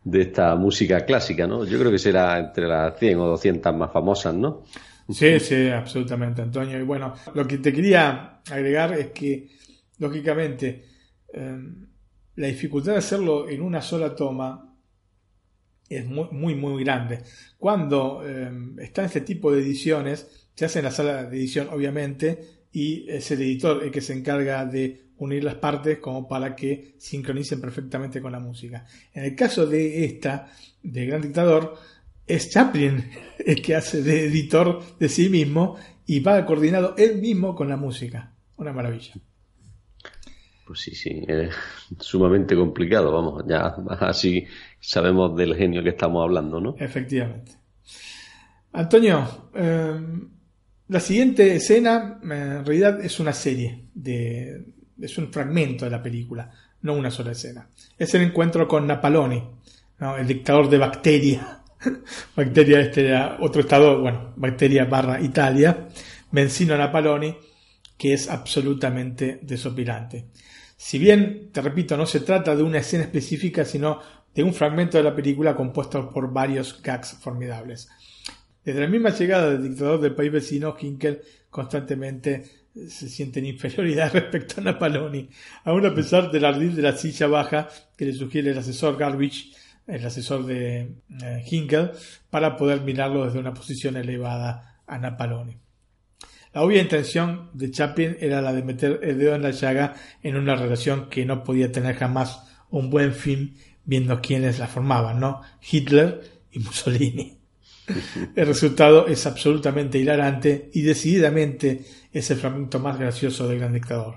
Speaker 1: de esta música clásica, no? Yo creo que será entre las 100 o 200 más famosas, ¿no?
Speaker 2: Sí, sí, absolutamente, Antonio. Y bueno, lo que te quería agregar es que, lógicamente, em, la dificultad de hacerlo en una sola toma es muy, muy, muy grande. Cuando em, está este tipo de ediciones, se hace en la sala de edición, obviamente, y es el editor el que se encarga de unir las partes como para que sincronicen perfectamente con la música. En el caso de esta, de Gran Dictador, es Chaplin el que hace de editor de sí mismo y va coordinado él mismo con la música. Una maravilla.
Speaker 1: Pues sí, sí, es sumamente complicado, vamos, ya así sabemos del genio que estamos hablando, ¿no?
Speaker 2: Efectivamente. Antonio, em, la siguiente escena en realidad es una serie, de, es un fragmento de la película, no una sola escena. Es el encuentro con Napaloni, el dictador de Bacteria. Bacteria este era otro estado, bueno, Bacteria barra Italia, Mencino Napaloni, que es absolutamente desopilante. Si bien, te repito, no se trata de una escena específica, sino de un fragmento de la película compuesto por varios gags formidables. Desde la misma llegada del dictador del país vecino, Hinkel constantemente se siente en inferioridad respecto a Napaloni, aún a pesar del ardid de la silla baja que le sugiere el asesor Garbage, el asesor de eh, Hinkel, para poder mirarlo desde una posición elevada a Napaloni. La obvia intención de Chaplin era la de meter el dedo en la llaga en una relación que no podía tener jamás un buen fin viendo quiénes la formaban, ¿no? Hitler y Mussolini. El resultado es absolutamente hilarante y decididamente es el fragmento más gracioso del gran dictador.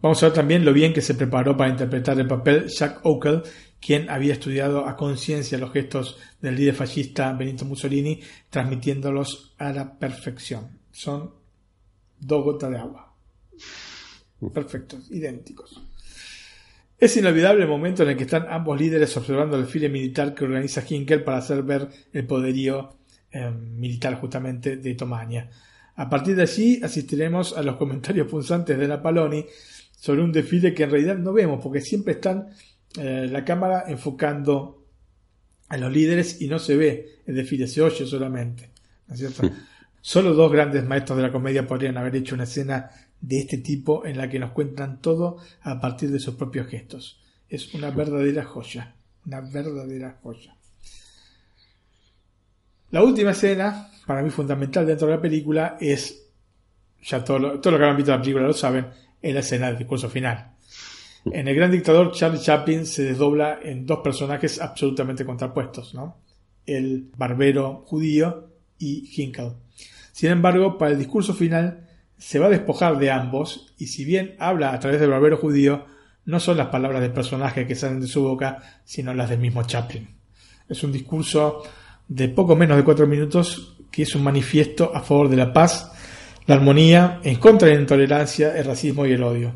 Speaker 2: Vamos a ver también lo bien que se preparó para interpretar el papel Jack Okel, quien había estudiado a conciencia los gestos del líder fascista Benito Mussolini, transmitiéndolos a la perfección. Son dos gotas de agua. Perfectos, idénticos. Es inolvidable el momento en el que están ambos líderes observando el desfile militar que organiza Hinkel para hacer ver el poderío eh, militar justamente de Tomania. A partir de allí asistiremos a los comentarios punzantes de Napaloni sobre un desfile que en realidad no vemos porque siempre están eh, la cámara enfocando a los líderes y no se ve el desfile, se oye solamente. ¿no es cierto? Solo dos grandes maestros de la comedia podrían haber hecho una escena de este tipo en la que nos cuentan todo a partir de sus propios gestos. Es una verdadera joya, una verdadera joya. La última escena, para mí fundamental dentro de la película, es, ya todo lo, todo lo que han visto la película lo saben, es la escena del discurso final. En El Gran Dictador, Charlie Chaplin se desdobla en dos personajes absolutamente contrapuestos, ¿no? El barbero judío y Hinkle. Sin embargo, para el discurso final se va a despojar de ambos y si bien habla a través del barbero judío, no son las palabras del personaje que salen de su boca, sino las del mismo Chaplin. Es un discurso de poco menos de cuatro minutos que es un manifiesto a favor de la paz, la armonía, en contra de la intolerancia, el racismo y el odio.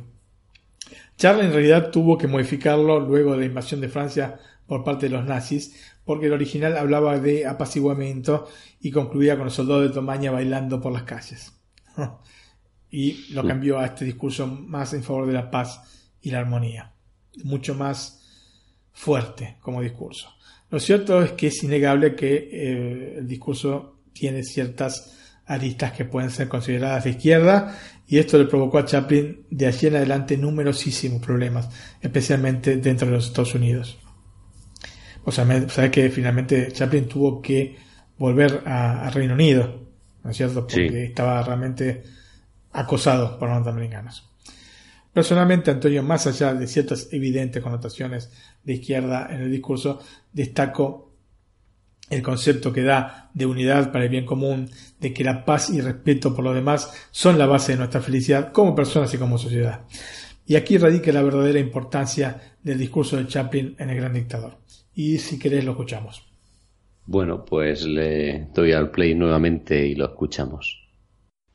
Speaker 2: Charlie en realidad tuvo que modificarlo luego de la invasión de Francia por parte de los nazis, porque el original hablaba de apaciguamiento y concluía con los soldados de Tomaña bailando por las calles. y lo cambió a este discurso más en favor de la paz y la armonía. Mucho más fuerte como discurso. Lo cierto es que es innegable que eh, el discurso tiene ciertas aristas que pueden ser consideradas de izquierda y esto le provocó a Chaplin de allí en adelante numerosísimos problemas, especialmente dentro de los Estados Unidos. O sea, sabes que finalmente Chaplin tuvo que volver a, Reino Unido, ¿no es cierto? Porque estaba realmente acosado por los norteamericanos. Personalmente, Antonio, más allá de ciertas evidentes connotaciones de izquierda en el discurso, destaco el concepto que da de unidad para el bien común, de que la paz y respeto por los demás son la base de nuestra felicidad como personas y como sociedad. Y aquí radica la verdadera importancia del discurso de Chaplin en El Gran Dictador. Y si querés lo escuchamos.
Speaker 1: Bueno, pues le doy al play nuevamente y lo escuchamos.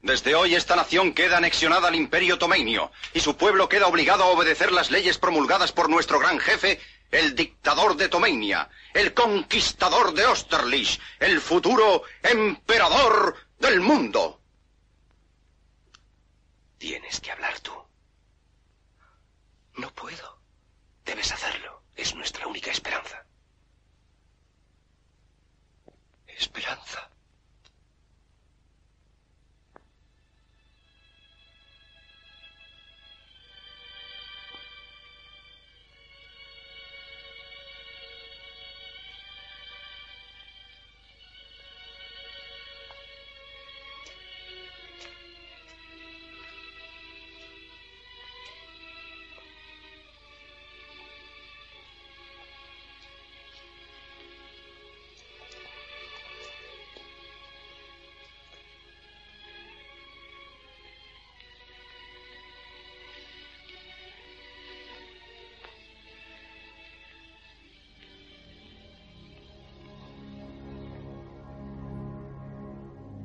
Speaker 5: Desde hoy esta nación queda anexionada al imperio tomeinio y su pueblo queda obligado a obedecer las leyes promulgadas por nuestro gran jefe, el dictador de Tomenia, el conquistador de Austerlitz, el futuro emperador del mundo.
Speaker 6: Tienes que hablar tú. No puedo. Debes hacerlo. Es nuestra única esperanza. Esperanza.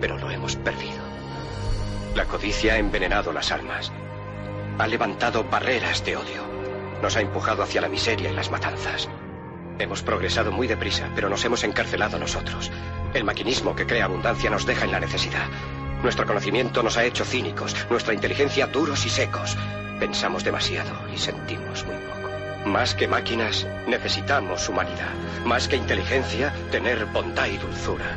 Speaker 6: pero lo hemos perdido. La codicia ha envenenado las almas. Ha levantado barreras de odio. Nos ha empujado hacia la miseria y las matanzas. Hemos progresado muy deprisa, pero nos hemos encarcelado nosotros. El maquinismo que crea abundancia nos deja en la necesidad. Nuestro conocimiento nos ha hecho cínicos, nuestra inteligencia duros y secos. Pensamos demasiado y sentimos muy poco. Más que máquinas, necesitamos humanidad. Más que inteligencia, tener bondad y dulzura.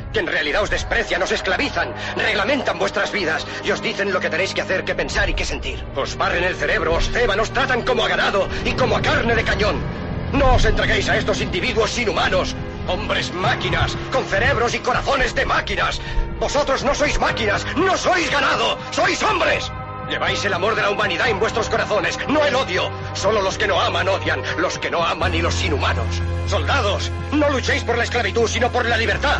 Speaker 6: que en realidad os desprecian, os esclavizan, reglamentan vuestras vidas y os dicen lo que tenéis que hacer, que pensar y que sentir. Os barren el cerebro, os ceban, os tratan como a ganado y como a carne de cañón. No os entreguéis a estos individuos inhumanos Hombres máquinas, con cerebros y corazones de máquinas. Vosotros no sois máquinas, no sois ganado, sois hombres. Lleváis el amor de la humanidad en vuestros corazones, no el odio. Solo los que no aman odian, los que no aman y los inhumanos. Soldados, no luchéis por la esclavitud, sino por la libertad.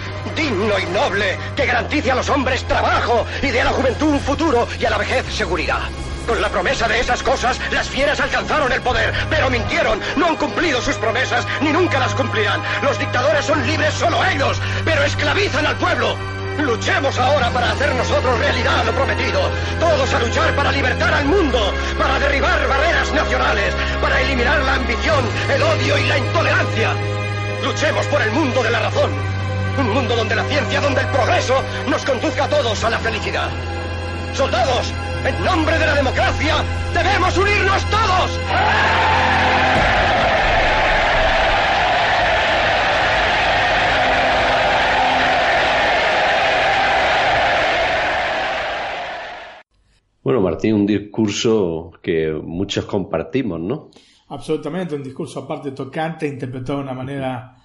Speaker 6: digno y noble que garantice a los hombres trabajo y dé a la juventud un futuro y a la vejez seguridad. Con la promesa de esas cosas, las fieras alcanzaron el poder, pero mintieron, no han cumplido sus promesas, ni nunca las cumplirán. Los dictadores son libres solo ellos, pero esclavizan al pueblo. Luchemos ahora para hacer nosotros realidad lo prometido. Todos a luchar para libertar al mundo, para derribar barreras nacionales, para eliminar la ambición, el odio y la intolerancia. Luchemos por el mundo de la razón, un mundo donde la ciencia, donde el progreso nos conduzca a todos a la felicidad. Soldados, en nombre de la democracia, debemos unirnos todos.
Speaker 1: Bueno, Martín, un discurso que muchos compartimos, ¿no?
Speaker 2: Absolutamente, un discurso aparte tocante, interpretado de una manera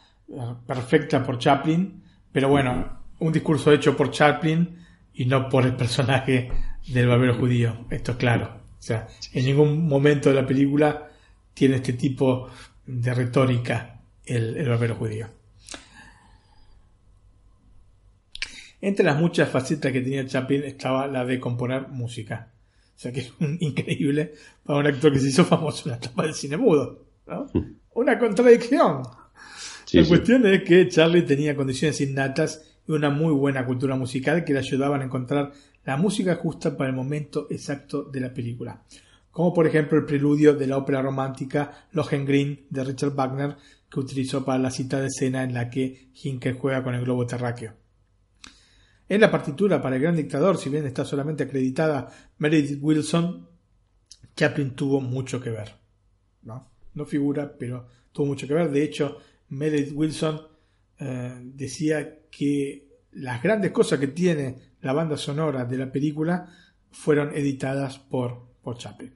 Speaker 2: perfecta por Chaplin, pero bueno, un discurso hecho por Chaplin y no por el personaje del barbero judío, esto es claro. O sea, en ningún momento de la película tiene este tipo de retórica el, el barbero judío. Entre las muchas facetas que tenía Chaplin estaba la de componer música. O sea que es increíble para un actor que se hizo famoso en la etapa del cine mudo. ¿no? Una contradicción la cuestión es que Charlie tenía condiciones innatas y una muy buena cultura musical que le ayudaban a encontrar la música justa para el momento exacto de la película. Como por ejemplo el preludio de la ópera romántica Lohengrin de Richard Wagner que utilizó para la cita de escena en la que Hinkel juega con el globo terráqueo. En la partitura para el gran dictador, si bien está solamente acreditada Meredith Wilson, Chaplin tuvo mucho que ver. No, no figura, pero tuvo mucho que ver. De hecho, Meredith Wilson eh, decía que las grandes cosas que tiene la banda sonora de la película fueron editadas por, por Chaplin.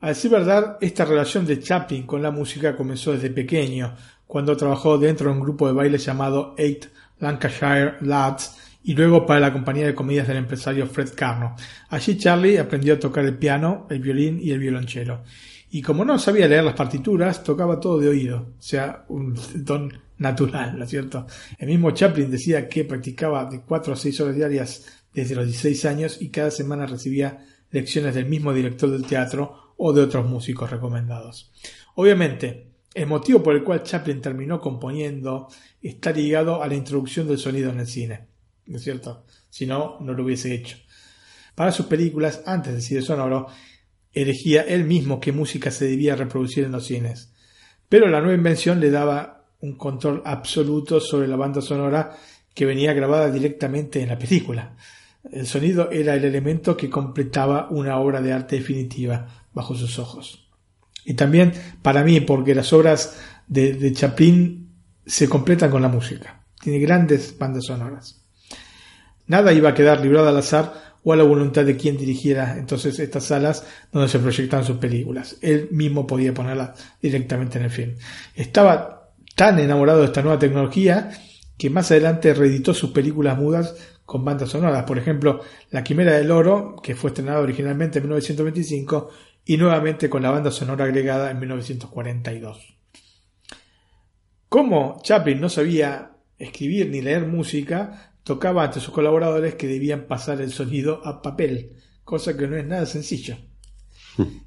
Speaker 2: A decir verdad, esta relación de Chaplin con la música comenzó desde pequeño, cuando trabajó dentro de un grupo de baile llamado Eight Lancashire Lads y luego para la compañía de comedias del empresario Fred Carno. Allí Charlie aprendió a tocar el piano, el violín y el violonchelo. Y como no sabía leer las partituras, tocaba todo de oído, o sea, un don natural, ¿no es cierto? El mismo Chaplin decía que practicaba de 4 a 6 horas diarias desde los 16 años y cada semana recibía lecciones del mismo director del teatro o de otros músicos recomendados. Obviamente, el motivo por el cual Chaplin terminó componiendo está ligado a la introducción del sonido en el cine, ¿no es cierto? Si no, no lo hubiese hecho. Para sus películas, antes del cine sonoro, elegía él mismo qué música se debía reproducir en los cines. Pero la nueva invención le daba un control absoluto sobre la banda sonora que venía grabada directamente en la película. El sonido era el elemento que completaba una obra de arte definitiva bajo sus ojos. Y también para mí, porque las obras de, Chaplin se completan con la música. Tiene grandes bandas sonoras. Nada iba a quedar librado al azar o a la voluntad de quien dirigiera entonces estas salas donde se proyectaban sus películas. Él mismo podía ponerlas directamente en el film. Estaba tan enamorado de esta nueva tecnología que más adelante reeditó sus películas mudas con bandas sonoras. Por ejemplo, La Quimera del Oro, que fue estrenada originalmente en 1925 y nuevamente con la banda sonora agregada en 1942. Como Chaplin no sabía escribir ni leer música, tocaba ante sus colaboradores que debían pasar el sonido a papel, cosa que no es nada sencillo.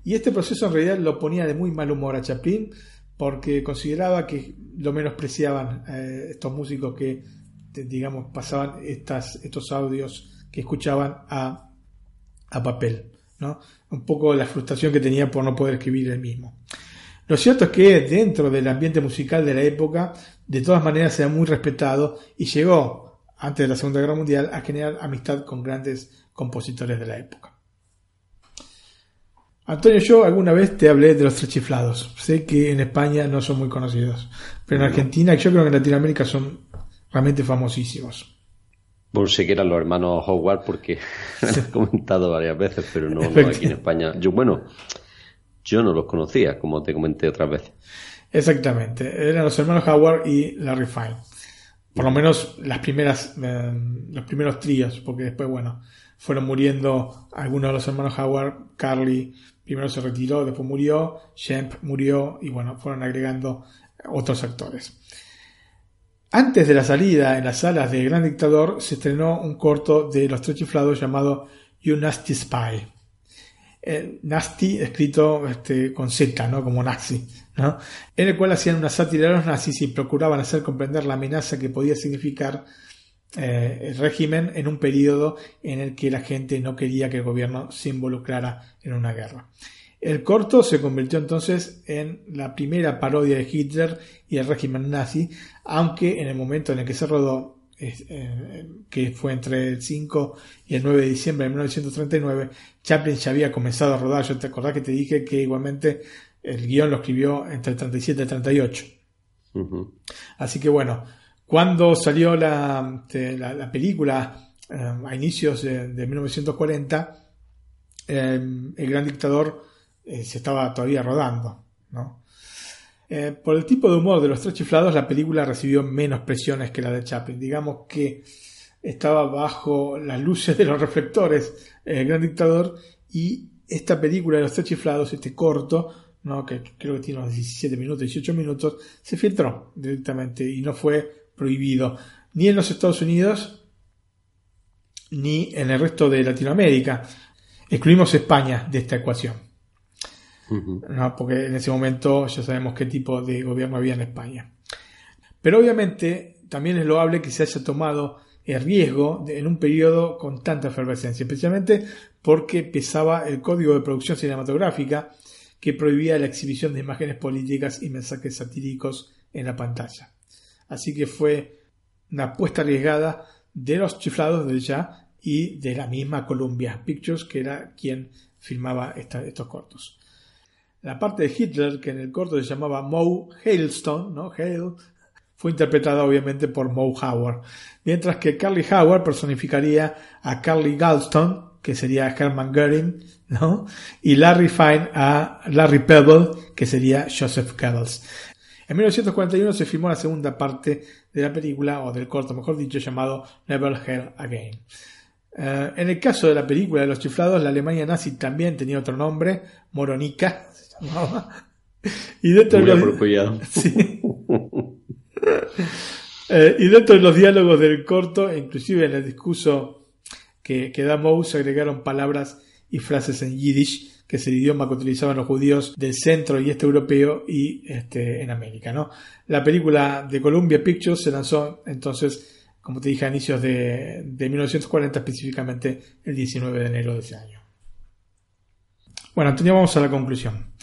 Speaker 2: Y este proceso en realidad lo ponía de muy mal humor a Chaplin porque consideraba que lo menospreciaban eh, estos músicos que digamos, pasaban estas, estos audios que escuchaban a, a papel, ¿no? Un poco la frustración que tenía por no poder escribir el mismo. Lo cierto es que dentro del ambiente musical de la época, de todas maneras era muy respetado y llegó, antes de la Segunda Guerra Mundial, a generar amistad con grandes compositores de la época. Antonio, yo alguna vez te hablé de los tres chiflados. Sé que en España no son muy conocidos, pero en Argentina, yo creo que en Latinoamérica son realmente famosísimos.
Speaker 1: Bueno, sé que eran los hermanos Howard porque lo he comentado varias veces, pero no, aquí en España. Yo, bueno, yo no los conocía, como te comenté otras veces.
Speaker 2: Exactamente, eran los hermanos Howard y Larry Fine. Por lo menos las primeras, eh, los primeros tríos, porque después, bueno, fueron muriendo algunos de los hermanos Howard. Carly primero se retiró, después murió, Shemp murió y bueno, fueron agregando otros actores. Antes de la salida en las salas de Gran Dictador se estrenó un corto de Los Tres Chiflados llamado You Nasty Spy. Eh, nasty escrito este, con Z, ¿no? como nazi, ¿no? en el cual hacían una sátira a los nazis y procuraban hacer comprender la amenaza que podía significar eh, el régimen en un periodo en el que la gente no quería que el gobierno se involucrara en una guerra. El corto se convirtió entonces en la primera parodia de Hitler y el régimen nazi, aunque en el momento en el que se rodó, eh, que fue entre el 5 y el 9 de diciembre de 1939, Chaplin ya había comenzado a rodar. Yo te acordás que te dije que igualmente el guion lo escribió entre el 37 y el 38. Así que bueno, cuando salió la, este, película eh, a inicios de, 1940, eh, el gran dictador eh, se estaba todavía rodando. ¿no? Eh, por el tipo de humor de los tres chiflados, la película recibió menos presiones que la de Chaplin. Digamos que estaba bajo las luces de los reflectores el gran dictador y esta película de los tres chiflados, este corto, que creo que tiene unos 17 minutos, 18 minutos, se filtró directamente y no fue prohibido ni en los Estados Unidos ni en el resto de Latinoamérica. Excluimos España de esta ecuación. ¿No? porque en ese momento ya sabemos qué tipo de gobierno había en España. Pero obviamente también es loable que se haya tomado el riesgo en un periodo con tanta efervescencia, especialmente porque pesaba el código de producción cinematográfica que prohibía la exhibición de imágenes políticas y mensajes satíricos en la pantalla. Así que fue una apuesta arriesgada de los chiflados de ya y de la misma Columbia Pictures, que era quien filmaba estos cortos. La parte de Hitler, que en el corto se llamaba Moe Hailstone, ¿no? Hale, fue interpretada obviamente por Moe Howard, mientras que Carly Howard personificaría a Carly Galston, que sería Hermann Goering, ¿no? y Larry Fine a Larry Pebble, que sería Joseph Goebbels. En 1941 se filmó la segunda parte de la película, o del corto mejor dicho, llamado Never Hell Again. Eh, en el caso de la película de los chiflados, la Alemania nazi también tenía otro nombre, Moronica, se llamaba. Y dentro,
Speaker 1: Muy
Speaker 2: de los,
Speaker 1: apropiado.
Speaker 2: Sí. Eh, y dentro de los diálogos del corto, inclusive en el discurso que, que da Moe, se agregaron palabras y frases en yiddish, que es el idioma que utilizaban los judíos del centro y este europeo y este, en América. ¿no? La película de Columbia Pictures se lanzó entonces, como te dije, a inicios de, de 1940, específicamente el 19 de enero de ese año. Bueno, Antonio, vamos a la conclusión.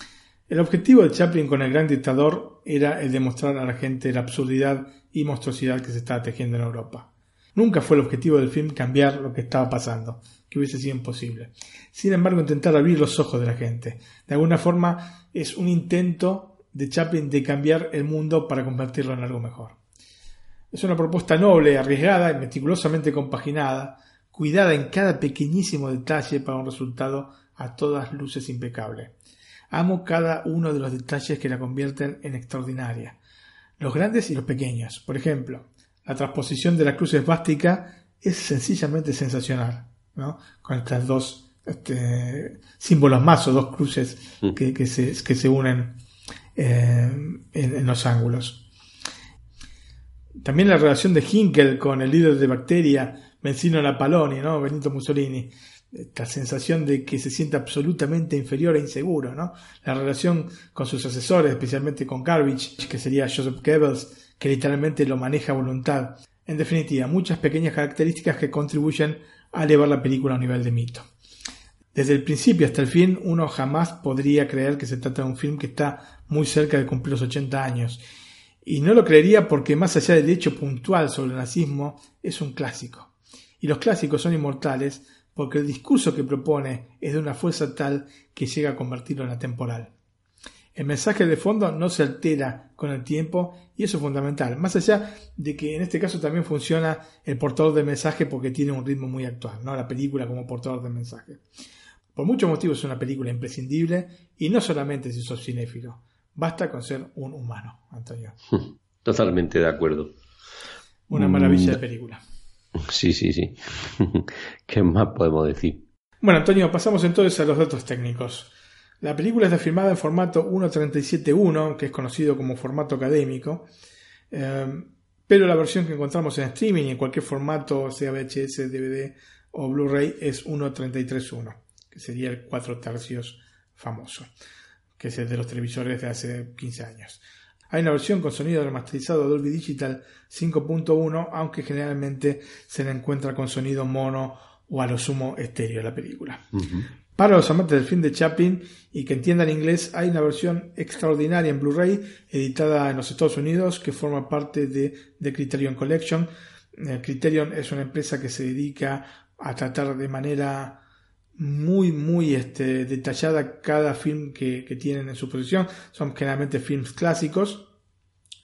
Speaker 2: El objetivo de Chaplin con el gran dictador era el de mostrar a la gente la absurdidad y monstruosidad que se estaba tejiendo en Europa. Nunca fue el objetivo del film cambiar lo que estaba pasando, que hubiese sido imposible. Sin embargo, intentar abrir los ojos de la gente. De alguna forma, es un intento de Chaplin de cambiar el mundo para convertirlo en algo mejor. Es una propuesta noble, arriesgada y meticulosamente compaginada, cuidada en cada pequeñísimo detalle para un resultado a todas luces impecable. Amo cada uno de los detalles que la convierten en extraordinaria, los grandes y los pequeños. Por ejemplo, la transposición de la cruz esvástica es sencillamente sensacional, ¿no? Con estas dos este, símbolos más o dos cruces que, que se, que se unen eh, en, en los ángulos. También la relación de Hinkel con el líder de Bacteria, Benzino Napaloni, ¿no? Benito Mussolini. Esta sensación de que se siente absolutamente inferior e inseguro, ¿no? La relación con sus asesores, especialmente con Garbage, que sería Joseph Goebbels, que literalmente lo maneja a voluntad. En definitiva, muchas pequeñas características que contribuyen a elevar la película a un nivel de mito. Desde el principio hasta el fin, uno jamás podría creer que se trata de un film que está muy cerca de cumplir los 80 años. Y no lo creería porque más allá del hecho puntual sobre el nazismo, es un clásico. Y los clásicos son inmortales porque el discurso que propone es de una fuerza tal que llega a convertirlo en atemporal. El mensaje de fondo no se altera con el tiempo y eso es fundamental, más allá de que en este caso también funciona el portador del mensaje porque tiene un ritmo muy actual, ¿no? la película como portador del mensaje. Por muchos motivos es una película imprescindible y no solamente si sos cinéfilo, basta con ser un humano, Antonio.
Speaker 1: Totalmente de acuerdo.
Speaker 2: Una maravilla de película.
Speaker 1: Sí, sí, sí. ¿Qué más podemos decir?
Speaker 2: Bueno, Antonio, pasamos entonces a los datos técnicos. La película está filmada en formato 1.37.1, que es conocido como formato académico, eh, pero la versión que encontramos en streaming y en cualquier formato, sea VHS, DVD o Blu-ray, es 1.33.1, que sería el 4 tercios famoso, que es el de los televisores de hace 15 años. Hay una versión con sonido remasterizado Dolby Digital 5.1, aunque generalmente se la encuentra con sonido mono o a lo sumo estéreo la película. Para los amantes del film de Chaplin y que entiendan inglés, hay una versión extraordinaria en Blu-ray editada en los Estados Unidos que forma parte de, de Criterion Collection. Eh, Criterion es una empresa que se dedica a tratar de manera muy, muy este, detallada cada film que, que tienen en su posesión. Son generalmente films clásicos,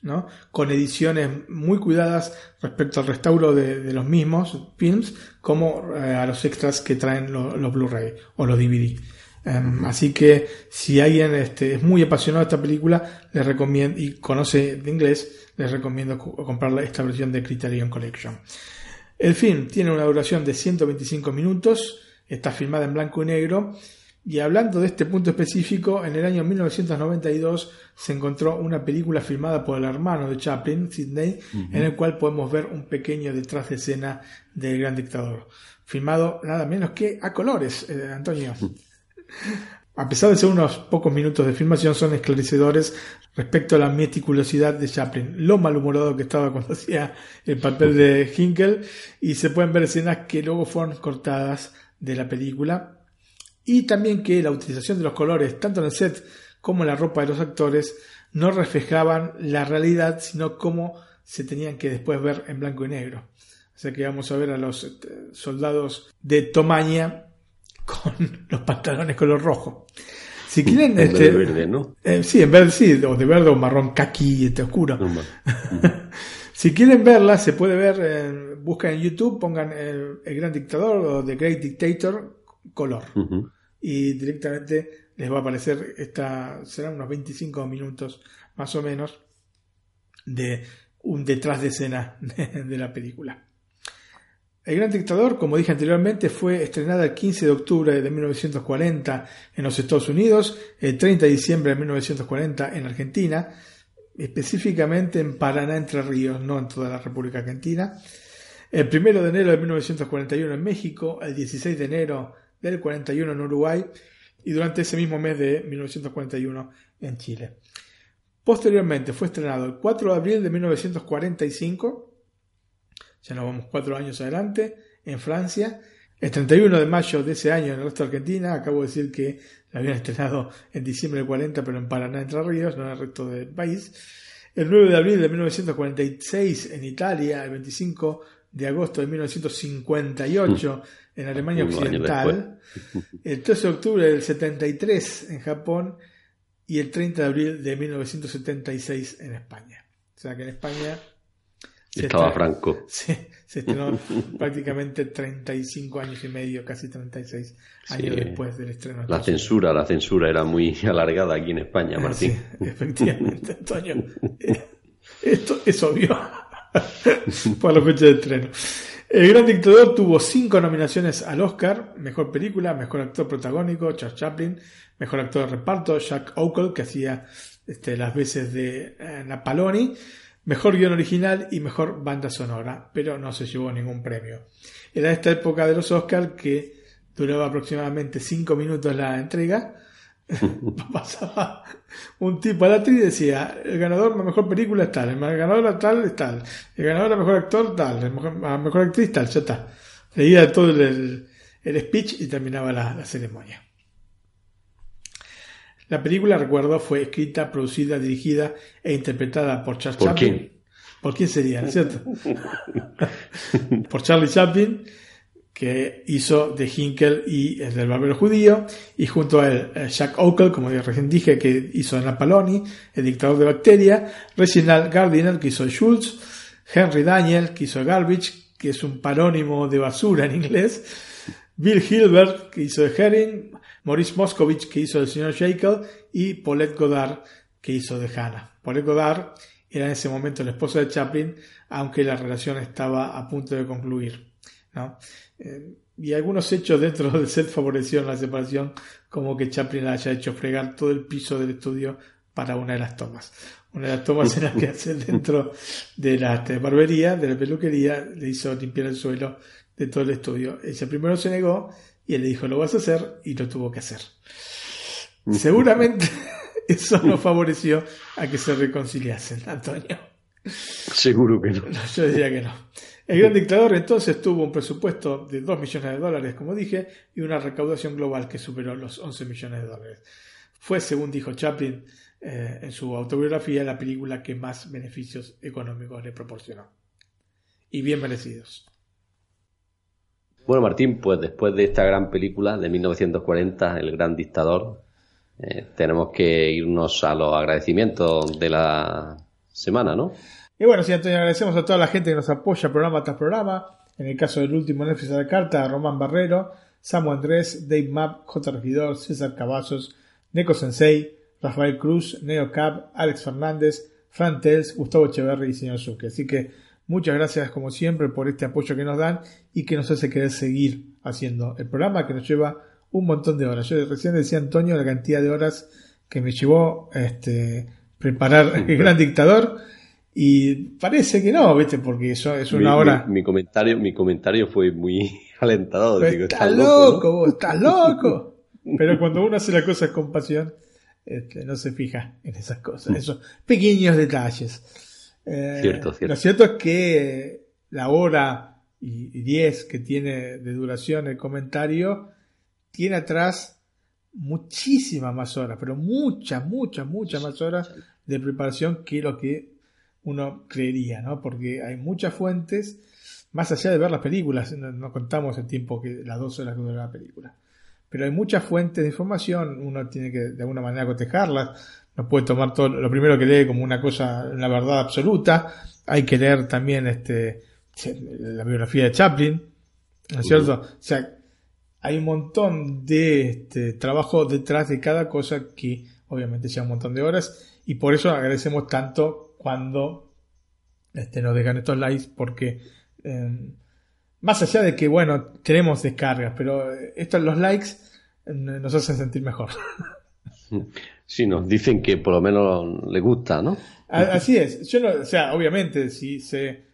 Speaker 2: ¿no? con ediciones muy cuidadas respecto al restauro de, de los mismos films, como eh, a los extras que traen lo- los Blu-ray o los DVD. Em, así que si alguien este, es muy apasionado de esta película les recomiendo y conoce de inglés, les recomiendo comprar esta versión de Criterion Collection. El film tiene una duración de 125 minutos, está filmada en blanco y negro. Y hablando de este punto específico, en el año 1992 se encontró una película filmada por el hermano de Chaplin, Sidney, en el cual podemos ver un pequeño detrás de escena del gran dictador. Filmado nada menos que a colores, eh, Antonio. A pesar de ser unos pocos minutos de filmación, son esclarecedores respecto a la meticulosidad de Chaplin, lo malhumorado que estaba cuando hacía el papel de Hinkel, y se pueden ver escenas que luego fueron cortadas de la película, y también que la utilización de los colores, tanto en el set como en la ropa de los actores, no reflejaban la realidad, sino cómo se tenían que después ver en blanco y negro. O sea que vamos a ver a los este, soldados de Tomaña con los pantalones color rojo. Si quieren,
Speaker 1: En
Speaker 2: este,
Speaker 1: de verde, ¿no?
Speaker 2: eh, sí, en verde sí, o de verde o marrón kaki, este oscuro.
Speaker 1: No.
Speaker 2: Si quieren verla, se puede ver, eh, buscan en YouTube, pongan El Gran Dictador o The Great Dictator, color.
Speaker 1: Ujú.
Speaker 2: Y directamente les va a aparecer, esta, serán unos 25 minutos más o menos, de un detrás de escena de la película. El Gran Dictador, como dije anteriormente, fue estrenada el 15 de octubre de 1940 en los Estados Unidos, el 30 de diciembre de 1940 en Argentina, específicamente en Paraná, Entre Ríos, no en toda la República Argentina, el 1 de enero de 1941 en México, el 16 de enero del 41 en Uruguay y durante ese mismo mes de 1941 en Chile. Posteriormente fue estrenado el 4 de abril de 1945, ya nos vamos cuatro años adelante, en Francia. El 31 de mayo de ese año en el resto de Argentina, acabo de decir que la habían estrenado en diciembre del 40, pero en Paraná, Entre Ríos, no en el resto del país. El 9 de abril de 1946 en Italia, el 25 de agosto de 1958 en Alemania Occidental, el 13 de octubre del 73 en Japón y el 30 de abril de 1976 en España. O sea que en España...
Speaker 1: Estaba Franco.
Speaker 2: Sí, se estrenó prácticamente 35 años y medio, casi 36 años después del estreno.
Speaker 1: La censura, la censura era muy alargada aquí en España, Martín. Sí,
Speaker 2: efectivamente, Antonio. Esto es obvio. Por fecha de estreno. El Gran Dictador tuvo cinco nominaciones al Oscar: Mejor Película, Mejor Actor Protagónico, Charles Chaplin, Mejor Actor de Reparto, Jack Oakle, que hacía este, las veces de eh, Napaloni, Mejor Guión Original y Mejor Banda Sonora, pero no se llevó ningún premio. Era esta época de los Oscars que duraba aproximadamente cinco minutos la entrega pasaba un tipo a la actriz y decía, el ganador de la mejor película es tal, el ganador tal es tal, el ganador de mejor actor tal, el mejor, la mejor actriz tal, ya está. Leía todo el, speech y terminaba la, ceremonia. La película, recuerdo, fue escrita, producida, dirigida e interpretada por Charles
Speaker 1: ¿Por
Speaker 2: Chaplin.
Speaker 1: Quién?
Speaker 2: ¿Por quién sería, cierto? por Charlie Chaplin que hizo de Hinkel y el del barbero judío, y junto a él eh, Jack Oakle, como recién dije, que hizo Napaloni, el dictador de bacteria, Reginald Gardiner, que hizo Schultz, Henry Daniel, que hizo Garbage, que es un parónimo de basura en inglés, Bill Hilbert, que hizo de Herring, Maurice Moscovich, que hizo del señor Jekyll, y Paulette Godard, que hizo de Hannah. Paulette Godard era en ese momento el esposo de Chaplin, aunque la relación estaba a punto de concluir. ¿no? Eh, y algunos hechos dentro del set favorecieron la separación, como que Chaplin haya hecho fregar todo el piso del estudio para una de las tomas. Una de las tomas en las que hace dentro de la barbería, de la peluquería, le hizo limpiar el suelo de todo el estudio. Ella primero se negó y él le dijo, lo vas a hacer, y lo tuvo que hacer. Seguramente eso no favoreció a que se reconciliasen, Antonio.
Speaker 1: Seguro que no.
Speaker 2: Yo diría que no. El gran dictador entonces tuvo un presupuesto de 2 millones de dólares, como dije, y una recaudación global que superó los 11 millones de dólares. Fue, según dijo Chaplin eh, en su autobiografía, la película que más beneficios económicos le proporcionó. Y bien merecidos.
Speaker 1: Bueno, Martín, pues después de esta gran película de 1940, El Gran Dictador, eh, tenemos que irnos a los agradecimientos de la semana, ¿no?
Speaker 2: Y bueno, sí, Antonio, agradecemos a toda la gente que nos apoya programa tras programa. En el caso del último Netflix de la carta, a Román Barrero, Samu Andrés, Dave Map, J. Regidor, César Cavazos, Neko Sensei, Rafael Cruz, Neo Cap, Alex Fernández, Fran Tels, Gustavo Echeverri y señor Suque. Así que muchas gracias como siempre por este apoyo que nos dan y que nos hace querer seguir haciendo el programa que nos lleva un montón de horas. Yo recién decía Antonio la cantidad de horas que me llevó este, preparar el gran dictador y parece que no, ¿viste? Porque eso es una hora.
Speaker 1: Mi, comentario, mi comentario fue muy alentador.
Speaker 2: estás loco, vos, estás loco. Pero cuando uno hace las cosas con pasión, este, no se fija en esas cosas, esos pequeños detalles.
Speaker 1: Eh, cierto, cierto.
Speaker 2: Lo cierto es que la hora y diez que tiene de duración el comentario tiene atrás muchísimas más horas, pero muchas, muchas, muchas más horas de preparación que lo que uno creería, ¿no? Porque hay muchas fuentes, más allá de ver las películas, no, contamos el tiempo que las dos horas que dura la película. Pero hay muchas fuentes de información, uno tiene que de alguna manera cotejarlas, no puede tomar todo lo primero que lee como una cosa, una verdad absoluta, hay que leer también este la biografía de Chaplin, ¿no es cierto? O sea, hay un montón de este, trabajo detrás de cada cosa que obviamente lleva un montón de horas y por eso agradecemos tanto cuando este, nos dejan estos likes porque eh, más allá de que, bueno, tenemos descargas, pero estos los likes eh, nos hacen sentir mejor.
Speaker 1: Sí, nos dicen que por lo menos le gusta, ¿no?
Speaker 2: Así es. Yo no, o sea, obviamente, si se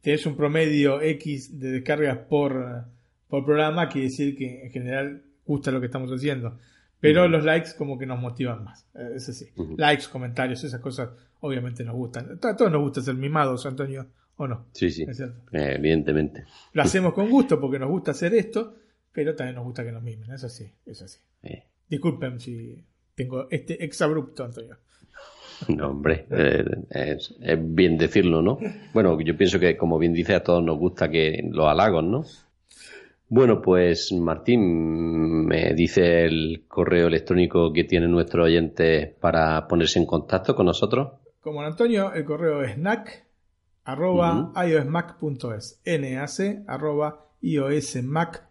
Speaker 2: tienes un promedio X de descargas por, por programa, quiere decir que en general gusta lo que estamos haciendo. Pero los likes como que nos motivan más. Eh, es así. Likes, comentarios, esas cosas obviamente nos gustan. A todos nos gusta ser mimados, Antonio, ¿o no?
Speaker 1: Sí, sí. Eh, evidentemente.
Speaker 2: Lo hacemos con gusto porque nos gusta hacer esto, pero también nos gusta que nos mimen. Es así, es así. Eh. Disculpen si tengo este exabrupto, Antonio.
Speaker 1: No, hombre, es, bien decirlo, ¿no? Bueno, yo pienso que, como bien dice, a todos nos gusta que los halagos, ¿no? Bueno, pues Martín, me dice el correo electrónico que tiene nuestro oyente para ponerse en contacto con nosotros.
Speaker 2: Como Antonio, el correo es nac arroba iosmac.es nac arroba iosmac.es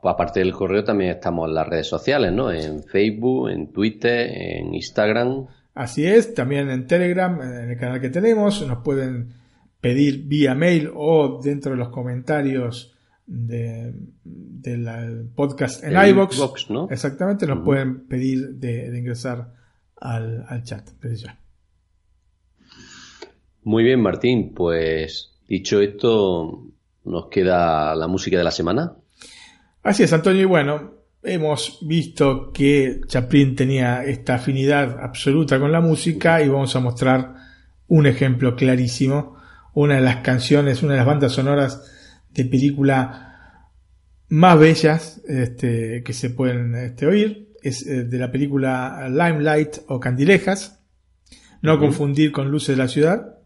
Speaker 1: pues aparte del correo también estamos en las redes sociales, ¿no? En Facebook, en Twitter, en Instagram.
Speaker 2: Así es, también en Telegram, en el canal que tenemos, nos pueden pedir vía mail o dentro de los comentarios del podcast en iBox. ¿no? Exactamente, nos pueden pedir de, ingresar al, chat
Speaker 1: Muy bien, Martín. Pues dicho esto, nos queda la música de la semana.
Speaker 2: Así es, Antonio. Y bueno, hemos visto que Chaplin tenía esta afinidad absoluta con la música y vamos a mostrar un ejemplo clarísimo una de las canciones, una de las bandas sonoras de película más bellas este, que se pueden este, oír. Es eh, de la película Limelight o Candilejas. No confundir con Luces de la Ciudad.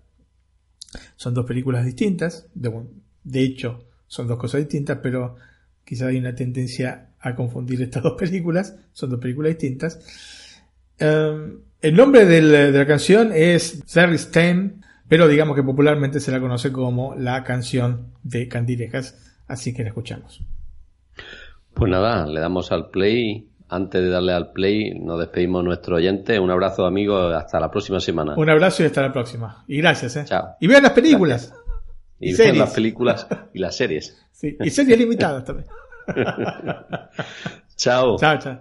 Speaker 2: Son dos películas distintas. De, hecho, son dos cosas distintas, pero quizá hay una tendencia a confundir estas dos películas. Son dos películas distintas. Em, el nombre de la canción es Sarah Stein pero digamos que popularmente se la conoce como la canción de Candilejas, así que la escuchamos.
Speaker 1: Pues nada, le damos al play. Antes de darle al play, nos despedimos nuestro oyente. Un abrazo, amigos. Hasta la próxima semana.
Speaker 2: Un abrazo y hasta la próxima. Y gracias, ¿eh? Chao. Y vean las películas.
Speaker 1: Y, vean las películas y las series.
Speaker 2: Sí, y series limitadas también. chao. Chao, chao.